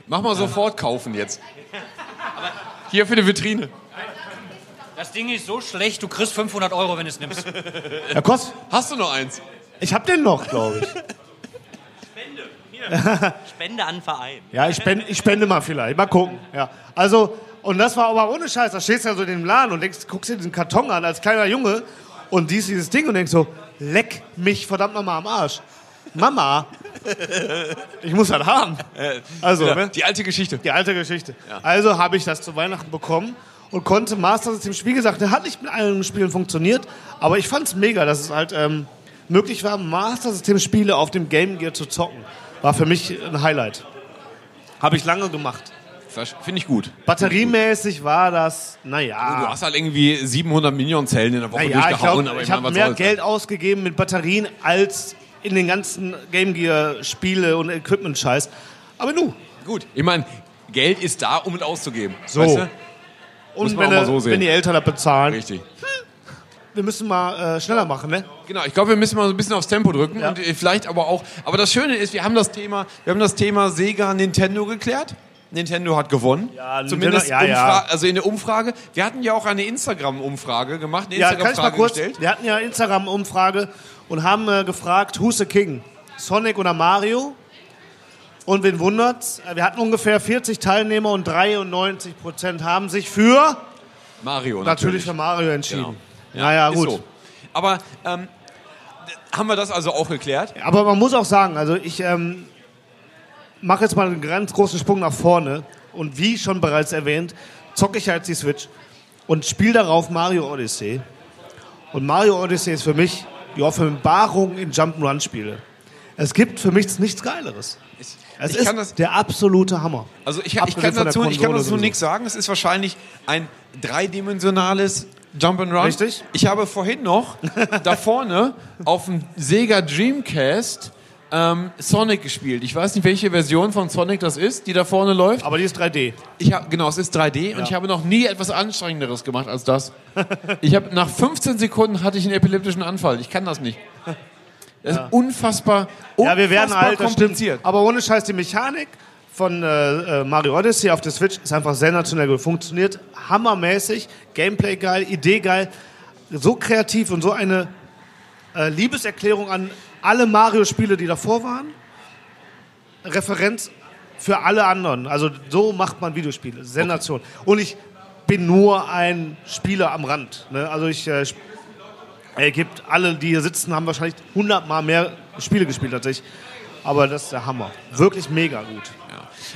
Mach mal sofort kaufen jetzt. Hier für die Vitrine. Das Ding ist so schlecht, du kriegst 500 Euro, wenn du es nimmst. Ja, kost. Hast du noch eins? Ich hab den noch, glaube ich. *laughs* Spende an Verein. Ja, ich spende, ich spende mal vielleicht. Mal gucken. Ja. Also, und das war aber ohne Scheiß. Da stehst du ja so in dem Laden und denkst, guckst dir diesen Karton an als kleiner Junge und siehst dieses Ding und denkst so, leck mich verdammt nochmal am Arsch. Mama, ich muss das haben. Also, Ja, ne? die alte Geschichte. Die alte Geschichte. Also habe ich das zu Weihnachten bekommen und konnte Master System Spiel gesagt, der hat nicht mit allen Spielen funktioniert, aber ich fand es mega, dass es halt ähm, möglich war, Master System Spiele auf dem Game Gear zu zocken. War für mich ein Highlight. Habe ich lange gemacht. Finde ich gut. Batteriemäßig war das, naja. Du hast halt irgendwie 700 Millionen Zellen in der Woche naja, ich durchgehauen. glaube, aber ich meine, habe mehr soll's, Geld ausgegeben mit Batterien als in den ganzen Game Gear Spiele und Equipment Scheiß. Aber nu. Gut. Ich meine, Geld ist da, um es auszugeben. So. Weißt du? Und wenn, so wenn die Eltern das bezahlen. Richtig. Wir müssen mal äh, schneller machen, ne? Genau, ich glaube, wir müssen mal so ein bisschen aufs Tempo drücken und äh, vielleicht aber auch. Aber das Schöne ist, wir haben das Thema, wir haben das Thema Sega Nintendo geklärt. Nintendo hat gewonnen. Ja, Zumindest Nintendo- ja, ja. Also in der Umfrage. Wir hatten ja auch eine Instagram-Umfrage gemacht, eine Ja, kann ich mal Instagram-Frage kurz? gestellt. Wir hatten ja Instagram-Umfrage und haben äh, gefragt, who's the king? Sonic oder Mario? Und wen wundert's? Äh, Wir hatten ungefähr 40 Teilnehmer und 93 Prozent haben sich für Mario natürlich, natürlich. für Mario entschieden. Genau. Naja, ist gut. So. Aber ähm, haben wir das also auch geklärt? Aber man muss auch sagen, also ich ähm, mache jetzt mal einen ganz großen Sprung nach vorne und wie schon bereits erwähnt, zocke ich jetzt die Switch und spiele darauf Mario Odyssey. Und Mario Odyssey ist für mich die Offenbarung in Jump'n'Run-Spiele. Es gibt für mich nichts Geileres. Es ich ist kann das- der absolute Hammer. Also ich, ich, kann, dazu, ich kann dazu nichts sagen. Es ist wahrscheinlich ein dreidimensionales Jump'n'Run. Richtig. Ich habe vorhin noch da vorne auf dem Sega Dreamcast ähm, Sonic gespielt. Ich weiß nicht, welche Version von Sonic das ist, die da vorne läuft. Aber die ist 3D. Ich hab, genau, es ist 3D und Ja. ich habe noch nie etwas Anstrengenderes gemacht als das. Ich habe nach 15 Sekunden hatte ich einen epileptischen Anfall. Ich kann das nicht. Das Ja. ist unfassbar, Ja, wir werden unfassbar alt, kompliziert. Aber ohne Scheiß, die Mechanik von äh, äh, Mario Odyssey auf der Switch ist einfach sensationell gut. Funktioniert hammermäßig, Gameplay geil, Idee geil, so kreativ und so eine äh, Liebeserklärung an alle Mario-Spiele, die davor waren. Referenz für alle anderen. Also so macht man Videospiele. Sensation. Und ich bin nur ein Spieler am Rand. Ne? Also ich äh, er gibt alle, die hier sitzen, haben wahrscheinlich 100 Mal mehr Spiele gespielt als ich. Aber das ist der Hammer. Wirklich mega gut.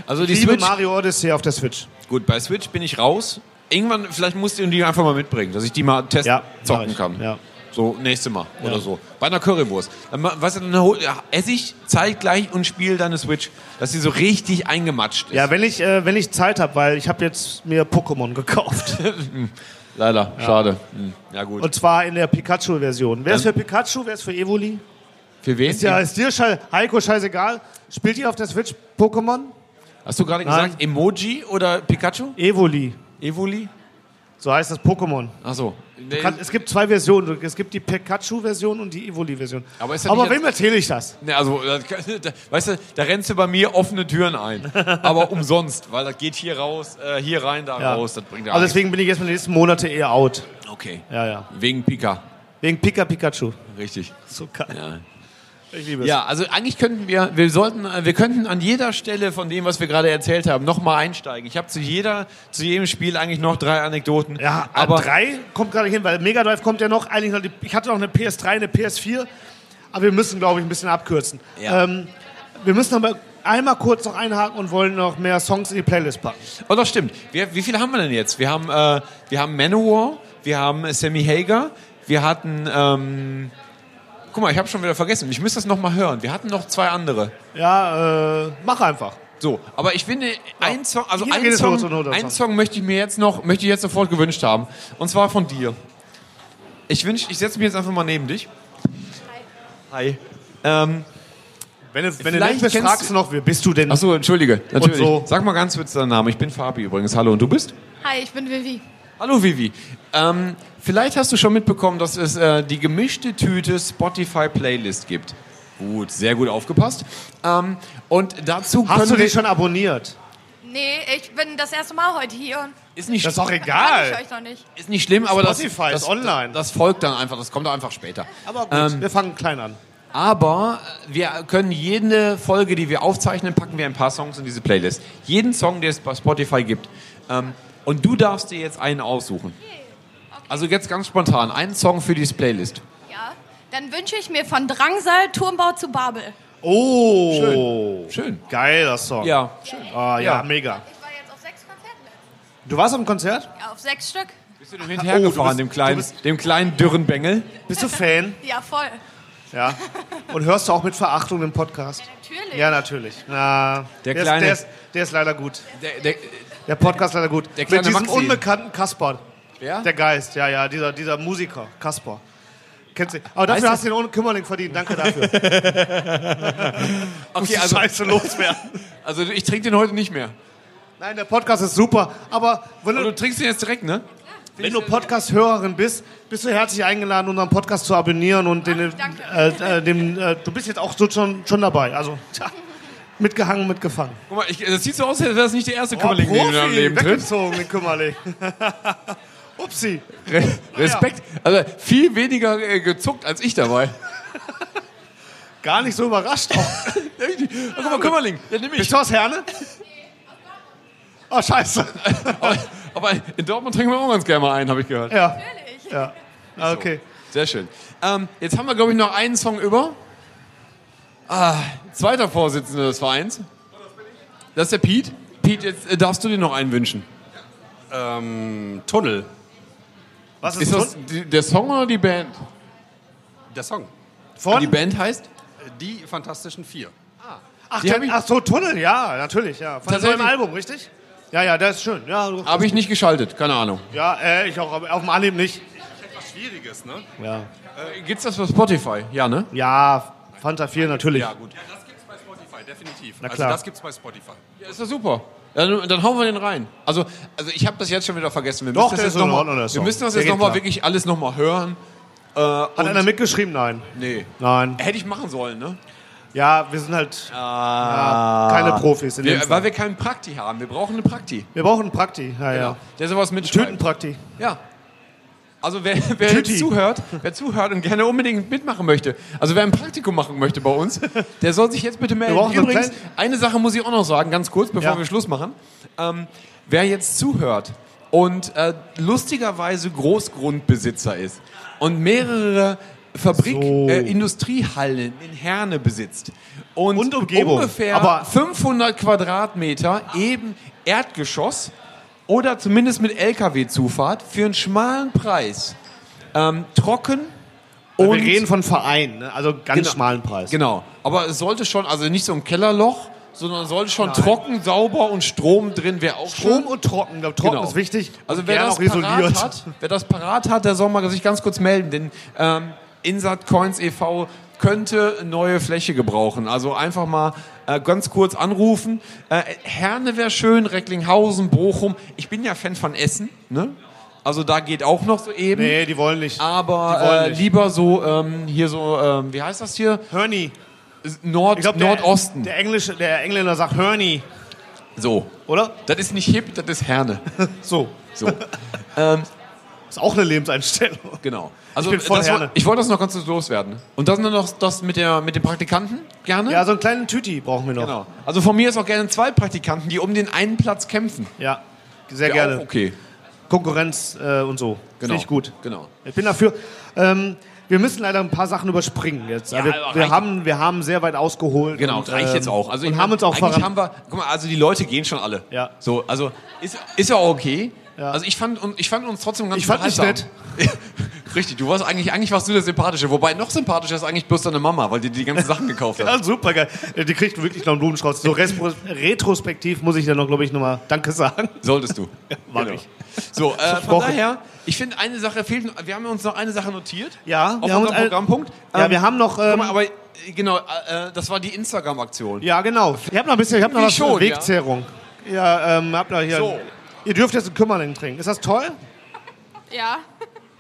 Also die ich liebe Switch- Mario Odyssey auf der Switch. Gut, bei Switch bin ich raus. Irgendwann, vielleicht musst du die einfach mal mitbringen, dass ich die mal testen, Ja, zocken kann. Ja. So, nächste Mal Ja. oder so. Bei einer Currywurst. Dann, du, dann ja, esse ich zeitgleich und spiele deine Switch, dass sie so richtig eingematscht ist. Ja, wenn ich, äh, wenn ich Zeit habe, weil ich habe jetzt mir Pokémon gekauft. *laughs* Leider, Ja. schade. Hm, Ja, gut. Und zwar in der Pikachu-Version. Wer ist für Pikachu, wer ist für Evoli? Für wen? Ist, ja, ist dir schei Heiko scheißegal. Spielt ihr auf der Switch Pokémon? Hast du gerade gesagt Emoji oder Pikachu? Evoli. Evoli? So heißt das Pokémon. Ach so. Du kann- Es gibt zwei Versionen. Es gibt die Pikachu-Version und die Evoli-Version. Aber Aber wem erzähle ich das? Ne, also, da, *laughs* da, weißt du, da rennst du bei mir offene Türen ein. Aber umsonst, weil das geht hier raus, äh, hier rein, da Ja. raus. Das bringt ja Also nichts. deswegen bin ich jetzt in den nächsten Monate eher out. Okay. Ja, ja. Wegen Pika. Wegen Pika Pikachu. Richtig. So geil. Ja. Ich liebe es. Ja, also eigentlich könnten wir, wir sollten, äh, wir könnten an jeder Stelle von dem, was wir gerade erzählt haben, nochmal einsteigen. Ich habe zu jeder, zu jedem Spiel eigentlich noch drei Anekdoten. Ja, aber drei kommt gerade hin, weil Mega Drive kommt ja noch. Eigentlich noch die, ich hatte noch eine PS3, eine PS4, aber wir müssen, glaube ich, ein bisschen abkürzen. Ja. Ähm, wir müssen aber einmal kurz noch einhaken und wollen noch mehr Songs in die Playlist packen. Oh, das stimmt. Wir, wie viele haben wir denn jetzt? Wir haben, äh, wir haben Manowar, wir haben Sammy Hager, wir hatten, ähm, guck mal, ich habe schon wieder vergessen. Ich müsste das nochmal hören. Wir hatten noch zwei andere. Ja, äh, mach einfach. So, aber ich finde, ein Song, also ein es Song, los und oder ein Song. Song möchte ich mir jetzt noch, möchte ich jetzt sofort gewünscht haben. Und zwar von dir. Ich wünsch, ich setze mich jetzt einfach mal neben dich. Hi. Ähm, wenn du, wenn du vielleicht nett bist, kennst fragst du noch, wer bist du denn? Achso, entschuldige. Natürlich. so. Sag mal ganz kurz deinen Namen. Ich bin Fabi übrigens. Hallo, und du bist? Hi, ich bin Vivi. Hallo Vivi. Ähm, vielleicht hast du schon mitbekommen, dass es äh, die gemischte Tüte Spotify Playlist gibt. Gut, sehr gut aufgepasst. Ähm, und dazu Hast du den schon abonniert? Nee, ich bin das erste Mal heute hier. Ist nicht Das ist doch egal. ich euch noch nicht. Ist nicht schlimm, aber Spotify das, ist das, online. Das folgt dann einfach, das kommt einfach später. Aber gut, Ähm, wir fangen klein an. Aber äh, wir können jede Folge, die wir aufzeichnen, packen wir ein paar Songs in diese Playlist. Jeden Song, den es bei Spotify gibt. Ähm, und du darfst dir jetzt einen aussuchen. Also jetzt ganz spontan, einen Song für diese Playlist. Ja. Dann wünsche ich mir von Drangsal Turmbau zu Babel. Oh. Schön. Schön. Geiler Song. Ja. Schön. Ah, ja, Ja. mega. Ich war jetzt auf sechs Konzerten. Du warst am Konzert? Ja, auf sechs Stück. Bist du hinterhergefahren, dem, kleinen, dem kleinen dürren Bengel? Bist du Fan? *laughs* Ja, voll. Ja. *laughs* Und hörst du auch mit Verachtung den Podcast? Natürlich. Ja, natürlich. Na, Der ist- kleine- der, ist, der ist leider gut. Der, der, Der Podcast leider gut. Der kleine Mit diesem Maxi. unbekannten Kasper. Wer? Der Geist, ja, ja, dieser, dieser Musiker, Kasper. Kennst du? Aber Weißt dafür du- hast du den ohne Kümmerling verdient. Danke dafür. *laughs* okay, die also, Scheiße loswerden. also ich trinke den heute nicht mehr. Nein, der Podcast ist super. Aber wenn Aber du, du trinkst den jetzt direkt, ne? Wenn du Podcast-Hörerin bist, bist du herzlich eingeladen, unseren Podcast zu abonnieren. Und den, äh, äh, dem, äh, du bist jetzt auch so schon, schon dabei. Also, tja, mitgehangen, mitgefangen. Guck mal, ich, das sieht so aus, als wäre das nicht der erste Oh, Kümmerling, den du in deinem Profi, Leben triffst. den Kümmerling. *laughs* Upsi. Re Respekt. Also viel weniger äh, gezuckt als ich dabei. *laughs* Gar nicht so überrascht auch. *laughs* Oh, guck mal, Kümmerling, der nehme ich. Bist du aus Herne? Oh, scheiße. Aber, in Dortmund trinken wir auch ganz gerne mal einen, habe ich gehört. Ja. Ja. Ah, Okay. Sehr schön. Ähm, jetzt haben wir, glaube ich, noch einen Song über. Ah, zweiter Vorsitzender des Vereins. Das ist der Pete. Pete, jetzt äh, darfst du dir noch einen wünschen. Ähm, Tunnel. Was Ist das die, der Song oder die Band? Der Song. Von? Die Band heißt? Die Fantastischen Vier. Ach, Die der, hab ich- ach so, Tunnel, ja, natürlich, ja. Von neuen Album, richtig? Ja, ja, der ist schön. Ja, Habe ich nicht geschaltet, keine Ahnung. ja äh, ich auch, aber auf dem Anhieb nicht. Etwas Schwieriges, ne? Ja. Äh, gibt's das für Spotify? Ja, ne? Ja, Fanta 4 natürlich. Ja, gut. Das gibt's bei Spotify, definitiv. Na Also klar. das gibt's bei Spotify. Ja, ist doch super. Ja, dann, dann hauen wir den rein. Also, also ich habe das jetzt schon wieder vergessen. Wir Doch, müssen das ist jetzt in noch Ordnung, mal, der Wir müssen das Der jetzt nochmal wirklich alles nochmal hören. Äh, Hat einer mitgeschrieben? Nein. Nee. Nein. Hätte ich machen sollen, ne? Ja, wir sind halt ja, keine Profis in Wir, weil wir keinen Prakti haben. Wir brauchen eine Prakti. Wir brauchen einen Prakti. Ja, Genau. ja. Der sowas mit Tütenprakti. Ja. Also wer, wer zuhört, wer zuhört und gerne unbedingt mitmachen möchte, also wer ein Praktikum machen möchte bei uns, der soll sich jetzt bitte melden. einen Übrigens, eine Sache muss ich auch noch sagen, ganz kurz, bevor Ja. wir Schluss machen. Ähm, wer jetzt zuhört und äh, lustigerweise Großgrundbesitzer ist und mehrere Fabrik, So. äh, Industriehallen in Herne besitzt und, Und Umgebung. ungefähr Aber- 500 Quadratmeter eben Erdgeschoss oder zumindest mit LKW-Zufahrt für einen schmalen Preis ähm, trocken und wir reden von Verein, ne? also ganz Genau. schmalen Preis. Genau, aber es sollte schon, also nicht so ein Kellerloch, sondern es sollte schon trocken, sauber und Strom drin wäre auch Strom schön. und trocken. Ich glaub, trocken Genau. ist wichtig. Also wer das, auch isoliert. parat hat, wer das parat hat, der soll mal sich ganz kurz melden, denn ähm, Insat Coins e.V. könnte neue Fläche gebrauchen. Also einfach mal äh, ganz kurz anrufen. Äh, Herne wäre schön, Recklinghausen, Bochum. Ich bin ja Fan von Essen, ne? Also da geht auch noch so eben. Nee, die wollen nicht. Aber Die wollen äh, nicht. lieber so ähm, hier so, ähm, wie heißt das hier? Hörni. Nord, glaub, der, Nordosten. Der, Englische, der Engländer sagt Hörni, so. oder? Das ist nicht hip, das ist Herne. *laughs* So. So. ähm, Ist auch eine Lebenseinstellung. Genau. Also Ich bin voll das ich wollte das noch ganz loswerden. Und dann noch das mit, der, mit den Praktikanten, gerne? Ja, so einen kleinen Tüti brauchen wir noch. Genau. Also von mir ist auch gerne zwei Praktikanten, die um den einen Platz kämpfen. Ja, sehr Wär gerne. Okay. Konkurrenz äh, und so. Genau. Finde ich gut. Genau. Ich bin dafür. Ähm, wir müssen leider ein paar Sachen überspringen jetzt. Ja, wir, wir, haben, wir haben sehr weit ausgeholt. Genau, und, reicht ähm, jetzt auch. Also und haben uns auch voran. haben wir, guck mal, also die Leute gehen schon alle. Ja. So, also ist, ist ja auch okay. Ja. Also ich fand, und ich fand uns trotzdem ganz Ich fand dich unterhaltsam. *laughs* Richtig, du warst eigentlich, eigentlich warst du der Sympathische. Wobei noch sympathischer ist eigentlich bloß deine Mama, weil die die ganzen Sachen gekauft hat. *laughs* Ja, super geil. Die kriegt wirklich noch einen Blumenstrauß. So *laughs* retrospektiv muss ich dann noch, glaube ich, nochmal Danke sagen. Solltest du. Mach Genau. ich. So, äh, von daher, ich finde, eine Sache fehlt. noch- Wir haben uns noch eine Sache notiert. Ja, auf wir unserem Programmpunkt. Ja, wir haben noch, ähm, mal, aber äh, genau, äh, das war die Instagram-Aktion. Ja, genau. Ich habe noch ein bisschen, ich habe noch was schon, Wegzehrung. Ja, ähm, habt ihr hier. So. Ihr dürft jetzt einen Kümmerling trinken. Ist das toll? Ja.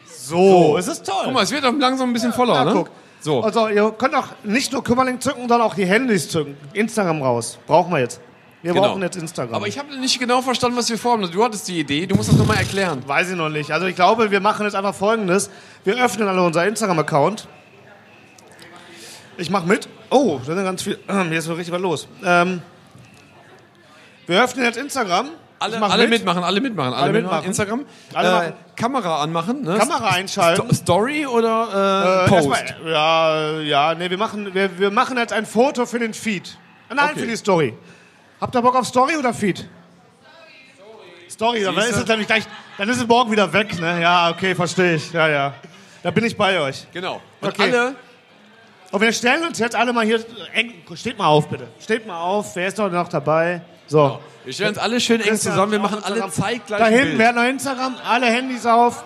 So, es ist toll. Guck mal, es wird doch langsam ein bisschen voller, Ja, ne? guck. So. Also, ihr könnt auch nicht nur Kümmerling zücken, sondern auch die Handys zücken. Instagram raus. Brauchen wir jetzt. Wir Genau. brauchen jetzt Instagram. Aber ich habe nicht genau verstanden, was wir vorhaben. Du hattest die Idee, du musst das nochmal erklären. Weiß ich noch nicht. Also ich glaube, wir machen jetzt einfach folgendes. Wir öffnen alle unser Instagram-Account. Ich mache mit. Oh, da sind ganz viel. *clears throat* Hier ist so richtig was los. Ähm, wir öffnen jetzt Instagram Alle, alle mit. mitmachen, alle mitmachen, alle, Alle mitmachen. mitmachen. Instagram. Alle äh. Kamera anmachen. Ne? Kamera einschalten. Sto Story oder äh, Äh, Post? erstmal- ja, ja, nee, wir machen, wir, wir machen jetzt ein Foto für den Feed. Nein, Okay. für die Story. Habt ihr Bock auf Story oder Feed? Story, dann Siehste? ist es nämlich gleich, dann ist es morgen wieder weg, ne? Ja, okay, verstehe ich. Ja, ja. Da bin ich bei euch. Genau. Und Okay. alle. Und wir stellen uns jetzt alle mal hier. Steht mal auf, bitte. Steht mal auf. Wer ist noch dabei? So. Wir stellen uns alle schön eng zusammen. Wir machen alle zeitgleich Da hinten, wer hat noch Instagram? Alle Handys auf.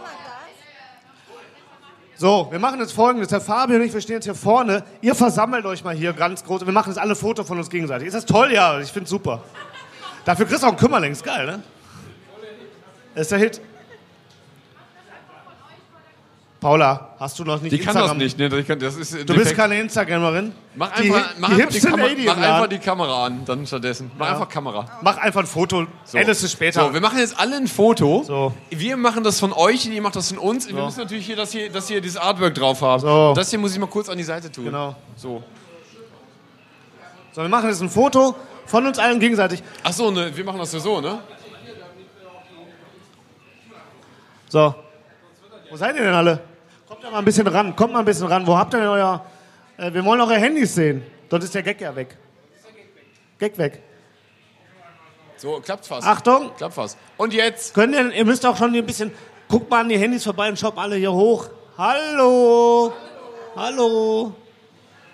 So, wir machen jetzt folgendes. Herr Fabio und ich, wir stehen jetzt hier vorne. Ihr versammelt euch mal hier ganz groß. Wir machen jetzt alle Foto von uns gegenseitig. Ist das toll? Ja, ich finde super. Dafür kriegst du auch einen Kümmerling. Ist geil, ne? Ist der Hit. Paula, hast du noch nicht Die kann das Instagram? nicht. Ne? Die kann, das ist Du bist keine Instagrammerin. Mach Die- einfach, mach die einfach, die, Kamera, mach einfach die Kamera an, dann stattdessen. Mach Ja. einfach Kamera. Mach einfach ein Foto. So. Änderst es später. So, wir machen jetzt alle ein Foto. So. Wir machen das von euch und ihr macht das von uns. Wir So. müssen natürlich hier, dass hier, dass hier dieses Artwork drauf haben. So. Das hier muss ich mal kurz an die Seite tun. Genau. So. So, wir machen jetzt ein Foto von uns allen gegenseitig. Ach so, ne, wir machen das ja so, ne? So. Wo seid ihr denn alle? Kommt da mal ein bisschen ran. Kommt mal ein bisschen ran. Wo habt ihr denn euer. Äh, wir wollen eure Handys sehen. Sonst ist der Gag ja weg. Gag weg. So, klappt fast. Achtung. Klappt fast. Und jetzt? Könnt ihr, ihr müsst auch schon ein bisschen. Guckt mal an die Handys vorbei und schaut alle hier hoch. Hallo. Hallo.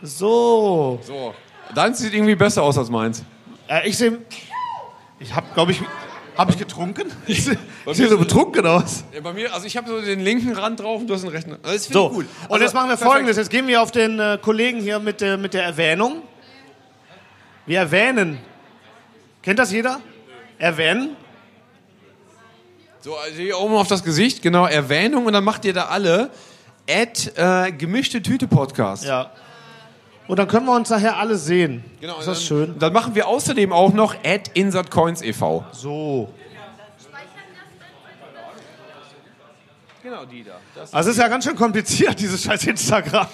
So. So. Deins sieht irgendwie besser aus als meins. Äh, ich sehe. Ich hab, glaube ich. Hab ich getrunken? *laughs* Ich sehe *laughs* seh so betrunken aus. Ja, bei mir, also ich habe so den linken Rand drauf und du hast den rechten. Also das finde So, ich gut. und Also, jetzt machen wir perfekt. folgendes. Jetzt gehen wir auf den äh, Kollegen hier mit, der mit der Erwähnung. Wir erwähnen. Kennt das jeder? Erwähnen. So, also hier oben auf das Gesicht, genau, Erwähnung und dann macht ihr da alle Ad äh, gemischte Tüte Podcast. Ja. Und dann können wir uns nachher alle sehen. Genau, ist das dann, schön? Dann machen wir außerdem auch noch Ad Insert Coins e.V. So. Genau, die da. Das Also es ist ja ganz schön kompliziert, *laughs* dieses scheiß Instagram.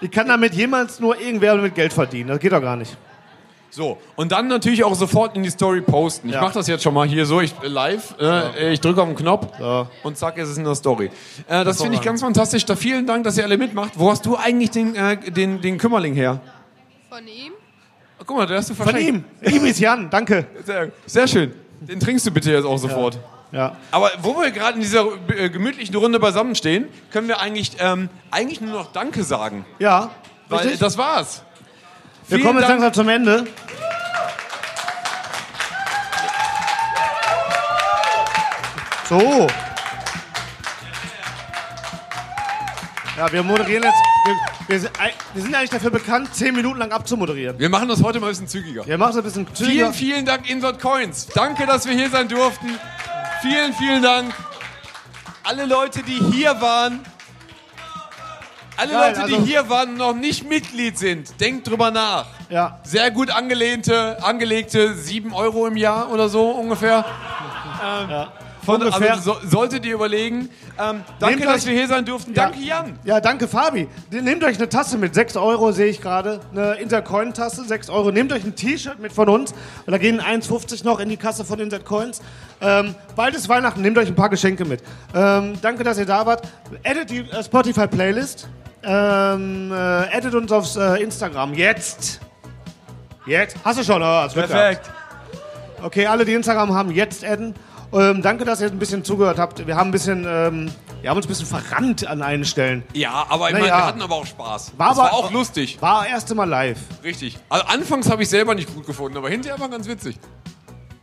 Ich kann damit jemals nur irgendwer mit Geld verdienen. Das geht doch gar nicht. So, und dann natürlich auch sofort in die Story posten. Ich Ja. mache das jetzt schon mal hier so, ich live, äh, ich drücke auf den Knopf und zack, ist es in der Story. Äh, das finde ich ganz fantastisch. Da vielen Dank, dass ihr alle mitmacht. Wo hast du eigentlich den, äh, den, den Kümmerling her? Von ihm? Oh, guck mal, der hast du Von verschenkt. ihm. Ihm ist Jan. Danke. Sehr, sehr schön. Den trinkst du bitte jetzt auch sofort. Ja. Aber wo wir gerade in dieser äh, gemütlichen Runde beisammen stehen, können wir eigentlich, ähm, eigentlich nur noch Danke sagen. Ja. Weil Richtig? das war's. Wir Vielen kommen jetzt Dank. langsam zum Ende. So. Ja, wir moderieren jetzt. Wir, wir, wir sind eigentlich dafür bekannt, zehn Minuten lang abzumoderieren. Wir machen das heute mal ein bisschen zügiger. Wir machen es ein bisschen Vielen, zügiger. vielen Dank, Insert Coins. Danke, dass wir hier sein durften. Vielen, vielen Dank. Alle Leute, die hier waren. Alle Geil, Leute, die also- hier waren und noch nicht Mitglied sind, denkt drüber nach. Ja. Sehr gut angelehnte, angelegte 7 Euro im Jahr oder so ungefähr. Ähm, Von, Ungefähr. Also so, solltet ihr überlegen. Ähm, danke, Nehmt dass euch- wir hier sein durften. Ja. Danke, Jan. Ja, danke, Fabi. Nehmt euch eine Tasse mit, 6 Euro sehe ich gerade. Eine Intercoin-Tasse, 6 Euro. Nehmt euch ein T-Shirt mit von uns. Und da gehen 1,50 noch in die Kasse von Intercoins. Ähm, bald ist Weihnachten, nehmt euch ein paar Geschenke mit. Ähm, danke, dass ihr da wart. Edit die äh, Spotify-Playlist. Ähm, äh, edit uns aufs äh, Instagram. Jetzt. Jetzt. Hast du schon? Oh, hast Glück Perfekt. Okay, alle, die Instagram haben, jetzt adden. Ähm, danke, dass ihr ein bisschen zugehört habt. Wir haben ein bisschen, ähm, wir haben uns ein bisschen verrannt an einen Stellen. Ja, aber ich Na meine, ja. wir hatten aber auch Spaß. War das aber- war auch lustig. War erste Mal live. Richtig. Also anfangs habe ich selber nicht gut gefunden, aber hinterher war ganz witzig.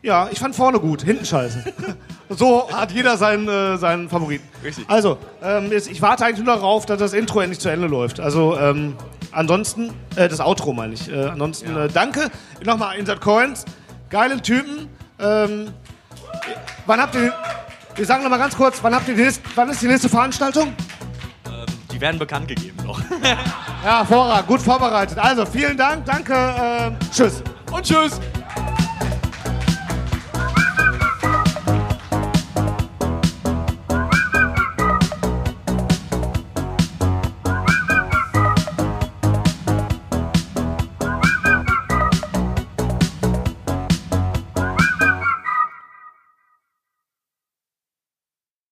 Ja, ich fand vorne gut, hinten scheiße. *laughs* so hat jeder seinen, äh, seinen Favoriten. Richtig. Also, ähm, jetzt, ich warte eigentlich nur darauf, dass das Intro endlich zu Ende läuft. Also, ähm, ansonsten, äh, das Outro meine ich. Äh, ansonsten, äh, danke. Nochmal Insert Coins. Geile Typen. Ähm, wann habt ihr, wir sagen nochmal ganz kurz, wann, habt ihr die wann ist die nächste Veranstaltung? Die werden bekannt gegeben noch. Ja, hervorragend, gut vorbereitet. Also, vielen Dank, danke, äh, tschüss. Und tschüss.